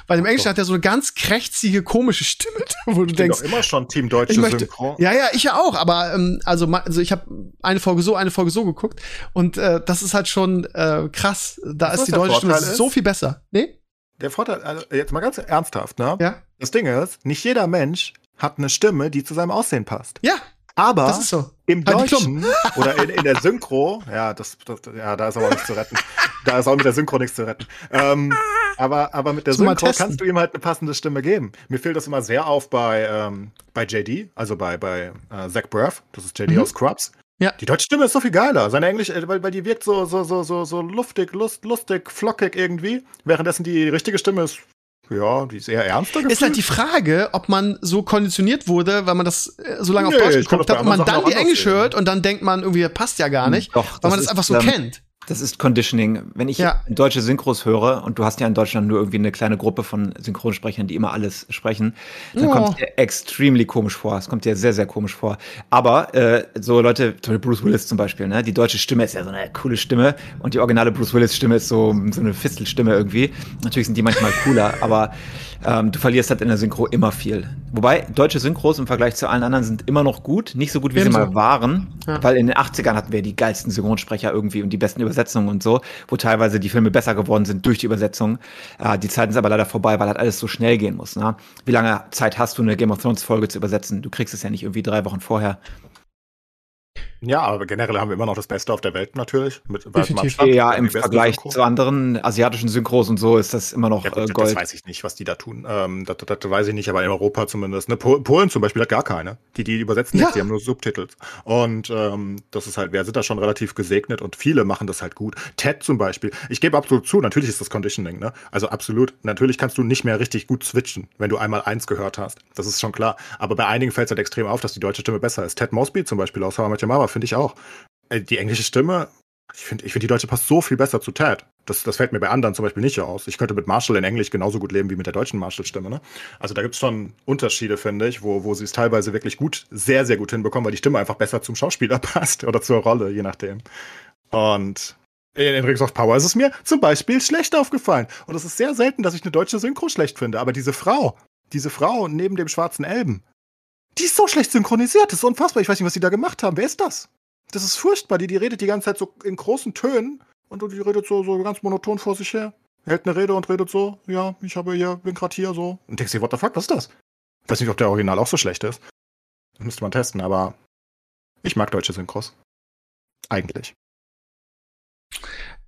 Weil im Englischen so. hat er so eine ganz krächzige, komische Stimme, [LAUGHS] wo du ich denkst. Doch immer schon Team Deutsche möchte, Synchro. Ja, ja, ich ja auch, aber ähm, also, also ich habe eine Folge so, eine Folge so geguckt und äh, das ist halt schon äh, krass. Da ist die deutsche Stimme ist? so viel besser. Nee? Der Vorteil, also jetzt mal ganz ernsthaft, ne? Ja. Das Ding ist, nicht jeder Mensch hat eine Stimme, die zu seinem Aussehen passt. Ja. Aber so. im halt Deutschen oder in, in, der Synchro, ja, das, das, ja, da ist aber nichts zu retten. Da ist auch mit der Synchro nichts zu retten. Ähm, aber, aber mit der Synchro kannst du ihm halt eine passende Stimme geben. Mir fällt das immer sehr auf bei, ähm, bei JD, also bei, bei äh, Zach Braff, das ist JD mhm. aus Scrubs. Ja. Die deutsche Stimme ist so viel geiler. Seine Englisch, äh, weil, weil die wirkt so, so, so, so, so luftig, lust, lustig, flockig irgendwie. Währenddessen die richtige Stimme ist ja, die ist eher ernster gefühlt. Ist halt die Frage, ob man so konditioniert wurde, weil man das äh, so lange nee, auf Deutsch geguckt hat und man dann die Englisch hört und dann denkt man irgendwie, passt ja gar hm, nicht, Doch, weil man das einfach so kennt. Das ist Conditioning. Wenn ich ja. deutsche Synchros höre, und du hast ja in Deutschland nur irgendwie eine kleine Gruppe von Synchronsprechern, die immer alles sprechen, dann oh. kommt es dir extremely komisch vor. Es kommt dir sehr, sehr komisch vor. Aber äh, so Leute, zum Beispiel Bruce Willis zum Beispiel, ne? die deutsche Stimme ist ja so eine coole Stimme und die originale Bruce Willis-Stimme ist so, so eine Fistelstimme irgendwie. Natürlich sind die manchmal cooler, [LAUGHS] aber ähm, du verlierst halt in der Synchro immer viel. Wobei deutsche Synchros im Vergleich zu allen anderen sind immer noch gut, nicht so gut, wie Ebenso. sie mal waren, ja. weil in den 80ern hatten wir die geilsten Synchronsprecher irgendwie und die besten Übersetzungen und so, wo teilweise die Filme besser geworden sind durch die Übersetzung. Äh, die Zeiten sind aber leider vorbei, weil halt alles so schnell gehen muss. Ne? Wie lange Zeit hast du, eine Game of Thrones Folge zu übersetzen? Du kriegst es ja nicht irgendwie drei Wochen vorher. Ja, aber generell haben wir immer noch das Beste auf der Welt natürlich. Mit Ja, im Vergleich Synchro. zu anderen asiatischen Synchros und so ist das immer noch ja, gut, äh, Gold. Das weiß ich nicht, was die da tun. Ähm, das, das, das, weiß ich nicht, aber in Europa zumindest. Ne? Polen zum Beispiel hat gar keine. Die, die übersetzen ja. nichts, die haben nur Subtitles. Und ähm, das ist halt, wir sind da schon relativ gesegnet und viele machen das halt gut. Ted zum Beispiel. Ich gebe absolut zu, natürlich ist das Conditioning, ne? Also absolut. Natürlich kannst du nicht mehr richtig gut switchen, wenn du einmal eins gehört hast. Das ist schon klar. Aber bei einigen fällt es halt extrem auf, dass die deutsche Stimme besser ist. Ted Mosby zum Beispiel aus How I Met Your Mother finde ich auch. Äh, die englische Stimme, ich finde, ich find, die deutsche passt so viel besser zu Ted. Das, das fällt mir bei anderen zum Beispiel nicht aus. Ich könnte mit Marshall in Englisch genauso gut leben wie mit der deutschen Marshall-Stimme. Ne? Also da gibt es schon Unterschiede, finde ich, wo, wo sie es teilweise wirklich gut, sehr, sehr gut hinbekommen, weil die Stimme einfach besser zum Schauspieler [LAUGHS] passt oder zur Rolle, je nachdem. Und in Rings of Power ist es mir zum Beispiel schlecht aufgefallen. Und es ist sehr selten, dass ich eine deutsche Synchro schlecht finde. Aber diese Frau, diese Frau neben dem schwarzen Elben, die ist so schlecht synchronisiert. Das ist unfassbar. Ich weiß nicht, was die da gemacht haben. Wer ist das? Das ist furchtbar. Die, die redet die ganze Zeit so in großen Tönen und die redet so, so ganz monoton vor sich her. Hält eine Rede und redet so, ja, ich habe hier, bin gerade hier so. Und denkst dir, what the fuck, was ist das? Ich weiß nicht, ob der Original auch so schlecht ist. Das müsste man testen, aber ich mag deutsche Synchros. Eigentlich.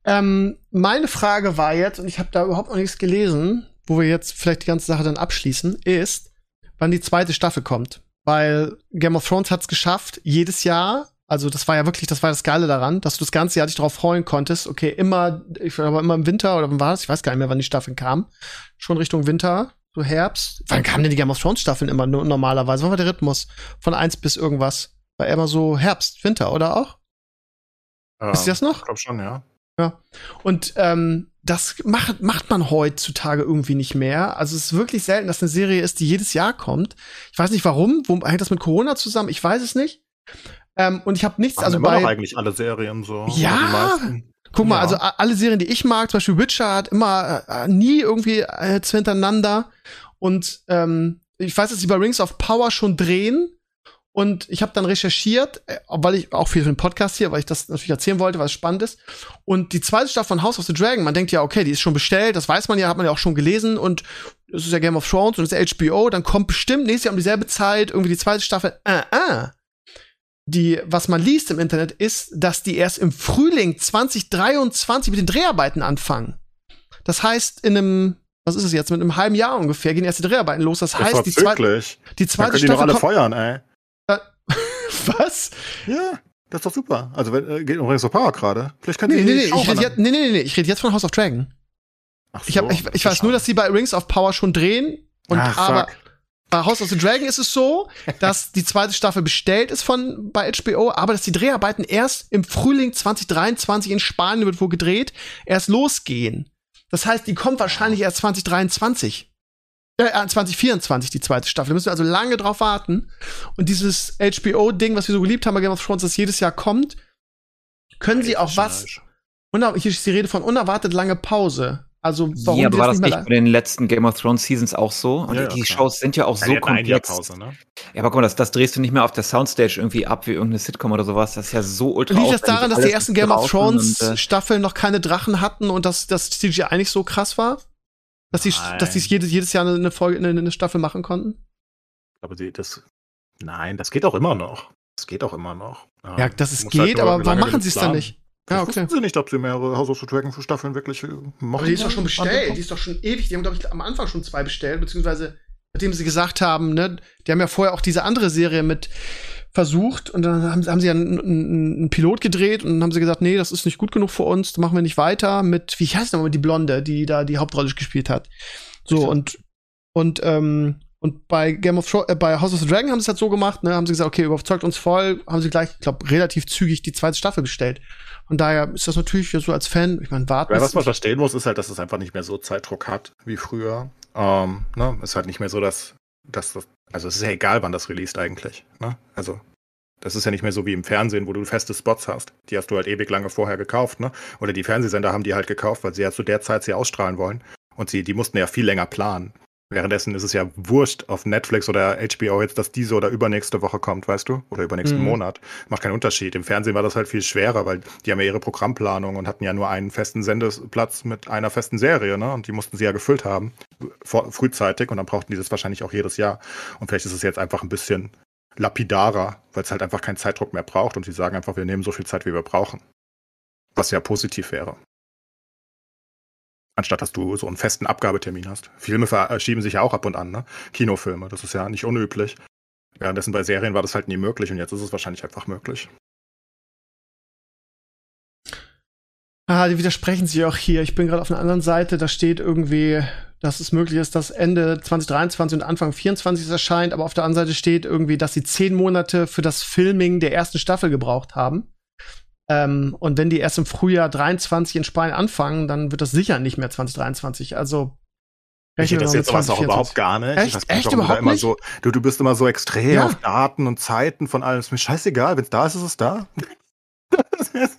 Ähm, meine Frage war jetzt, und ich habe da überhaupt noch nichts gelesen, wo wir jetzt vielleicht die ganze Sache dann abschließen, ist, wann die zweite Staffel kommt. Weil Game of Thrones hat es geschafft, jedes Jahr also das war ja wirklich, das war das Geile daran, dass du das ganze Jahr dich darauf freuen konntest. Okay, immer, ich glaube immer im Winter oder wann war das? Ich weiß gar nicht mehr, wann die Staffeln kamen. Schon Richtung Winter, so Herbst. Wann kamen denn die Game of Thrones Staffeln immer normalerweise? Wann war der Rhythmus? Von eins bis irgendwas. War immer so Herbst, Winter, oder auch? Ja, Wisst ihr das noch? Ich glaube schon, ja. Ja. Und ähm, das macht, macht man heutzutage irgendwie nicht mehr. Also es ist wirklich selten, dass eine Serie ist, die jedes Jahr kommt. Ich weiß nicht warum. Wo hängt das mit Corona zusammen? Ich weiß es nicht. Ähm, und ich habe nichts, Machen also bei eigentlich alle Serien so. Ja. Guck mal, ja. also alle Serien, die ich mag, zum Beispiel Witcher hat immer äh, nie irgendwie äh, hintereinander. Und ähm, ich weiß, dass sie bei Rings of Power schon drehen. Und ich habe dann recherchiert, äh, weil ich auch viel für den Podcast hier, weil ich das natürlich erzählen wollte, weil es spannend ist. Und die zweite Staffel von House of the Dragon, man denkt ja, okay, die ist schon bestellt, das weiß man ja, hat man ja auch schon gelesen und es ist ja Game of Thrones und es ist HBO, dann kommt bestimmt nächstes Jahr um dieselbe Zeit irgendwie die zweite Staffel. Äh, äh die, was man liest im Internet, ist, dass die erst im Frühling 2023 mit den Dreharbeiten anfangen. Das heißt, in einem was ist es jetzt, mit einem halben Jahr ungefähr, gehen erst die Dreharbeiten los. Das, Das heißt, die, zweite zügig. die zweite können die noch Staffel alle feuern, ey. [LAUGHS] Was? Ja, das ist doch super. Also, wenn, äh, geht um Rings of Power gerade. Vielleicht können Nee, nee, nee, ich rede jetzt, nee, nee, nee, ich rede jetzt von House of Dragon. Ach Ich, hab, so, ich, ich weiß nur, dass sie bei Rings of Power schon drehen. Und fuck. aber bei House of the Dragon ist es so, dass [LAUGHS] die zweite Staffel bestellt ist von bei HBO, aber dass die Dreharbeiten erst im Frühling 2023 in Spanien wird wo gedreht, erst losgehen. Das heißt, die kommt wahrscheinlich erst 2023. Äh, 2024 die zweite Staffel. Da müssen wir also lange drauf warten. Und dieses HBO-Ding, was wir so geliebt haben bei Game of Thrones, das jedes Jahr kommt, können sie auch was. Hier ist die Rede von unerwartet lange Pause. Also warum ja, aber war das nicht nicht bei den letzten Game of Thrones Seasons auch so? Und Ja, ja, die klar. Shows sind ja auch Ja, so komplex. Pause, ne? Ja, aber guck mal, das, das drehst du nicht mehr auf der Soundstage irgendwie ab wie irgendeine Sitcom oder sowas. Das ist ja so ultra Liegt das daran, dass die ersten Game of Thrones und, äh, Staffeln noch keine Drachen hatten und dass das CGI nicht so krass war? Dass Nein. dass die jedes, jedes Jahr eine, Folge, eine, eine Staffel machen konnten? Aber die, das. Nein, das geht auch immer noch. Das geht auch immer noch. Ja, dass es halt geht, nur aber warum machen sie es dann nicht? Ja, okay. Wussten sie nicht, ob sie mehrere House of the Dragon Staffeln wirklich äh, machen. Aber die ist doch schon bestellt, die ist doch schon ewig. Die haben, glaube ich, am Anfang schon zwei bestellt, beziehungsweise nachdem sie gesagt haben, ne, die haben ja vorher auch diese andere Serie mit versucht und dann haben, haben sie ja einen, einen, einen Pilot gedreht und dann haben sie gesagt, nee, das ist nicht gut genug für uns, da machen wir nicht weiter mit, wie heißt nochmal die Blonde, die da die Hauptrolle gespielt hat. So und und ähm, und bei Game of Thrones, äh, bei House of the Dragon haben sie es halt so gemacht, ne, haben sie gesagt, okay, überzeugt uns voll, haben sie gleich, ich glaube, relativ zügig die zweite Staffel bestellt. Von daher ist das natürlich so als Fan, ich meine, warten. Ja, was man verstehen muss, ist halt, dass es einfach nicht mehr so Zeitdruck hat wie früher. Ähm, ne? Ist halt nicht mehr so, dass, dass das, also es ist ja egal, wann das released eigentlich. Ne? Also, das ist ja nicht mehr so wie im Fernsehen, wo du feste Spots hast. Die hast du halt ewig lange vorher gekauft, ne? Oder die Fernsehsender haben die halt gekauft, weil sie ja zu der Zeit sie ausstrahlen wollen. Und sie, die mussten ja viel länger planen. Währenddessen ist es ja wurscht auf Netflix oder HBO jetzt, dass diese oder übernächste Woche kommt, weißt du? Oder übernächsten Mhm. Monat. Macht keinen Unterschied. Im Fernsehen war das halt viel schwerer, weil die haben ja ihre Programmplanung und hatten ja nur einen festen Sendeplatz mit einer festen Serie, ne? Und die mussten sie ja gefüllt haben, vor, frühzeitig. Und dann brauchten die das wahrscheinlich auch jedes Jahr. Und vielleicht ist es jetzt einfach ein bisschen lapidarer, weil es halt einfach keinen Zeitdruck mehr braucht und sie sagen einfach, wir nehmen so viel Zeit, wie wir brauchen. Was ja positiv wäre. Anstatt dass du so einen festen Abgabetermin hast. Filme verschieben sich ja auch ab und an, ne? Kinofilme, das ist ja nicht unüblich. Währenddessen bei Serien war das halt nie möglich und jetzt ist es wahrscheinlich einfach möglich. Ah, die widersprechen sich auch hier. Ich bin gerade auf einer anderen Seite, da steht irgendwie, dass es möglich ist, dass Ende 2023 und Anfang 2024 es erscheint, aber auf der anderen Seite steht irgendwie, dass sie zehn Monate für das Filming der ersten Staffel gebraucht haben. Ähm, und wenn die erst im Frühjahr 23 in Spanien anfangen, dann wird das sicher nicht mehr 2023. Also Ich mal interessiert mit sowas auch 2024. überhaupt gar nicht. Echt? Ich weiß Echt überhaupt immer nicht? So, du, du bist immer so extrem Ja. auf Daten und Zeiten von allem. Ist mir scheißegal. Wenn es da ist, ist es da.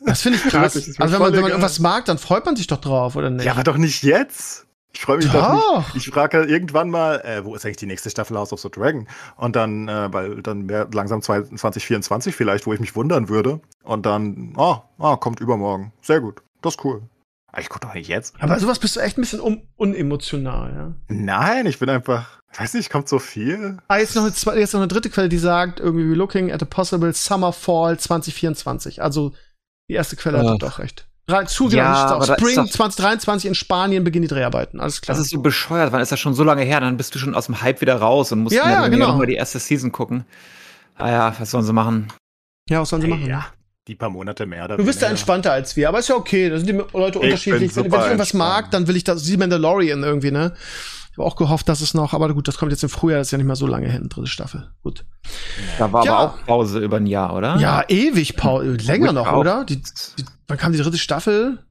Das finde ich [LAUGHS] krass. Also wenn man, wenn man irgendwas mag, dann freut man sich doch drauf, oder nicht? Ja, aber doch nicht jetzt. Ich freue mich doch Doch. nicht. Ich frage halt irgendwann mal, äh, wo ist eigentlich die nächste Staffel House of the Dragon? Und dann, äh, weil dann wäre langsam 2024 vielleicht, wo ich mich wundern würde. Und dann, ah, ah, kommt übermorgen. Sehr gut. Das ist cool. Aber ich gucke doch nicht jetzt. Aber sowas bist du echt ein bisschen un unemotional, ja. Nein, ich bin einfach, ich weiß nicht, kommt so viel. Ah, jetzt noch eine, jetzt noch eine dritte Quelle, die sagt, irgendwie, we're looking at a possible Summer Fall 2024. Also, die erste Quelle Ja. hat doch recht. Ja, Spring doch- 2023 in Spanien beginnen die Dreharbeiten. Alles klar. Das ist so bescheuert, wann ist das schon so lange her? Dann bist du schon aus dem Hype wieder raus und musst Ja, dann ja, irgendwie genau. noch mal die erste Season gucken. Ah ja, was sollen sie machen? ja, was sollen sie machen? ja, die paar Monate mehr. oder Du bist ja entspannter als wir, aber ist ja okay. Da sind die Leute Ich unterschiedlich. bin Wenn, wenn ich irgendwas entspannt. mag, dann will ich das, wie Mandalorian irgendwie, ne? Ich habe auch gehofft, dass es noch, aber gut, das kommt jetzt im Frühjahr, das ist ja nicht mehr so lange hin, dritte Staffel. Gut. Da war Ja. aber auch Pause über ein Jahr, oder? Ja, ewig, Paul. Länger noch, auch. oder? Die, die, wann kam die dritte Staffel?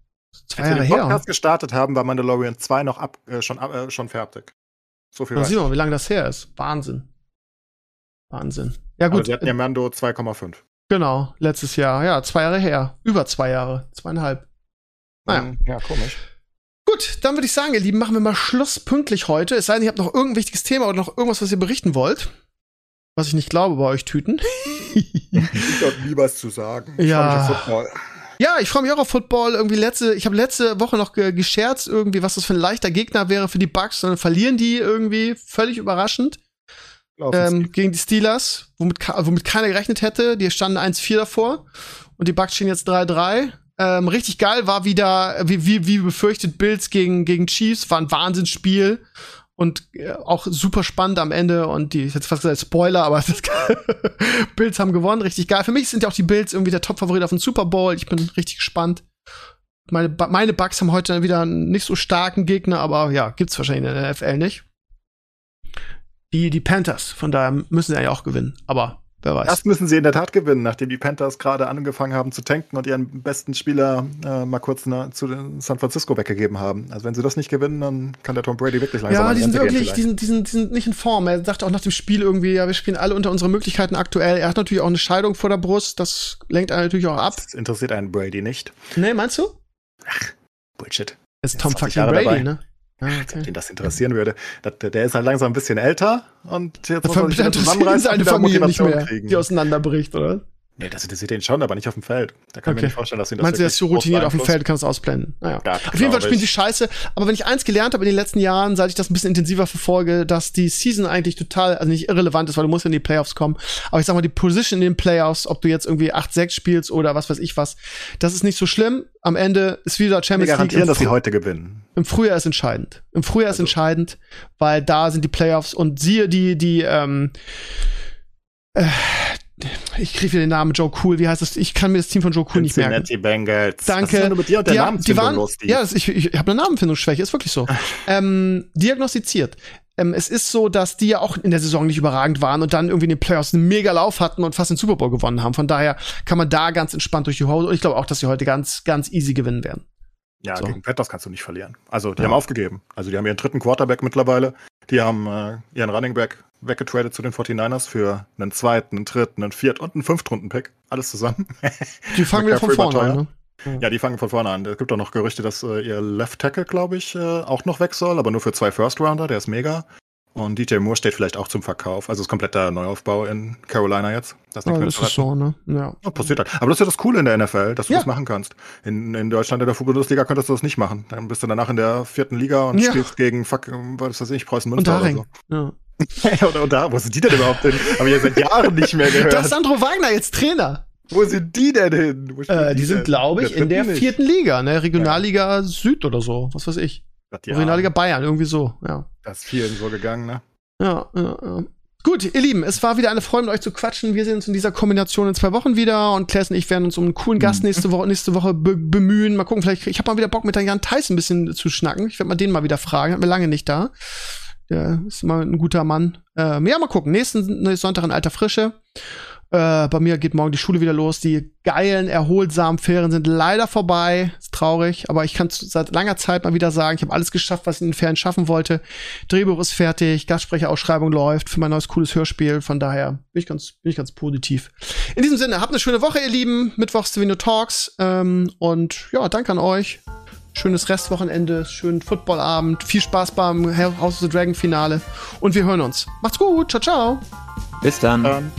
Zwei Als wir Jahre den her. Podcast gestartet haben, war Mandalorian 2 noch ab, äh, schon, ab- äh, schon fertig. So viel weiß sieht man, wie lange das her ist. Wahnsinn. Wahnsinn. Ja, Aber gut. sie hatten ja Mando 2,5. Genau, letztes Jahr. Ja, zwei Jahre her. Über zwei Jahre. Zweieinhalb. Naja. Hm, Ja, komisch. Gut, dann würde ich sagen, ihr Lieben, machen wir mal Schluss pünktlich heute. Es sei denn, ihr habt noch irgendein wichtiges Thema oder noch irgendwas, was ihr berichten wollt. Was ich nicht glaube bei euch Tüten. Ich habe nie was zu sagen. Ich Ja. ja, ich freue mich auch auf Football. Irgendwie letzte, ich habe letzte Woche noch ge gescherzt, irgendwie, was das für ein leichter Gegner wäre für die Bucks. Dann verlieren die irgendwie völlig überraschend. ähm, gegen die Steelers, womit, womit keiner gerechnet hätte. Die standen 1-4 davor und die Bucks stehen jetzt 3-3. Ähm, richtig geil war wieder, wie, wie, wie befürchtet, Bills gegen, gegen Chiefs, war ein Wahnsinnsspiel und äh, auch super spannend am Ende und die, ich hätte fast gesagt Spoiler, aber [LAUGHS] Bills haben gewonnen, richtig geil. Für mich sind ja auch die Bills irgendwie der Top-Favorit auf den Super Bowl. Ich bin richtig gespannt. Meine, meine Bugs haben heute wieder einen nicht so starken Gegner, aber ja, gibt's wahrscheinlich in der NFL nicht. Die, die Panthers, von daher müssen sie ja auch gewinnen, aber Wer weiß. Erst müssen sie in der Tat gewinnen, nachdem die Panthers gerade angefangen haben zu tanken und ihren besten Spieler äh, mal kurz na, zu San Francisco weggegeben haben. Also wenn sie das nicht gewinnen, dann kann der Tom Brady wirklich langsam Ja, die sind wirklich, die sind, die, sind, die sind nicht in Form. Er sagt auch nach dem Spiel irgendwie, ja, wir spielen alle unter unseren Möglichkeiten aktuell. Er hat natürlich auch eine Scheidung vor der Brust, das lenkt einen natürlich auch ab. Das interessiert einen Brady nicht. Nee, meinst du? Ach, Bullshit. Das ist Tom fucking Brady, dabei. ne? Ah, okay. Den das interessieren würde. Der ist halt langsam ein bisschen älter und jetzt muss er sich zusammenreißen seine Familie nicht mehr, kriegen. die auseinanderbricht, oder? Nee, das interessiert den schon, aber nicht auf dem Feld. Da kann okay. ich mir nicht vorstellen, dass ihn das Meinst du, er ist so routiniert auf dem Feld, kannst du ausblenden? Naja. Ja, auf jeden Fall spielen sie scheiße. Aber wenn ich eins gelernt habe in den letzten Jahren, seit ich das ein bisschen intensiver verfolge, dass die Season eigentlich total, also nicht irrelevant ist, weil du musst in die Playoffs kommen. Aber ich sag mal, die Position in den Playoffs, ob du jetzt irgendwie 8-6 spielst oder was weiß ich was, das ist nicht so schlimm. Am Ende ist wieder Champions League. garantieren, dass sie heute gewinnen. Im Frühjahr ist entscheidend. Im Frühjahr also. ist entscheidend, weil da sind die Playoffs und siehe die, die, ähm, äh, ich kriege den Namen Joe Cool. Wie heißt das? Ich kann mir das Team von Joe Cool nicht merken. Cincinnati Bengals. Danke. Was ist mit dir und der die, Namensfindung die waren, los, Ja, das, ich, ich habe eine Namenfindungsschwäche, ist wirklich so. [LAUGHS] ähm, diagnostiziert. Ähm, es ist so, dass die ja auch in der Saison nicht überragend waren und dann irgendwie in den Playoffs einen mega Lauf hatten und fast den Super Bowl gewonnen haben. Von daher kann man da ganz entspannt durch die Hose. Und ich glaube auch, dass sie heute ganz, ganz easy gewinnen werden. Ja, so. gegen Panthers kannst du nicht verlieren. Also, die ja. haben aufgegeben. Also, die haben ihren dritten Quarterback mittlerweile. Die haben äh, ihren Running Back weggetradet zu den 49ers für einen zweiten, einen dritten, einen vierten und einen fünftrunden-Pick. Alles zusammen. [LAUGHS] Die fangen wieder von vorne an, ne? Ja, die fangen von vorne an. Es gibt auch noch Gerüchte, dass äh, ihr Left Tackle, glaube ich, äh, auch noch weg soll, aber nur für zwei First Rounder, der ist mega. Und DJ Moore steht vielleicht auch zum Verkauf. Also ist kompletter Neuaufbau in Carolina jetzt. Das, oh, das ist so, ne? Ja. ja. Passiert halt. Aber das ist ja das Coole in der NFL, dass du ja. das machen kannst. In, in Deutschland in der Bundesliga könntest du das nicht machen. Dann bist du danach in der vierten Liga und ja. spielst gegen, fuck, was weiß ich, Preußen Münster oder so. Ja. [LAUGHS] oder, oder, wo sind die denn überhaupt hin? Habe ich ja seit Jahren nicht mehr gehört. Das ist Sandro Wagner jetzt Trainer. Wo sind die denn hin? Äh, die, die sind, glaube ich, in der vierten Liga, ne? Regionalliga ja. Süd oder so, was weiß ich. Ja. Regionalliga Bayern, irgendwie so, ja. Das ist vielen so gegangen, ne? Ja, ja, ja. Gut, ihr Lieben, es war wieder eine Freude, mit euch zu quatschen. Wir sehen uns in dieser Kombination in zwei Wochen wieder und Claes und ich werden uns um einen coolen Gast mhm. nächste Woche, nächste Woche be bemühen. Mal gucken, vielleicht, ich habe mal wieder Bock mit der Jan Theis ein bisschen zu schnacken. Ich werde mal den mal wieder fragen, hat mir lange nicht da. Der ist mal ein guter Mann. Ähm, ja, mal gucken. Nächsten Sonntag in alter Frische. Äh, bei mir geht morgen die Schule wieder los. Die geilen, erholsamen Ferien sind leider vorbei. Ist traurig, aber ich kann seit langer Zeit mal wieder sagen, ich habe alles geschafft, was ich in den Ferien schaffen wollte. Drehbuch ist fertig, Gastsprecherausschreibung läuft für mein neues cooles Hörspiel. Von daher bin ich ganz, bin ich ganz positiv. In diesem Sinne, habt eine schöne Woche, ihr Lieben. Mittwochs Savino Talks. Ähm, und ja, danke an euch schönes Restwochenende, schönen Footballabend, viel Spaß beim House of the Dragon Finale und wir hören uns. Macht's gut, ciao, ciao. Bis dann. dann.